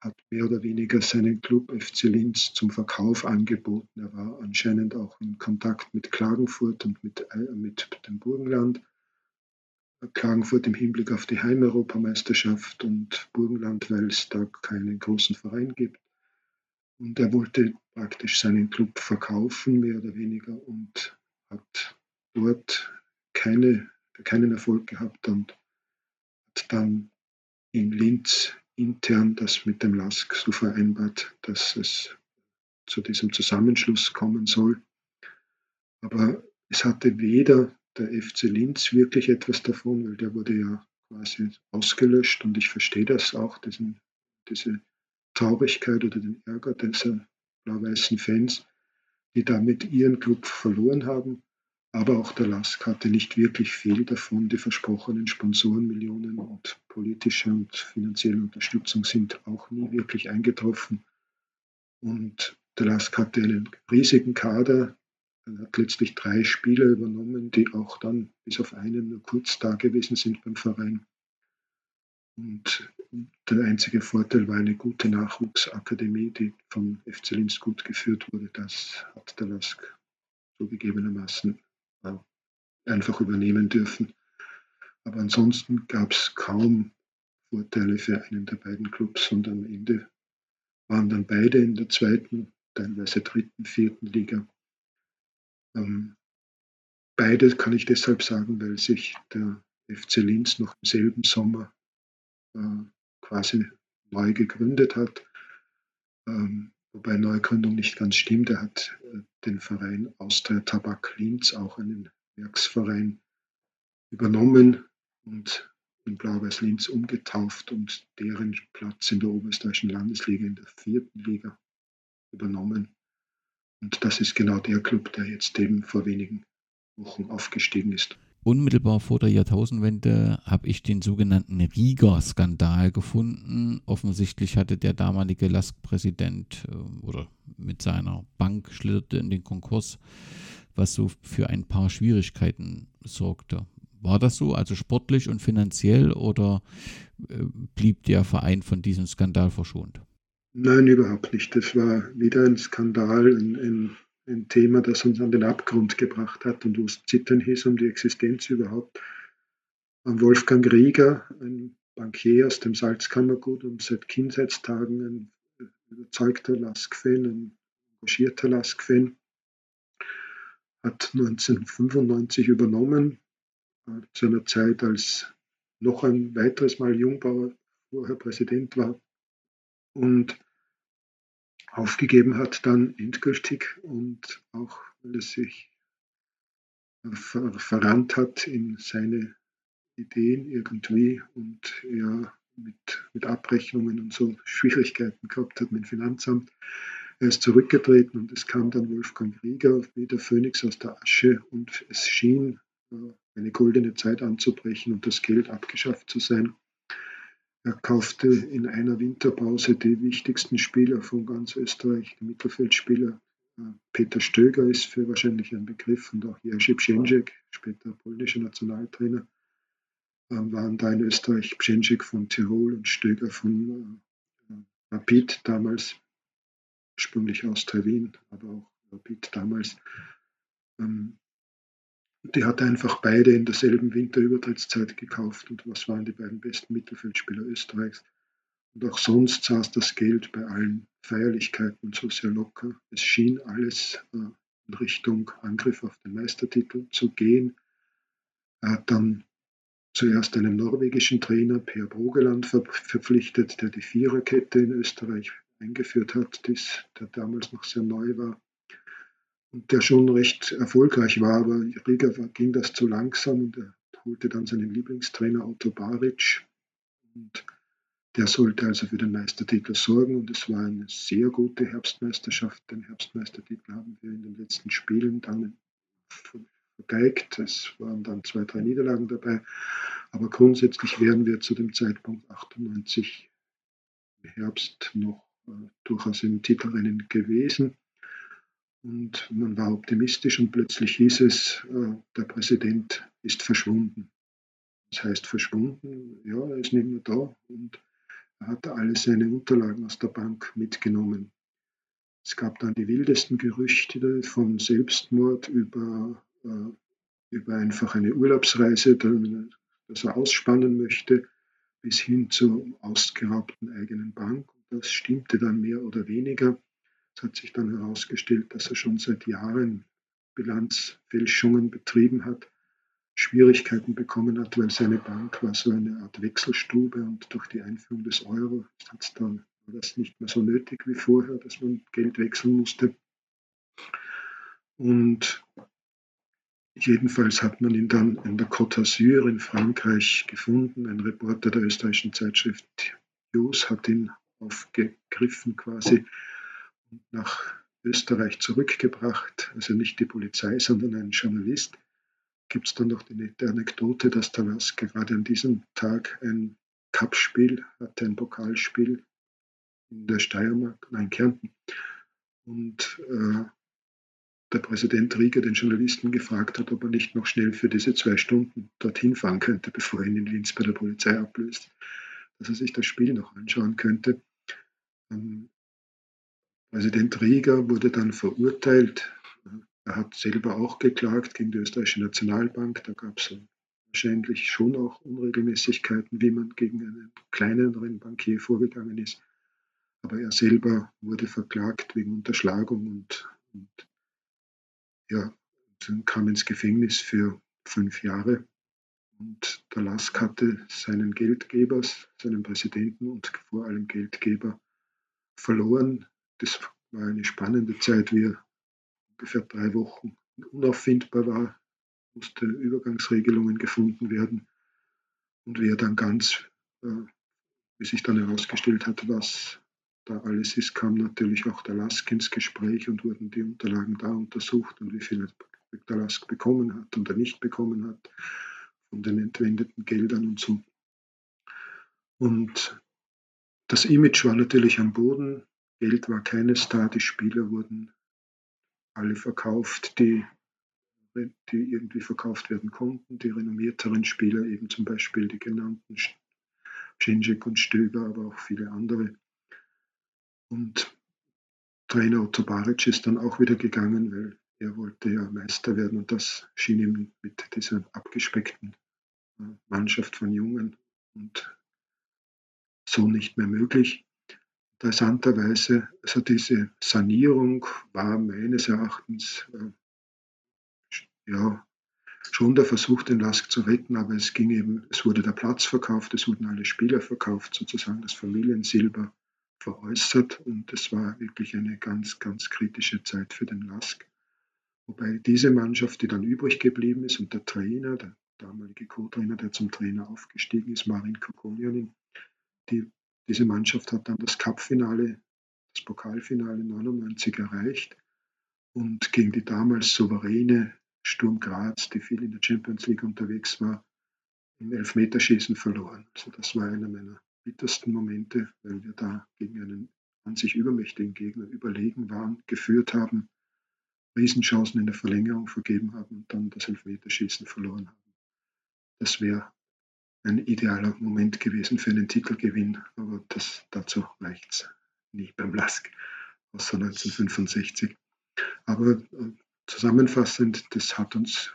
hat mehr oder weniger seinen Club FC Linz zum Verkauf angeboten. Er war anscheinend auch in Kontakt mit Klagenfurt und mit, äh, mit dem Burgenland. Klagenfurt im Hinblick auf die Heimeuropameisterschaft und Burgenland, weil es da keinen großen Verein gibt. Und er wollte praktisch seinen Club verkaufen, mehr oder weniger, und hat dort keine, keinen Erfolg gehabt und hat dann in Linz intern das mit dem LASK so vereinbart, dass es zu diesem Zusammenschluss kommen soll. Aber es hatte weder der FC Linz wirklich etwas davon, weil der wurde ja quasi ausgelöscht und ich verstehe das auch, diesen, diese Traurigkeit oder den Ärger dieser blau-weißen Fans, die damit ihren Club verloren haben. Aber auch der LASK hatte nicht wirklich viel davon. Die versprochenen Sponsorenmillionen und politische und finanzielle Unterstützung sind auch nie wirklich eingetroffen. Und der LASK hatte einen riesigen Kader. Er hat letztlich drei Spieler übernommen, die auch dann bis auf einen nur kurz da gewesen sind beim Verein. Und der einzige Vorteil war eine gute Nachwuchsakademie, die vom FC Linz gut geführt wurde. Das hat der LASK zugegebenermaßen einfach übernehmen dürfen. Aber ansonsten gab es kaum Vorteile für einen der beiden Clubs und am Ende waren dann beide in der zweiten, teilweise dritten, vierten Liga. Ähm, beide kann ich deshalb sagen, weil sich der FC Linz noch im selben Sommer äh, quasi neu gegründet hat. Ähm, wobei Neugründung nicht ganz stimmt. Er hat äh, den Verein Austria Tabak Linz, auch einen Werksverein, übernommen und in Blau-Weiß Linz umgetauft und deren Platz in der Oberösterreichischen Landesliga in der vierten Liga übernommen. Und das ist genau der Club, der jetzt eben vor wenigen Wochen aufgestiegen ist. Unmittelbar vor der Jahrtausendwende habe ich den sogenannten Rieger-Skandal gefunden. Offensichtlich hatte der damalige LASK-Präsident äh, oder mit seiner Bank schlitterte in den Konkurs, was so für ein paar Schwierigkeiten sorgte. War das so, also sportlich und finanziell, oder äh, blieb der Verein von diesem Skandal verschont? Nein, überhaupt nicht. Das war wieder ein Skandal, ein, ein ein Thema, das uns an den Abgrund gebracht hat und wo es zittern hieß um die Existenz überhaupt. Wolfgang Rieger, ein Bankier aus dem Salzkammergut und seit Kindheitstagen ein überzeugter Lask-Fan, ein engagierter Lask-Fan, hat 1995 übernommen, äh, zu einer Zeit, als noch ein weiteres Mal Jungbauer vorher Präsident war und aufgegeben hat dann endgültig und auch weil es sich ver verrannt hat in seine Ideen irgendwie und er mit, mit Abrechnungen und so Schwierigkeiten gehabt hat mit dem Finanzamt. Er ist zurückgetreten und es kam dann Wolfgang Rieger wie der Phönix aus der Asche und es schien äh, eine goldene Zeit anzubrechen und das Geld abgeschafft zu sein. Er kaufte in einer Winterpause die wichtigsten Spieler von ganz Österreich, die Mittelfeldspieler. Äh, Peter Stöger ist für wahrscheinlich ein Begriff und auch Jerzy Pszeniczek, später polnischer Nationaltrainer, ähm, waren da in Österreich Pszeniczek von Tirol und Stöger von äh, Rapid damals, ursprünglich aus Wien, aber auch Rapid damals. Ähm, die hat einfach beide in derselben Winterübertrittszeit gekauft. Und was waren die beiden besten Mittelfeldspieler Österreichs? Und auch sonst saß das Geld bei allen Feierlichkeiten so sehr locker. Es schien alles äh, in Richtung Angriff auf den Meistertitel zu gehen. Er hat dann zuerst einen norwegischen Trainer, Per Brogeland, ver verpflichtet, der die Viererkette in Österreich eingeführt hat, dies, der damals noch sehr neu war und der schon recht erfolgreich war, aber Riga ging das zu langsam und er holte dann seinen Lieblingstrainer Otto Baric und der sollte also für den Meistertitel sorgen und es war eine sehr gute Herbstmeisterschaft. Den Herbstmeistertitel haben wir in den letzten Spielen dann vergeigt. Es waren dann zwei, drei Niederlagen dabei, aber grundsätzlich wären wir zu dem Zeitpunkt 98 im Herbst noch durchaus im Titelrennen gewesen. Und man war optimistisch und plötzlich hieß es, äh, der Präsident ist verschwunden. Das heißt verschwunden, ja, er ist nicht mehr da und er hat alle seine Unterlagen aus der Bank mitgenommen. Es gab dann die wildesten Gerüchte von Selbstmord über, äh, über einfach eine Urlaubsreise, dass er ausspannen möchte, bis hin zur ausgeraubten eigenen Bank. Das stimmte dann mehr oder weniger. Es hat sich dann herausgestellt, dass er schon seit Jahren Bilanzfälschungen betrieben hat, Schwierigkeiten bekommen hat, weil seine Bank war so eine Art Wechselstube und durch die Einführung des Euro hat dann war das nicht mehr so nötig wie vorher, dass man Geld wechseln musste. Und jedenfalls hat man ihn dann in der Côte d'Azur in Frankreich gefunden. Ein Reporter der österreichischen Zeitschrift News hat ihn aufgegriffen quasi nach Österreich zurückgebracht, also nicht die Polizei, sondern ein Journalist. Gibt es dann noch die nette Anekdote, dass Lask gerade an diesem Tag ein Cup-Spiel hatte, ein Pokalspiel in der Steiermark, nein, Kärnten. Und äh, der Präsident Rieger den Journalisten gefragt hat, ob er nicht noch schnell für diese zwei Stunden dorthin fahren könnte, bevor er ihn in Linz bei der Polizei ablöst, dass er sich das Spiel noch anschauen könnte. Ähm, Präsident Rieger wurde dann verurteilt. Er hat selber auch geklagt gegen die österreichische Nationalbank. Da gab es wahrscheinlich schon auch Unregelmäßigkeiten, wie man gegen einen kleineren Bankier vorgegangen ist. Aber er selber wurde verklagt wegen Unterschlagung und, und ja, kam ins Gefängnis für fünf Jahre. Und der Lask hatte seinen Geldgeber, seinen Präsidenten und vor allem Geldgeber verloren. Das war eine spannende Zeit, wie er ungefähr drei Wochen unauffindbar war, musste Übergangsregelungen gefunden werden. Und wie er dann ganz, äh, wie sich dann herausgestellt hat, was da alles ist, kam natürlich auch der Lask ins Gespräch und wurden die Unterlagen da untersucht und wie viel der Lask bekommen hat und er nicht bekommen hat von den entwendeten Geldern und so. Und das Image war natürlich am Boden. Geld war keines da, die Spieler wurden alle verkauft, die, die irgendwie verkauft werden konnten. Die renommierteren Spieler, eben zum Beispiel die genannten Schinjek und Stöger, aber auch viele andere. Und Trainer Otto Baric ist dann auch wieder gegangen, weil er wollte ja Meister werden und das schien ihm mit dieser abgespeckten äh, Mannschaft von Jungen und so nicht mehr möglich. Interessanterweise, also diese Sanierung war meines Erachtens äh, ja, schon der Versuch, den Lask zu retten, aber es ging eben, es wurde der Platz verkauft, es wurden alle Spieler verkauft, sozusagen das Familiensilber veräußert und es war wirklich eine ganz, ganz kritische Zeit für den Lask. Wobei diese Mannschaft, die dann übrig geblieben ist und der Trainer, der damalige Co-Trainer, der zum Trainer aufgestiegen ist, Marin Kokonjanin, die, diese Mannschaft hat dann das Cup-Finale, das Pokalfinale 99 erreicht und gegen die damals souveräne Sturm Graz, die viel in der Champions League unterwegs war, im Elfmeterschießen verloren. Also das war einer meiner bittersten Momente, weil wir da gegen einen an sich übermächtigen Gegner überlegen waren, geführt haben, Riesenchancen in der Verlängerung vergeben haben und dann das Elfmeterschießen verloren haben. Das wäre ein idealer Moment gewesen für einen Titelgewinn, aber das, dazu reicht es nie beim Lask, außer 1965. Aber äh, zusammenfassend, das hat uns,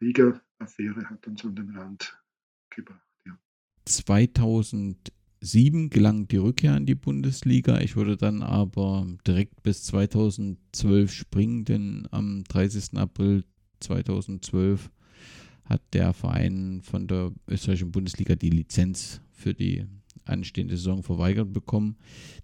Rieger-Affäre hat uns an den Rand gebracht. 2007 gelang die Rückkehr in die Bundesliga. Ich würde dann aber direkt bis 2012 springen, denn am 30. April 2012 hat der Verein von der österreichischen Bundesliga die Lizenz für die anstehende Saison verweigert bekommen.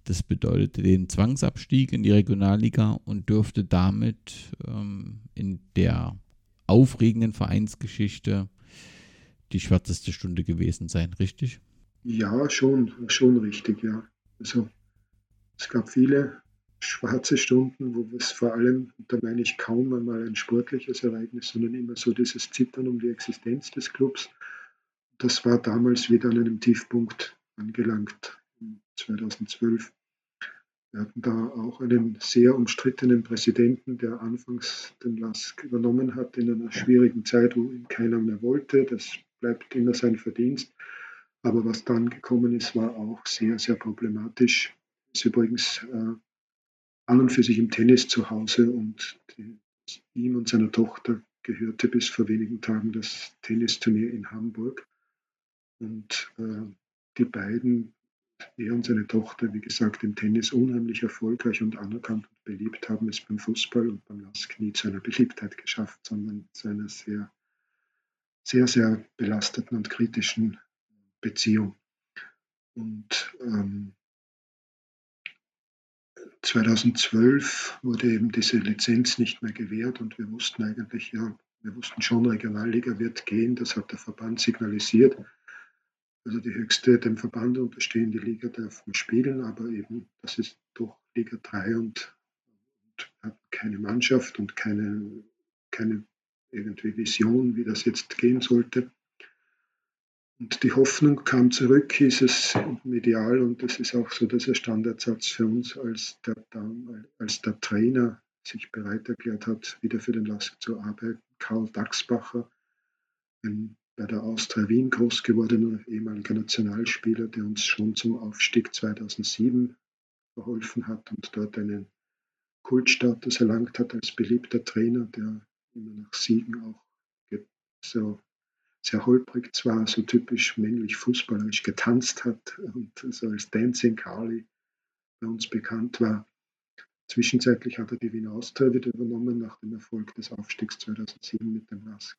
Das bedeutete den Zwangsabstieg in die Regionalliga und dürfte damit ähm, in der aufregenden Vereinsgeschichte die schwärzeste Stunde gewesen sein, richtig? Ja, schon, schon richtig, ja. Also es gab viele schwarze Stunden, wo es vor allem, da meine ich kaum einmal ein sportliches Ereignis, sondern immer so dieses Zittern um die Existenz des Clubs. Das war damals wieder an einem Tiefpunkt angelangt, 2012. Wir hatten da auch einen sehr umstrittenen Präsidenten, der anfangs den Lask übernommen hat in einer schwierigen Zeit, wo ihn keiner mehr wollte. Das bleibt immer sein Verdienst. Aber was dann gekommen ist, war auch sehr, sehr problematisch. Ist übrigens äh, an und für sich im Tennis zu Hause und ihm und seiner Tochter gehörte bis vor wenigen Tagen das Tennisturnier in Hamburg. Und äh, die beiden, er und seine Tochter, wie gesagt, im Tennis unheimlich erfolgreich und anerkannt und beliebt, haben es beim Fußball und beim Lask nie zu einer Beliebtheit geschafft, sondern zu einer sehr sehr, sehr belasteten und kritischen Beziehung. Und ähm, 2012 wurde eben diese Lizenz nicht mehr gewährt und wir wussten eigentlich, ja, wir wussten schon, Regionalliga wird gehen, das hat der Verband signalisiert. Also die höchste dem Verband unterstehende Liga darf man spielen, aber eben das ist doch Liga 3 und hatten keine Mannschaft und keine, keine irgendwie Vision, wie das jetzt gehen sollte. Und die Hoffnung kam zurück, hieß es medial, und das ist auch so dieser Standardsatz für uns, als der, als der Trainer sich bereit erklärt hat, wieder für den Lask zu arbeiten. Karl Dachsbacher, ein bei der Austria Wien groß gewordener ehemaliger Nationalspieler, der uns schon zum Aufstieg 2007 verholfen hat und dort einen Kultstatus erlangt hat als beliebter Trainer, der immer nach Siegen auch so sehr holprig zwar, so typisch männlich fußballerisch getanzt hat und so als Dancing Carly bei uns bekannt war. Zwischenzeitlich hat er die Wiener Austria wieder übernommen nach dem Erfolg des Aufstiegs 2007 mit dem Lask,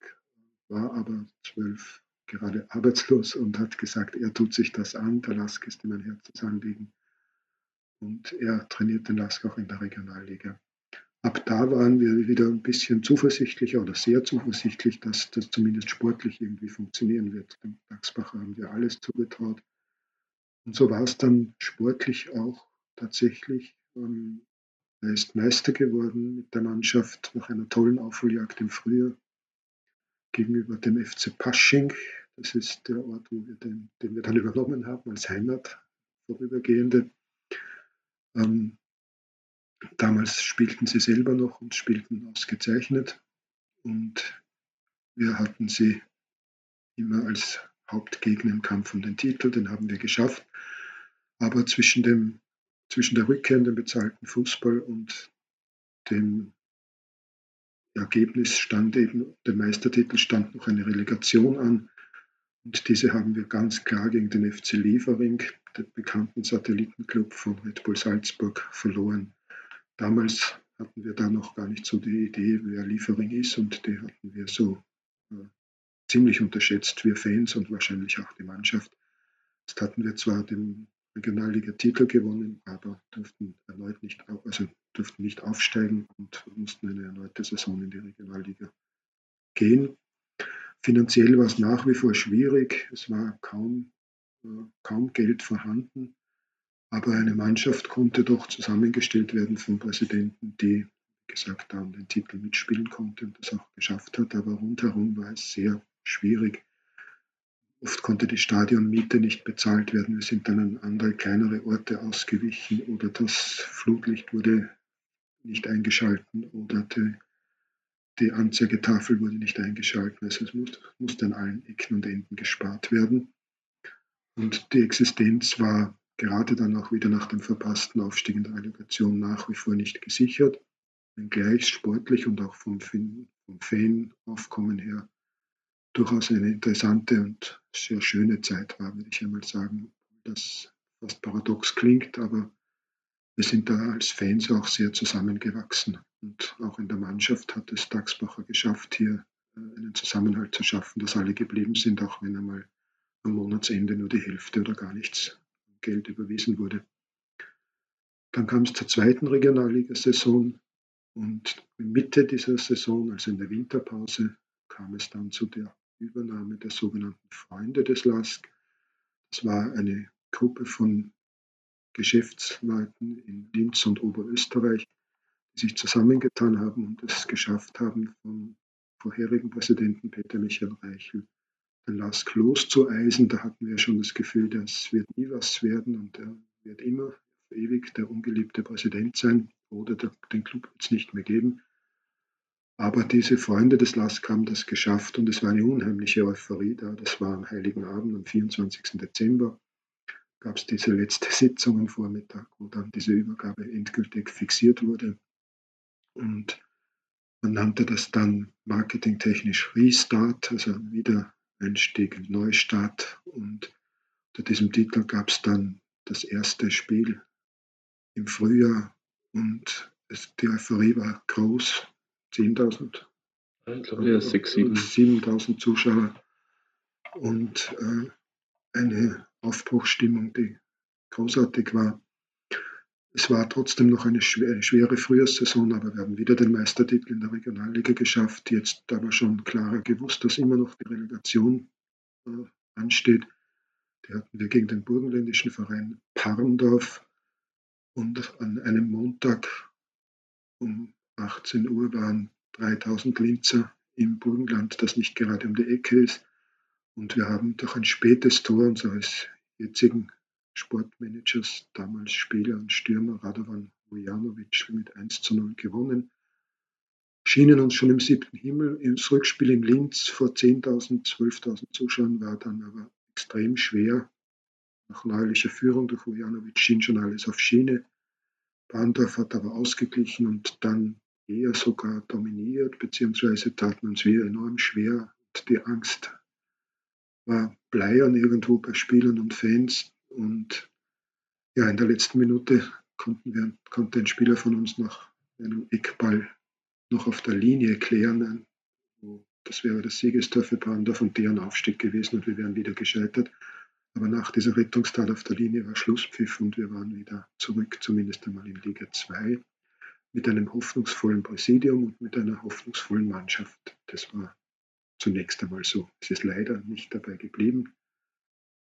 war aber zwölf gerade arbeitslos und hat gesagt, er tut sich das an, der Lask ist ihm ein Herzensanliegen. Und er trainiert den Lask auch in der Regionalliga ab da waren wir wieder ein bisschen zuversichtlicher oder sehr zuversichtlich, dass das zumindest sportlich irgendwie funktionieren wird. Dem Dachsbacher haben wir alles zugetraut. Und so war es dann sportlich auch tatsächlich. Ähm, er ist Meister geworden mit der Mannschaft nach einer tollen Aufholjagd im Frühjahr gegenüber dem FC Pasching. Das ist der Ort, wo wir den, den wir dann übernommen haben als Heimat vorübergehende. Ähm, Damals spielten sie selber noch und spielten ausgezeichnet. Und wir hatten sie immer als Hauptgegner im Kampf um den Titel, den haben wir geschafft. Aber zwischen, dem, zwischen der Rückkehr in den bezahlten Fußball und dem Ergebnis stand eben, der Meistertitel stand noch eine Relegation an. Und diese haben wir ganz klar gegen den FC Liefering, den bekannten Satellitenclub von Red Bull Salzburg, verloren. Damals hatten wir da noch gar nicht so die Idee, wer Liefering ist und die hatten wir so äh, ziemlich unterschätzt, wir Fans und wahrscheinlich auch die Mannschaft. Jetzt hatten wir zwar den Regionalliga-Titel gewonnen, aber durften erneut nicht, also durften nicht aufsteigen und mussten eine erneute Saison in die Regionalliga gehen. Finanziell war es nach wie vor schwierig, es war kaum, äh, kaum Geld vorhanden. Aber eine Mannschaft konnte doch zusammengestellt werden von Präsidenten, die, wie gesagt, da um den Titel mitspielen konnte und das auch geschafft hat. Aber rundherum war es sehr schwierig. Oft konnte die Stadionmiete nicht bezahlt werden. Wir sind dann an andere kleinere Orte ausgewichen oder das Flutlicht wurde nicht eingeschalten oder die, die Anzeigetafel wurde nicht eingeschalten. Also es muss, musste an allen Ecken und Enden gespart werden. Und die Existenz war gerade dann auch wieder nach dem verpassten Aufstieg in der Relegation nach wie vor nicht gesichert, wenngleich sportlich und auch vom, vom Fanaufkommen her durchaus eine interessante und sehr schöne Zeit war, würde ich einmal sagen. Das fast paradox klingt, aber wir sind da als Fans auch sehr zusammengewachsen. Und auch in der Mannschaft hat es Dachsbacher geschafft, hier äh, einen Zusammenhalt zu schaffen, dass alle geblieben sind, auch wenn einmal am Monatsende nur die Hälfte oder gar nichts Geld überwiesen wurde. Dann kam es zur zweiten Regionalligasaison und Mitte dieser Saison, also in der Winterpause, kam es dann zu der Übernahme der sogenannten Freunde des LASK. Das war eine Gruppe von Geschäftsleuten in Linz und Oberösterreich, die sich zusammengetan haben und es geschafft haben, vom vorherigen Präsidenten Peter Michael Reichel Lask loszueisen, da hatten wir schon das Gefühl, das wird nie was werden und er wird immer ewig der ungeliebte Präsident sein oder der, den Club wird es nicht mehr geben. Aber diese Freunde des Lask haben das geschafft und es war eine unheimliche Euphorie da. Das war am Heiligen Abend, am 24. Dezember, gab es diese letzte Sitzung am Vormittag, wo dann diese Übergabe endgültig fixiert wurde. Und man nannte das dann marketingtechnisch Restart, also wieder Einstieg, Neustart. Und unter diesem Titel gab es dann das erste Spiel im Frühjahr und es, die Euphorie war groß. 10.000. Ich glaube, ja, 6, 7.000 Zuschauer und äh, eine Aufbruchsstimmung, die großartig war. Es war trotzdem noch eine schwere, Frühjahrssaison, aber wir haben wieder den Meistertitel in der Regionalliga geschafft. Jetzt aber schon klarer gewusst, dass immer noch die Relegation äh, ansteht. Die hatten wir gegen den burgenländischen Verein Parndorf und an einem Montag um 18 Uhr waren 3000 Linzer im Burgenland, das nicht gerade um die Ecke ist. Und wir haben durch ein spätes Tor unseres jetzigen Sportmanagers, damals Spieler und Stürmer Radovan Vujanovic mit 1 zu 0 gewonnen. Schienen uns schon im siebten Himmel. Das Rückspiel in Linz vor 10.000, 12.000 Zuschauern war dann aber extrem schwer. Nach neuerlicher Führung durch Vujanovic schien schon alles auf Schiene. Bahndorf hat aber ausgeglichen und dann eher sogar dominiert, beziehungsweise taten uns wir enorm schwer. Und die Angst war bleiern irgendwo bei Spielern und Fans. Und ja, in der letzten Minute konnten wir, konnte ein Spieler von uns nach einem Eckball noch auf der Linie klären. Das wäre das Siegestor für Brandorf und deren Aufstieg gewesen und wir wären wieder gescheitert. Aber nach dieser Rettungstat auf der Linie war Schlusspfiff und wir waren wieder zurück, zumindest einmal in Liga 2, mit einem hoffnungsvollen Präsidium und mit einer hoffnungsvollen Mannschaft. Das war zunächst einmal so. Es ist leider nicht dabei geblieben.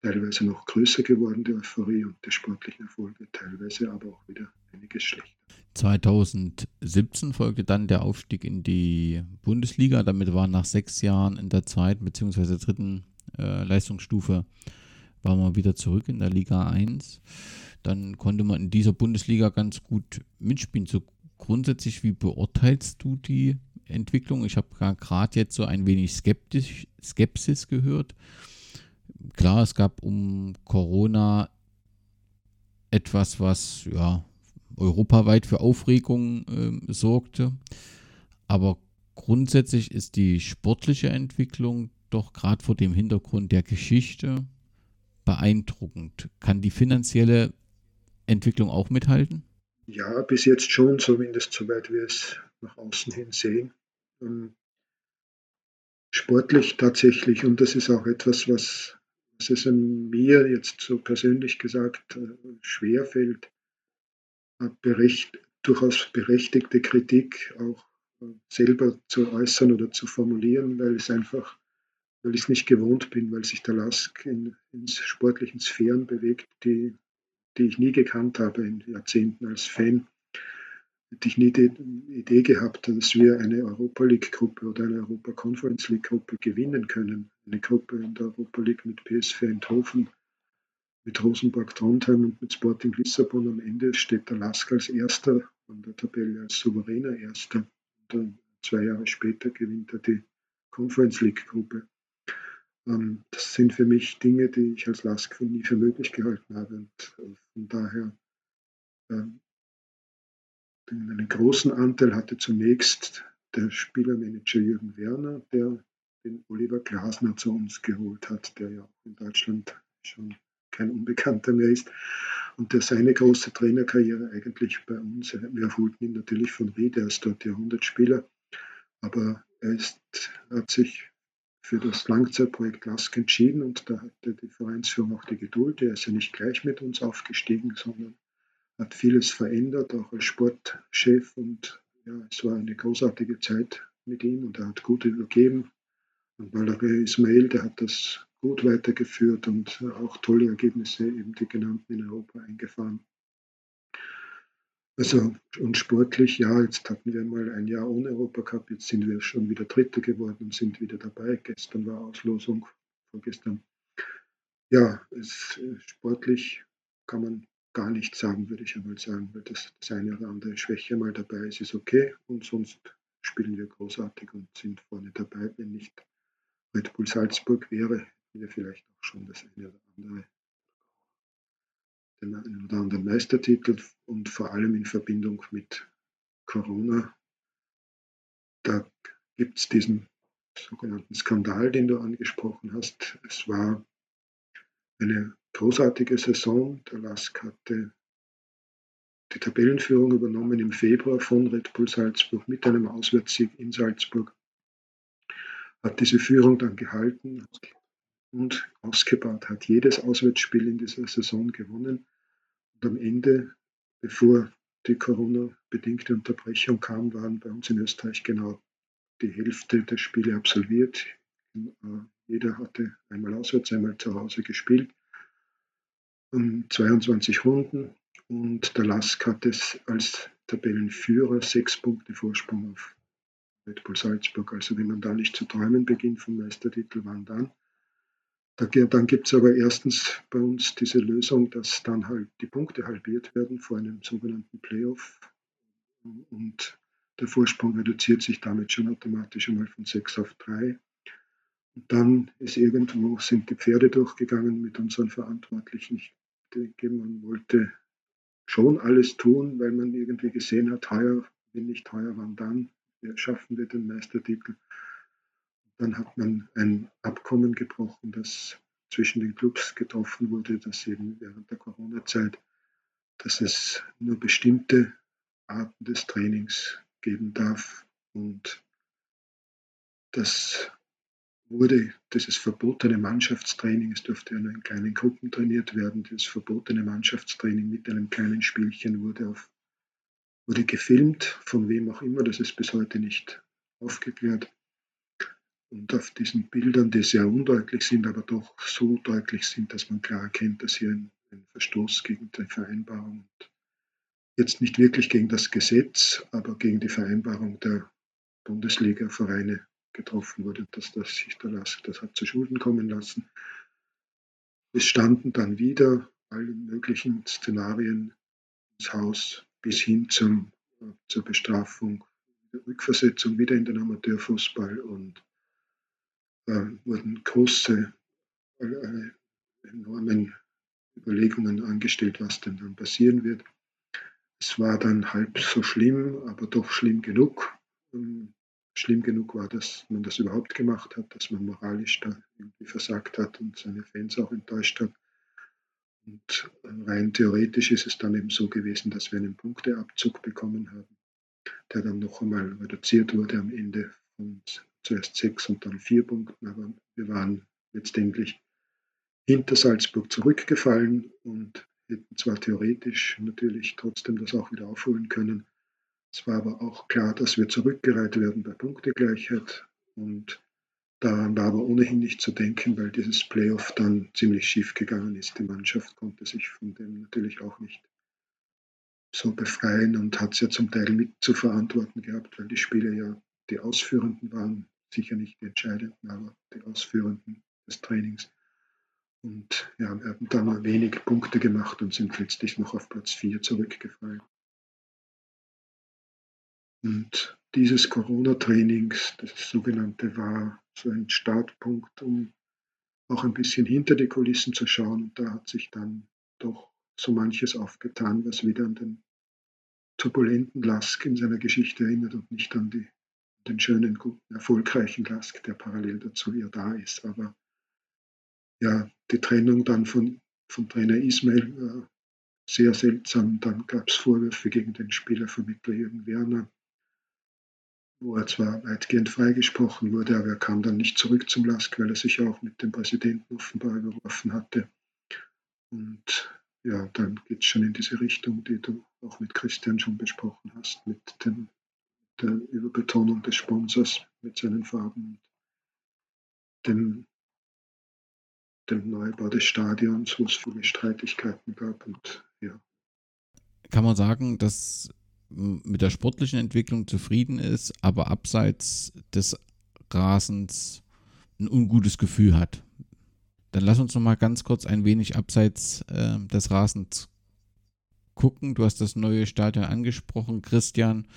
Teilweise noch größer geworden, die Euphorie und die sportlichen Erfolge, teilweise aber auch wieder einiges schlechter. 2017 folgte dann der Aufstieg in die Bundesliga. Damit war nach sechs Jahren in der zweiten bzw. dritten äh, Leistungsstufe war man wieder zurück in der Liga 1. Dann konnte man in dieser Bundesliga ganz gut mitspielen. So grundsätzlich, wie beurteilst du die Entwicklung? Ich habe gerade jetzt so ein wenig skeptisch, Skepsis gehört. Klar, es gab um Corona etwas, was ja europaweit für Aufregung äh, sorgte. Aber grundsätzlich ist die sportliche Entwicklung doch gerade vor dem Hintergrund der Geschichte beeindruckend. Kann die finanzielle Entwicklung auch mithalten? Ja, bis jetzt schon, zumindest soweit wir es nach außen hin sehen. Ähm, sportlich tatsächlich, und das ist auch etwas, was, was es mir jetzt so persönlich gesagt äh, schwerfällt, äh, berecht, durchaus berechtigte Kritik auch äh, selber zu äußern oder zu formulieren, weil es einfach weil ich es nicht gewohnt bin, weil sich der Lask in, in sportlichen Sphären bewegt, die, die ich nie gekannt habe in Jahrzehnten als Fan. Hätte ich nie die Idee gehabt, dass wir eine Europa League-Gruppe oder eine Europa Conference League-Gruppe gewinnen können. Eine Gruppe in der Europa League mit PSV Eindhoven, mit Rosenborg Trondheim und mit Sporting Lissabon. Am Ende steht der Lask als Erster an der Tabelle, als souveräner Erster. Und dann zwei Jahre später gewinnt er die Conference League-Gruppe. Ähm, das sind für mich Dinge, die ich als LASK nie für möglich gehalten habe. Und äh, von daher ähm, einen großen Anteil hatte zunächst der Spielermanager Jürgen Werner, der den Oliver Glasner zu uns geholt hat, der ja in Deutschland schon kein Unbekannter mehr ist und der seine große Trainerkarriere eigentlich bei uns, wir erholten ihn natürlich von Ried, er ist dort Jahrhundertspieler, aber er ist, hat sich für das Langzeitprojekt LASK entschieden und da hatte die Vereinsführung auch die Geduld. Er ist ja nicht gleich mit uns aufgestiegen, sondern hat vieles verändert, auch als Sportchef und ja, es war eine großartige Zeit mit ihm und er hat gut übergeben. Und Valerie Ismail, der hat das gut weitergeführt und auch tolle Ergebnisse, eben die genannten in Europa eingefahren. Also und sportlich, ja, jetzt hatten wir mal ein Jahr ohne Europacup, jetzt sind wir schon wieder Dritter geworden und sind wieder dabei. Gestern war Auslosung, vorgestern. Ja, es, sportlich kann man gar nichts sagen, würde ich einmal sagen, weil das, das eine oder andere Schwäche mal dabei ist, ist okay und sonst spielen wir großartig und sind vorne dabei. Wenn nicht Red Bull Salzburg wäre, hätten wir vielleicht auch schon das eine oder andere den einen oder anderen Meistertitel und vor allem in Verbindung mit Corona. Da gibt es diesen sogenannten Skandal, den du angesprochen hast. Es war eine großartige Saison. Der LASK hatte die Tabellenführung übernommen im Februar von Red Bull Salzburg mit einem Auswärtssieg in Salzburg. Hat diese Führung dann gehalten und ausgebaut, hat jedes Auswärtsspiel in dieser Saison gewonnen am Ende, bevor die Corona-bedingte Unterbrechung kam, waren bei uns in Österreich genau die Hälfte der Spiele absolviert. Äh, jeder hatte einmal auswärts, einmal zu Hause gespielt. Um 22 Runden und der LASK hat es als Tabellenführer, sechs Punkte Vorsprung auf Red Bull Salzburg. Also wenn man da nicht zu träumen beginnt vom Meistertitel, wann dann? Dann gibt es aber erstens bei uns diese Lösung, dass dann halt die Punkte halbiert werden vor einem sogenannten Playoff und der Vorsprung reduziert sich damit schon automatisch einmal von sechs auf drei. Und dann ist irgendwo, sind die Pferde durchgegangen mit unseren Verantwortlichen. Ich denke, man wollte schon alles tun, weil man irgendwie gesehen hat, heuer, wenn nicht heuer, wann dann, schaffen wir den Meistertitel. Dann hat man ein Abkommen gebrochen, das zwischen den Clubs getroffen wurde, dass eben während der Corona-Zeit, dass es nur bestimmte Arten des Trainings geben darf und das wurde dieses verbotene Mannschaftstraining, es durfte ja nur in kleinen Gruppen trainiert werden, dieses verbotene Mannschaftstraining mit einem kleinen Spielchen wurde, auf, wurde gefilmt, von wem auch immer, das ist bis heute nicht aufgeklärt. Und auf diesen Bildern, die sehr undeutlich sind, aber doch so deutlich sind, dass man klar erkennt, dass hier ein, ein Verstoß gegen die Vereinbarung, jetzt nicht wirklich gegen das Gesetz, aber gegen die Vereinbarung der Bundesliga-Vereine getroffen wurde, dass das sich Lask das hat zu Schulden kommen lassen. Es standen dann wieder alle möglichen Szenarien ins Haus bis hin zum, äh, zur Bestrafung, Rückversetzung wieder in den Amateurfußball und äh, wurden große, äh, enormen Überlegungen angestellt, was denn dann passieren wird. Es war dann halb so schlimm, aber doch schlimm genug. Ähm, schlimm genug war, dass man das überhaupt gemacht hat, dass man moralisch da irgendwie versagt hat und seine Fans auch enttäuscht hat. Und rein theoretisch ist es dann eben so gewesen, dass wir einen Punkteabzug bekommen haben, der dann noch einmal reduziert wurde am Ende von zuerst sechs und dann vier Punkten. Aber wir waren letztendlich hinter Salzburg zurückgefallen und hätten zwar theoretisch natürlich trotzdem das auch wieder aufholen können, es war aber auch klar, dass wir zurückgereiht werden bei Punktegleichheit. Und daran war aber ohnehin nicht zu denken, weil dieses Playoff dann ziemlich schief gegangen ist. Die Mannschaft konnte sich von dem natürlich auch nicht so befreien und hat es ja zum Teil mit zu verantworten gehabt, weil die Spieler ja die Ausführenden waren, sicher nicht die Entscheidenden, aber die Ausführenden des Trainings. Und ja, wir haben dann nur wenig Punkte gemacht und sind letztlich noch auf Platz 4 zurückgefallen. Und dieses Corona-Trainings, das sogenannte, war so ein Startpunkt, um auch ein bisschen hinter die Kulissen zu schauen. Und da hat sich dann doch so manches aufgetan, was wieder an den turbulenten Lask in seiner Geschichte erinnert und nicht an die, den schönen, guten, erfolgreichen Lask, der parallel dazu ja da ist. Aber ja, die Trennung dann von, von Trainer Ismail war sehr seltsam. Dann gab es Vorwürfe gegen den Spielervermittler Jürgen Werner wo er zwar weitgehend freigesprochen wurde, aber er kam dann nicht zurück zum LASK, weil er sich auch mit dem Präsidenten offenbar überworfen hatte. Und ja, dann geht es schon in diese Richtung, die du auch mit Christian schon besprochen hast, mit dem, der Überbetonung des Sponsors mit seinen Farben und dem, dem Neubau des Stadions, wo es viele Streitigkeiten gab. Und ja. Kann man sagen, dass mit der sportlichen Entwicklung zufrieden ist, aber abseits des Rasens ein ungutes Gefühl hat. Dann lass uns noch mal ganz kurz ein wenig abseits äh, des Rasens gucken. Du hast das neue Stadion angesprochen, Christian.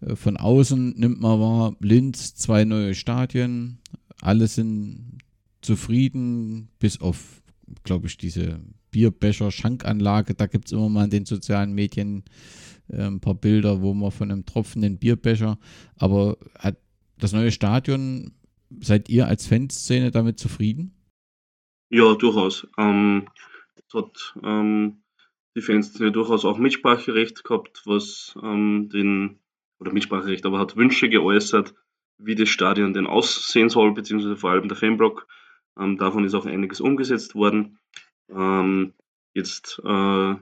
Äh, von außen nimmt man wahr, Linz, zwei neue Stadien. Alle sind zufrieden, bis auf, glaube ich, diese Bierbecher-Schankanlage. Da gibt es immer mal in den sozialen Medien äh, ein paar Bilder, wo man von einem tropfenden Bierbecher, aber hat das neue Stadion, seid ihr als Fanszene damit zufrieden? Ja, durchaus. Ähm, hat ähm, die Fanszene durchaus auch Mitspracherecht gehabt, was ähm, den, oder Mitspracherecht, aber hat Wünsche geäußert, wie das Stadion denn aussehen soll, beziehungsweise vor allem der Fanblock. Ähm, davon ist auch einiges umgesetzt worden. Ähm, jetzt äh,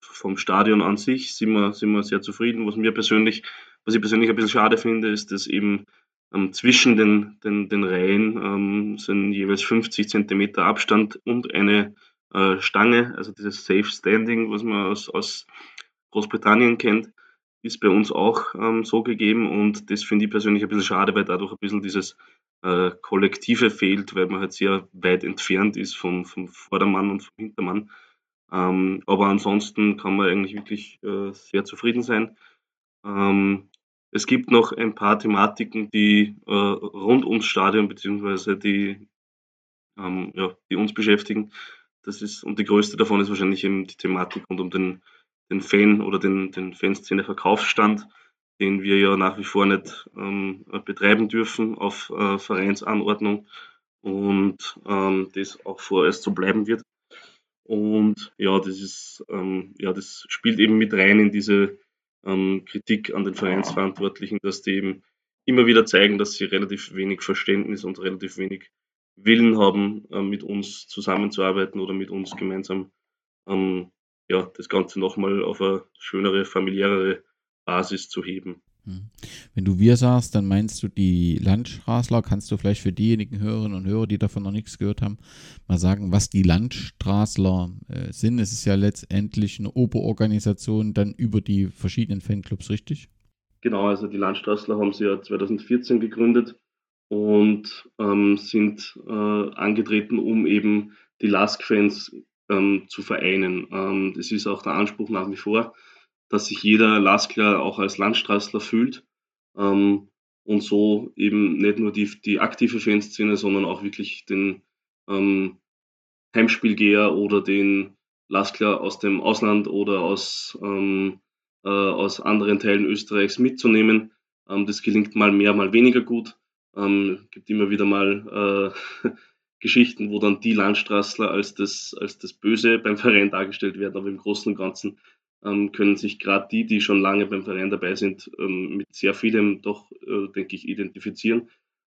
vom Stadion an sich sind wir, sind wir sehr zufrieden. Was mir persönlich, was ich persönlich ein bisschen schade finde, ist, dass eben ähm, zwischen den, den, den Reihen ähm, sind jeweils 50 Zentimeter Abstand und eine äh, Stange, also dieses Safe Standing, was man aus, aus Großbritannien kennt. ist bei uns auch ähm, so gegeben und das finde ich persönlich ein bisschen schade, weil dadurch ein bisschen dieses äh, Kollektive fehlt, weil man halt sehr weit entfernt ist vom, vom Vordermann und vom Hintermann. Ähm, aber ansonsten kann man eigentlich wirklich äh, sehr zufrieden sein. Ähm, es gibt noch ein paar Thematiken, die äh, rund ums Stadion beziehungsweise die, ähm, ja, die uns beschäftigen. Das ist, und die größte davon ist wahrscheinlich eben die Thematik rund um den, den Fan oder den, den Fanszene-Verkaufsstand, den wir ja nach wie vor nicht ähm, betreiben dürfen auf äh, Vereinsanordnung und ähm, das auch vorerst so bleiben wird. Und ja, das ist, ähm, ja, das spielt eben mit rein in diese ähm, Kritik an den Vereinsverantwortlichen, dass die eben immer wieder zeigen, dass sie relativ wenig Verständnis und relativ wenig Willen haben, äh, mit uns zusammenzuarbeiten oder mit uns gemeinsam ähm, ja, das Ganze nochmal auf eine schönere, familiärere Basis zu heben. Hm. Wenn du wir sagst, dann meinst du die Landstraßler. Kannst du vielleicht für diejenigen Hörerinnen und Hörer, die davon noch nichts gehört haben, mal sagen, was die Landstraßler äh, sind? Es ist ja letztendlich eine Oberorganisation dann über die verschiedenen Fanclubs, richtig? Genau, also die Landstraßler haben sie ja 2014 gegründet und ähm, sind äh, angetreten, um eben die Lask-Fans ähm, zu vereinen. Ähm, das ist auch der Anspruch nach wie vor dass sich jeder Laskler auch als Landstraßler fühlt ähm, und so eben nicht nur die, die aktive Fanszene, sondern auch wirklich den ähm, Heimspielgeher oder den Laskler aus dem Ausland oder aus, ähm, äh, aus anderen Teilen Österreichs mitzunehmen. Ähm, das gelingt mal mehr, mal weniger gut. Ähm, gibt immer wieder mal äh, Geschichten, wo dann die Landstraßler als das, als das Böse beim Verein dargestellt werden, aber im Großen und Ganzen können sich gerade die, die schon lange beim Verein dabei sind, ähm, mit sehr vielem doch, äh, denke ich, identifizieren.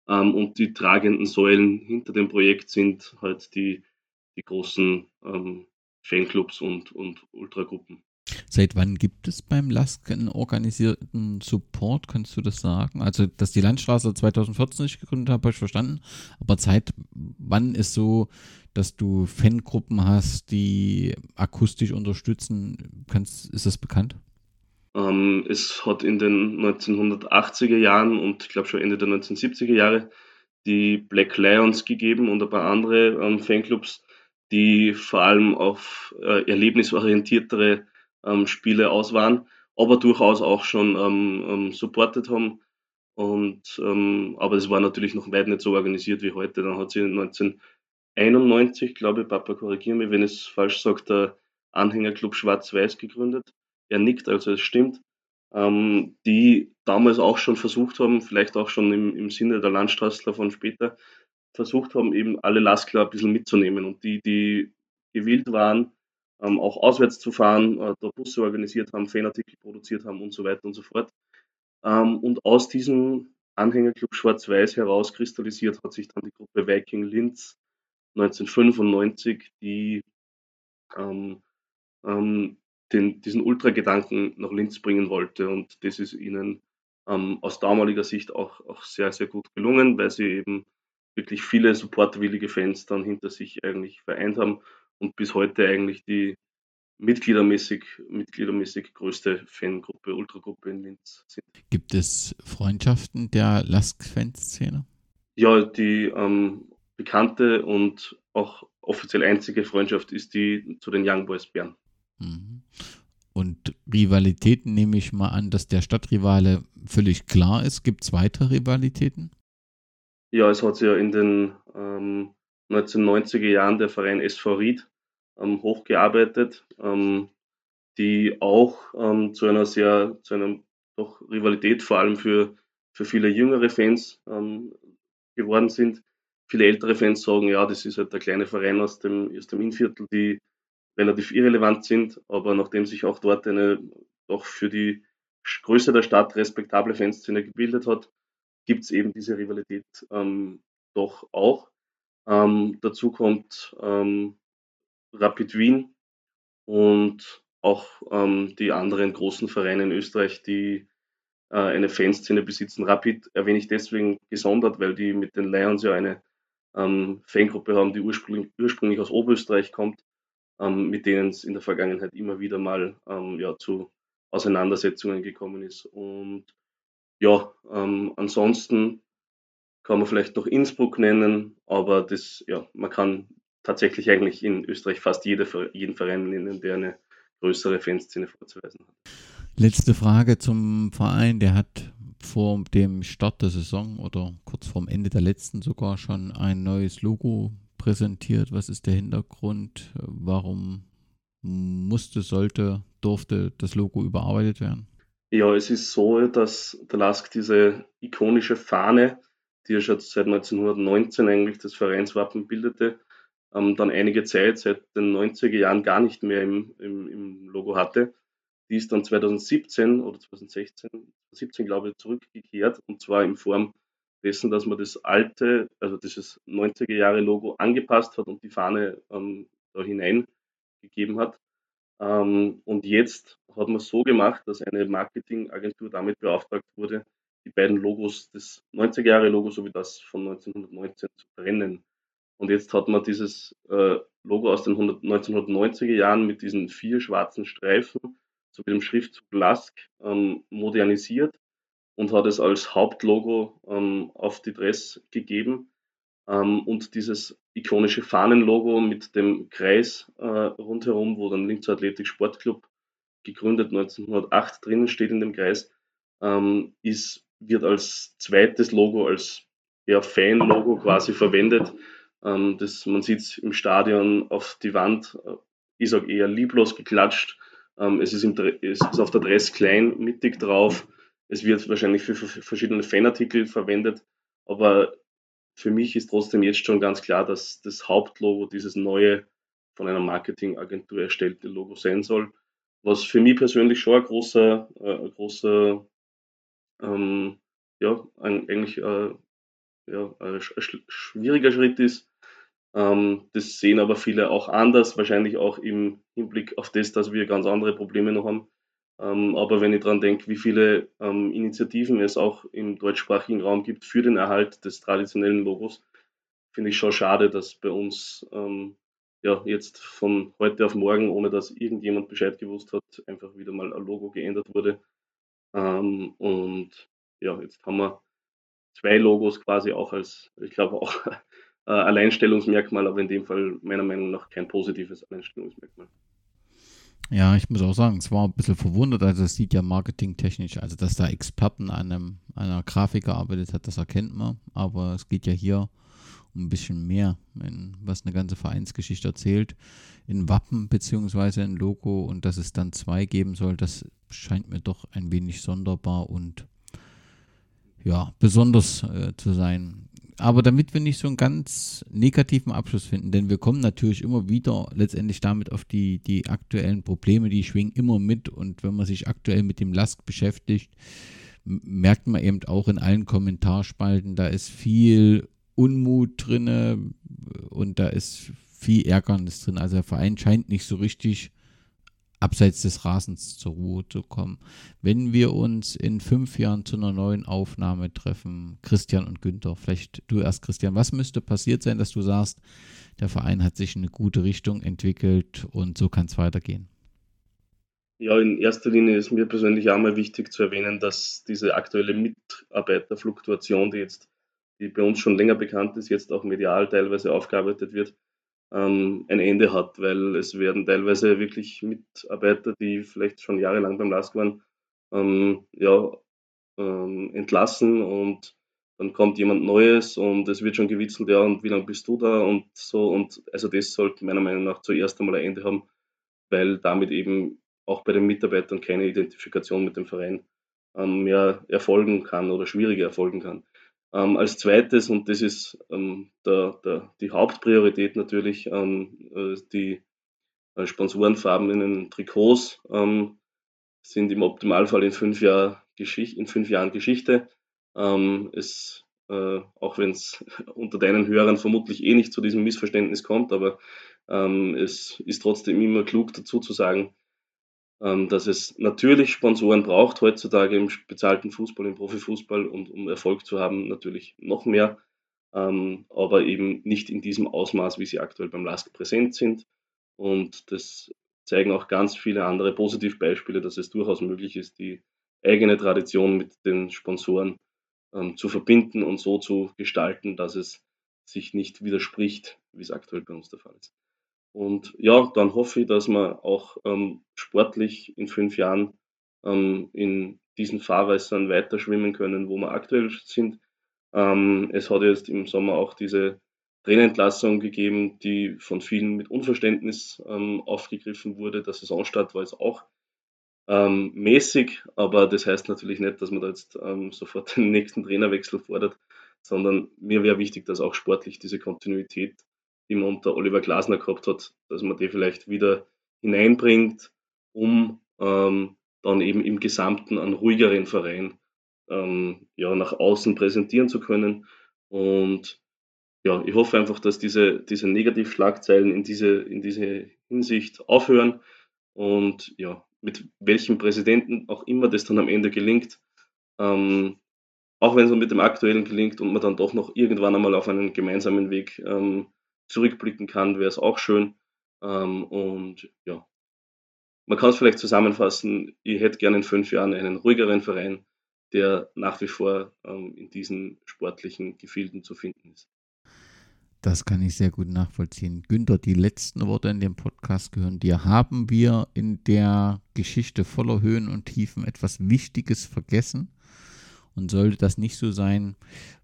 Ähm, und die tragenden Säulen hinter dem Projekt sind halt die, die großen ähm, Fanclubs und, und Ultragruppen. Seit wann gibt es beim LASK einen organisierten Support? Kannst du das sagen? Also, dass die Landstraße 2014 nicht gegründet habe, habe ich verstanden. Aber seit wann ist so dass du Fangruppen hast, die akustisch unterstützen. Kannst, ist das bekannt? Ähm, es hat in den 1980er Jahren und ich glaube schon Ende der 1970er Jahre die Black Lions gegeben und ein paar andere ähm, Fanclubs, die vor allem auf äh, erlebnisorientiertere ähm, Spiele aus waren, aber durchaus auch schon ähm, ähm, supportet haben. Und, ähm, aber es war natürlich noch weit nicht so organisiert wie heute. Dann hat sie 19 91, glaube ich, Papa korrigiere mich, wenn ich es falsch sage, der Anhängerclub Schwarz-Weiß gegründet. Er nickt, also es stimmt. Ähm, die damals auch schon versucht haben, vielleicht auch schon im, im Sinne der Landstraßler von später, versucht haben, eben alle Laskler ein bisschen mitzunehmen. Und die, die gewillt waren, ähm, auch auswärts zu fahren, äh, da Busse organisiert haben, Fanartikel produziert haben und so weiter und so fort. Ähm, und aus diesem Anhängerclub Schwarz-Weiß heraus kristallisiert hat sich dann die Gruppe Viking Linz 1995, die ähm, ähm, den, diesen Ultragedanken nach Linz bringen wollte. Und das ist ihnen ähm, aus damaliger Sicht auch, auch sehr, sehr gut gelungen, weil sie eben wirklich viele supportwillige Fans dann hinter sich eigentlich vereint haben und bis heute eigentlich die mitgliedermäßig, mitgliedermäßig größte Fangruppe, Ultragruppe in Linz sind. Gibt es Freundschaften der Lask-Fanszene? Ja, die ähm, bekannte und auch offiziell einzige Freundschaft ist die zu den Young Boys Bern. Mhm. Und Rivalitäten nehme ich mal an, dass der Stadtrivale völlig klar ist. Gibt es weitere Rivalitäten? Ja, es hat sich ja in den ähm, 1990er Jahren der Verein SV Ried ähm, hochgearbeitet, ähm, die auch ähm, zu einer sehr, zu einer doch Rivalität vor allem für, für viele jüngere Fans geworden sind viele ältere Fans sagen, ja, das ist halt der kleine Verein aus dem, aus dem Innviertel, die relativ irrelevant sind, aber nachdem sich auch dort eine doch für die Größe der Stadt respektable Fanszene gebildet hat, gibt es eben diese Rivalität ähm, doch auch. Ähm, dazu kommt ähm, Rapid Wien und auch ähm, die anderen großen Vereine in Österreich, die äh, eine Fanszene besitzen. Rapid erwähne ich deswegen gesondert, weil die mit den Lions ja eine ähm, Fangruppe haben, die ursprünglich, ursprünglich aus Oberösterreich kommt, ähm, mit denen es in der Vergangenheit immer wieder mal ähm, ja, zu Auseinandersetzungen gekommen ist. Und ja, ansonsten kann man vielleicht noch Innsbruck nennen, aber das, ja, man kann tatsächlich eigentlich in Österreich fast jede, jeden Verein nennen, der eine größere Fanszene vorzuweisen hat. Letzte Frage zum Verein. Der hat vor dem Start der Saison oder kurz vorm Ende der letzten sogar schon ein neues Logo präsentiert. Was ist der Hintergrund? Warum musste, sollte, durfte das Logo überarbeitet werden? Ja, es ist so, dass der Lask diese ikonische Fahne, die ja schon seit 1919 eigentlich das Vereinswappen bildete, ähm, dann einige Zeit, seit den 90er Jahren, gar nicht mehr im, im, im Logo hatte. Die ist dann 2017 oder 2016, 2017 glaube ich, zurückgekehrt und zwar in Form dessen, dass man das alte, also dieses 90er Jahre Logo angepasst hat und die Fahne ähm, da hineingegeben hat. Ähm, und jetzt hat man es so gemacht, dass eine Marketingagentur damit beauftragt wurde, die beiden Logos, das 90er Jahre Logo sowie das von 1919 zu trennen. Und jetzt hat man dieses äh, Logo aus den 100, 1990er Jahren mit diesen vier schwarzen Streifen sowie dem Schriftzug Lask ähm, modernisiert und hat es als Hauptlogo ähm, auf die Dress gegeben. Ähm, und dieses ikonische Fahnenlogo mit dem Kreis äh, rundherum, wo dann Linzer Athletik Sportclub gegründet 1908 drinnen steht in dem Kreis, ähm, ist, wird als zweites Logo, als ja, Fan-Logo quasi verwendet. Ähm, das, man sieht es im Stadion auf die Wand, äh, ich sage eher lieblos geklatscht. Ähm, es, ist im, es ist auf der Dress klein, mittig drauf. Es wird wahrscheinlich für, für verschiedene Fanartikel verwendet, aber für mich ist trotzdem jetzt schon ganz klar, dass das Hauptlogo dieses neue von einer Marketingagentur erstellte Logo sein soll. Was für mich persönlich schon ein großer, äh, großer ähm, ja, ein, eigentlich äh, ja, ein schwieriger Schritt ist. Ähm, das sehen aber viele auch anders, wahrscheinlich auch im Hinblick auf das, dass wir ganz andere Probleme noch haben. Ähm, aber wenn ich daran denke, wie viele ähm, Initiativen es auch im deutschsprachigen Raum gibt für den Erhalt des traditionellen Logos, finde ich schon schade, dass bei uns ähm, ja jetzt von heute auf morgen, ohne dass irgendjemand Bescheid gewusst hat, einfach wieder mal ein Logo geändert wurde. Ähm, und ja, jetzt haben wir zwei Logos quasi auch als, ich glaube auch äh, Alleinstellungsmerkmal, aber in dem Fall meiner Meinung nach kein positives Alleinstellungsmerkmal. Ja, ich muss auch sagen, es war ein bisschen verwundert, also es sieht ja marketingtechnisch, also dass da Experten an einem, einer Grafik gearbeitet hat, das erkennt man, aber es geht ja hier ein bisschen mehr, in, was eine ganze Vereinsgeschichte erzählt, in Wappen beziehungsweise in Logo und dass es dann zwei geben soll, das scheint mir doch ein wenig sonderbar und ja, besonders äh, zu sein. Aber damit wir nicht so einen ganz negativen Abschluss finden, denn wir kommen natürlich immer wieder letztendlich damit auf die, die aktuellen Probleme, die schwingen immer mit und wenn man sich aktuell mit dem Lask beschäftigt, merkt man eben auch in allen Kommentarspalten, da ist viel Unmut drin und da ist viel Ärgernis drin. Also der Verein scheint nicht so richtig abseits des Rasens zur Ruhe zu kommen. Wenn wir uns in fünf Jahren zu einer neuen Aufnahme treffen, Christian und Günther, vielleicht du erst, Christian, was müsste passiert sein, dass du sagst, der Verein hat sich in eine gute Richtung entwickelt und so kann es weitergehen? Ja, in erster Linie ist mir persönlich auch mal wichtig zu erwähnen, dass diese aktuelle Mitarbeiterfluktuation, die jetzt, die bei uns schon länger bekannt ist, jetzt auch medial teilweise aufgearbeitet wird, ähm, ein Ende hat, weil es werden teilweise wirklich Mitarbeiter, die vielleicht schon jahrelang beim LASK waren, ähm, ja, ähm, entlassen und dann kommt jemand Neues und es wird schon gewitzelt, ja, und wie lange bist du da und so und also das sollte meiner Meinung nach zuerst einmal ein Ende haben, weil damit eben auch bei den Mitarbeitern keine Identifikation mit dem Verein ähm, mehr erfolgen kann oder schwieriger erfolgen kann. Ähm, als zweites, und das ist ähm, der, der, die Hauptpriorität natürlich, ähm, äh, die äh, sponsorenfarbenen Trikots ähm, sind im Optimalfall in fünf, Jahr in fünf Jahren Geschichte. Ähm, es, äh, auch wenn es unter deinen Hörern vermutlich eh nicht zu diesem Missverständnis kommt, aber ähm, es ist trotzdem immer klug dazu zu sagen, dass es natürlich Sponsoren braucht heutzutage im bezahlten Fußball, im Profifußball und um Erfolg zu haben, natürlich noch mehr, ähm, aber eben nicht in diesem Ausmaß, wie sie aktuell beim LASK präsent sind. Und das zeigen auch ganz viele andere Positivbeispiele, dass es durchaus möglich ist, die eigene Tradition mit den Sponsoren ähm, zu verbinden und so zu gestalten, dass es sich nicht widerspricht, wie es aktuell bei uns der Fall ist. Und ja, dann hoffe ich, dass wir auch ähm, sportlich in fünf Jahren ähm, in diesen Fahrwässern weiter schwimmen können, wo wir aktuell sind. Ähm, es hat jetzt im Sommer auch diese Trainerentlassung gegeben, die von vielen mit Unverständnis ähm, aufgegriffen wurde. Der Saisonstart war jetzt auch ähm, mäßig, aber das heißt natürlich nicht, dass man da jetzt ähm, sofort den nächsten Trainerwechsel fordert, sondern mir wäre wichtig, dass auch sportlich diese Kontinuität, die man unter Oliver Glasner gehabt hat, dass man die vielleicht wieder hineinbringt, um ähm, dann eben im Gesamten einen ruhigeren Verein ähm, ja, nach außen präsentieren zu können. Und ja, ich hoffe einfach, dass diese, diese Negativschlagzeilen in diese, in diese Hinsicht aufhören. Und ja, mit welchem Präsidenten auch immer das dann am Ende gelingt, ähm, auch wenn es mit dem aktuellen gelingt und man dann doch noch irgendwann einmal auf einen gemeinsamen Weg ähm, zurückblicken kann, wäre es auch schön. Ähm, und ja, man kann es vielleicht zusammenfassen, ich hätte gerne in fünf Jahren einen ruhigeren Verein, der nach wie vor ähm, in diesen sportlichen Gefilden zu finden ist. Das kann ich sehr gut nachvollziehen. Günther, die letzten Worte in dem Podcast gehören dir. Haben wir in der Geschichte voller Höhen und Tiefen etwas Wichtiges vergessen? Und sollte das nicht so sein,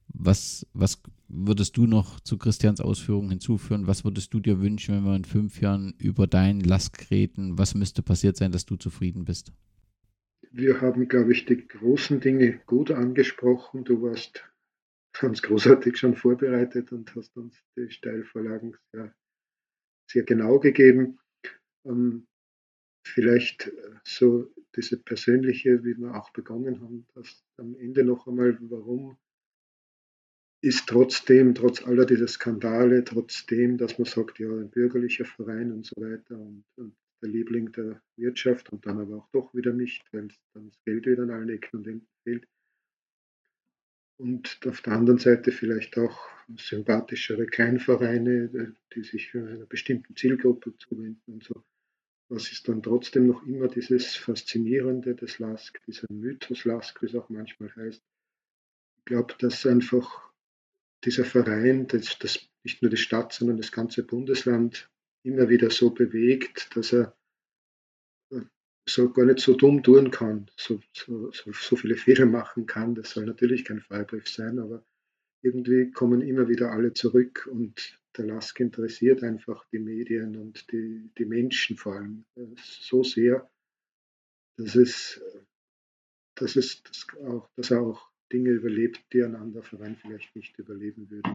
was, was würdest du noch zu Christians Ausführungen hinzufügen? Was würdest du dir wünschen, wenn wir in fünf Jahren über deinen Lask reden? Was müsste passiert sein, dass du zufrieden bist? Wir haben, glaube ich, die großen Dinge gut angesprochen. Du warst ganz großartig schon vorbereitet und hast uns die Steilvorlagen sehr, sehr genau gegeben. Ähm, vielleicht äh, so diese persönliche, wie wir auch begonnen haben, dass am Ende noch einmal, warum ist trotzdem, trotz aller dieser Skandale, trotzdem, dass man sagt, ja, ein bürgerlicher Verein und so weiter und, und der Liebling der Wirtschaft und dann aber auch doch wieder nicht, weil dann das Geld wieder an allen Ecken und Enden fehlt und auf der anderen Seite vielleicht auch sympathischere Kleinvereine, die sich einer bestimmten Zielgruppe zuwenden und so. Was ist dann trotzdem noch immer dieses Faszinierende des Lask, dieser Mythos Lask, wie es auch manchmal heißt. Ich glaube, dass einfach dieser Verein, das, das nicht nur die Stadt, sondern das ganze Bundesland immer wieder so bewegt, dass er so gar nicht so dumm tun kann, so, so, so, viele Fehler machen kann. Das soll natürlich kein Freibrief sein, aber irgendwie kommen immer wieder alle zurück und der Lask interessiert einfach die Medien und die, die Menschen vor allem äh, so sehr, dass es, dass es dass auch, dass er auch Dinge überlebt, die ein anderer Verein vielleicht nicht überleben würden.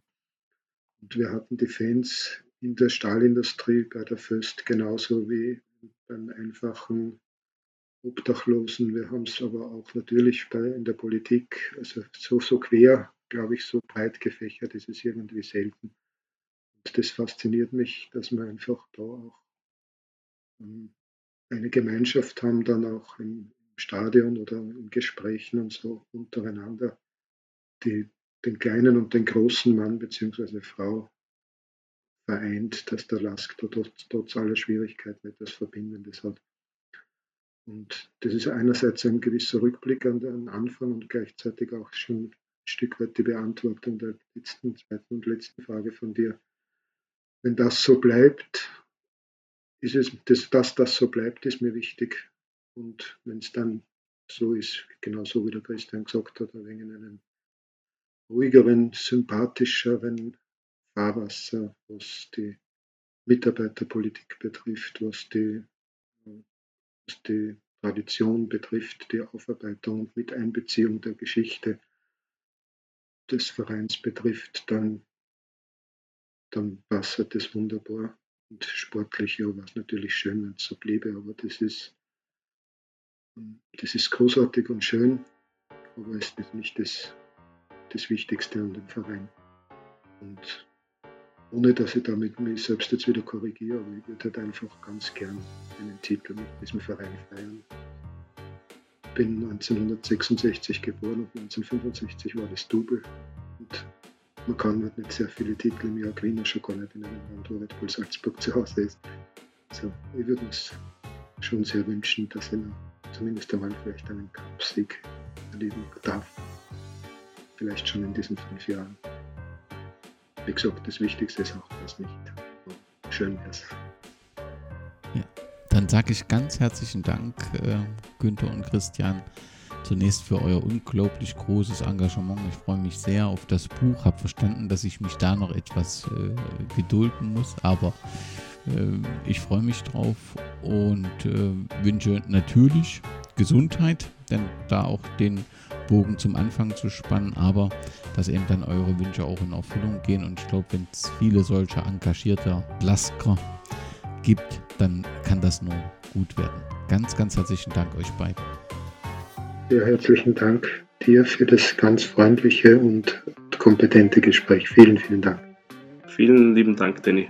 Und wir hatten die Fans in der Stahlindustrie bei der Föst genauso wie beim einfachen Obdachlosen. Wir haben es aber auch natürlich bei, in der Politik, also so, so quer, glaube ich, so breit gefächert ist es irgendwie selten. Und das fasziniert mich, dass wir einfach da auch ähm, eine Gemeinschaft haben, dann auch im Stadion oder in Gesprächen und so untereinander, die den kleinen und den großen Mann bzw. Frau vereint, dass der Lask trotz, trotz aller Schwierigkeiten etwas Verbindendes hat. Und das ist einerseits ein gewisser Rückblick an den Anfang und gleichzeitig auch schon ein Stück weit die Beantwortung der letzten, zweiten und letzten Frage von dir. Wenn das so bleibt, ist es, das, dass das so bleibt, ist mir wichtig. Und wenn es dann so ist, genauso wie der Christian gesagt hat, ein wenig in einem ruhigeren, sympathischeren Fahrwasser, was die Mitarbeiterpolitik betrifft, was die was die Tradition betrifft, die Aufarbeitung und Miteinbeziehung der Geschichte des Vereins betrifft, dann, dann passt das wunderbar. Und sportlich ja, war es natürlich schön, wenn es so bliebe, aber das ist, das ist großartig und schön, aber ist nicht das, das Wichtigste an dem Verein. Und ohne dass ich damit mich selbst jetzt wieder korrigiere, aber ich würde halt einfach ganz gern einen Titel mit diesem Verein feiern. Ich bin 1966 geboren und 1965 war das Double. Und man kann halt nicht sehr viele Titel im Jahr gewinnen, schon gar nicht in einem Land, wo Red Bull Salzburg zu Hause ist. Also ich würde uns schon sehr wünschen, dass er zumindest einmal vielleicht einen Cupsieg erleben darf. Vielleicht schon in diesen fünf Jahren. Wie gesagt, das Wichtigste ist auch das nicht. Schön es. Ja, dann sage ich ganz herzlichen Dank, äh, Günther und Christian, zunächst für euer unglaublich großes Engagement. Ich freue mich sehr auf das Buch, habe verstanden, dass ich mich da noch etwas äh, gedulden muss, aber ich freue mich drauf und äh, wünsche natürlich Gesundheit, denn da auch den Bogen zum Anfang zu spannen, aber dass eben dann eure Wünsche auch in Erfüllung gehen. Und ich glaube, wenn es viele solcher engagierter Lasker gibt, dann kann das nur gut werden. Ganz, ganz herzlichen Dank euch beiden. Ja, herzlichen Dank dir für das ganz freundliche und kompetente Gespräch. Vielen, vielen Dank. Vielen lieben Dank, Danny.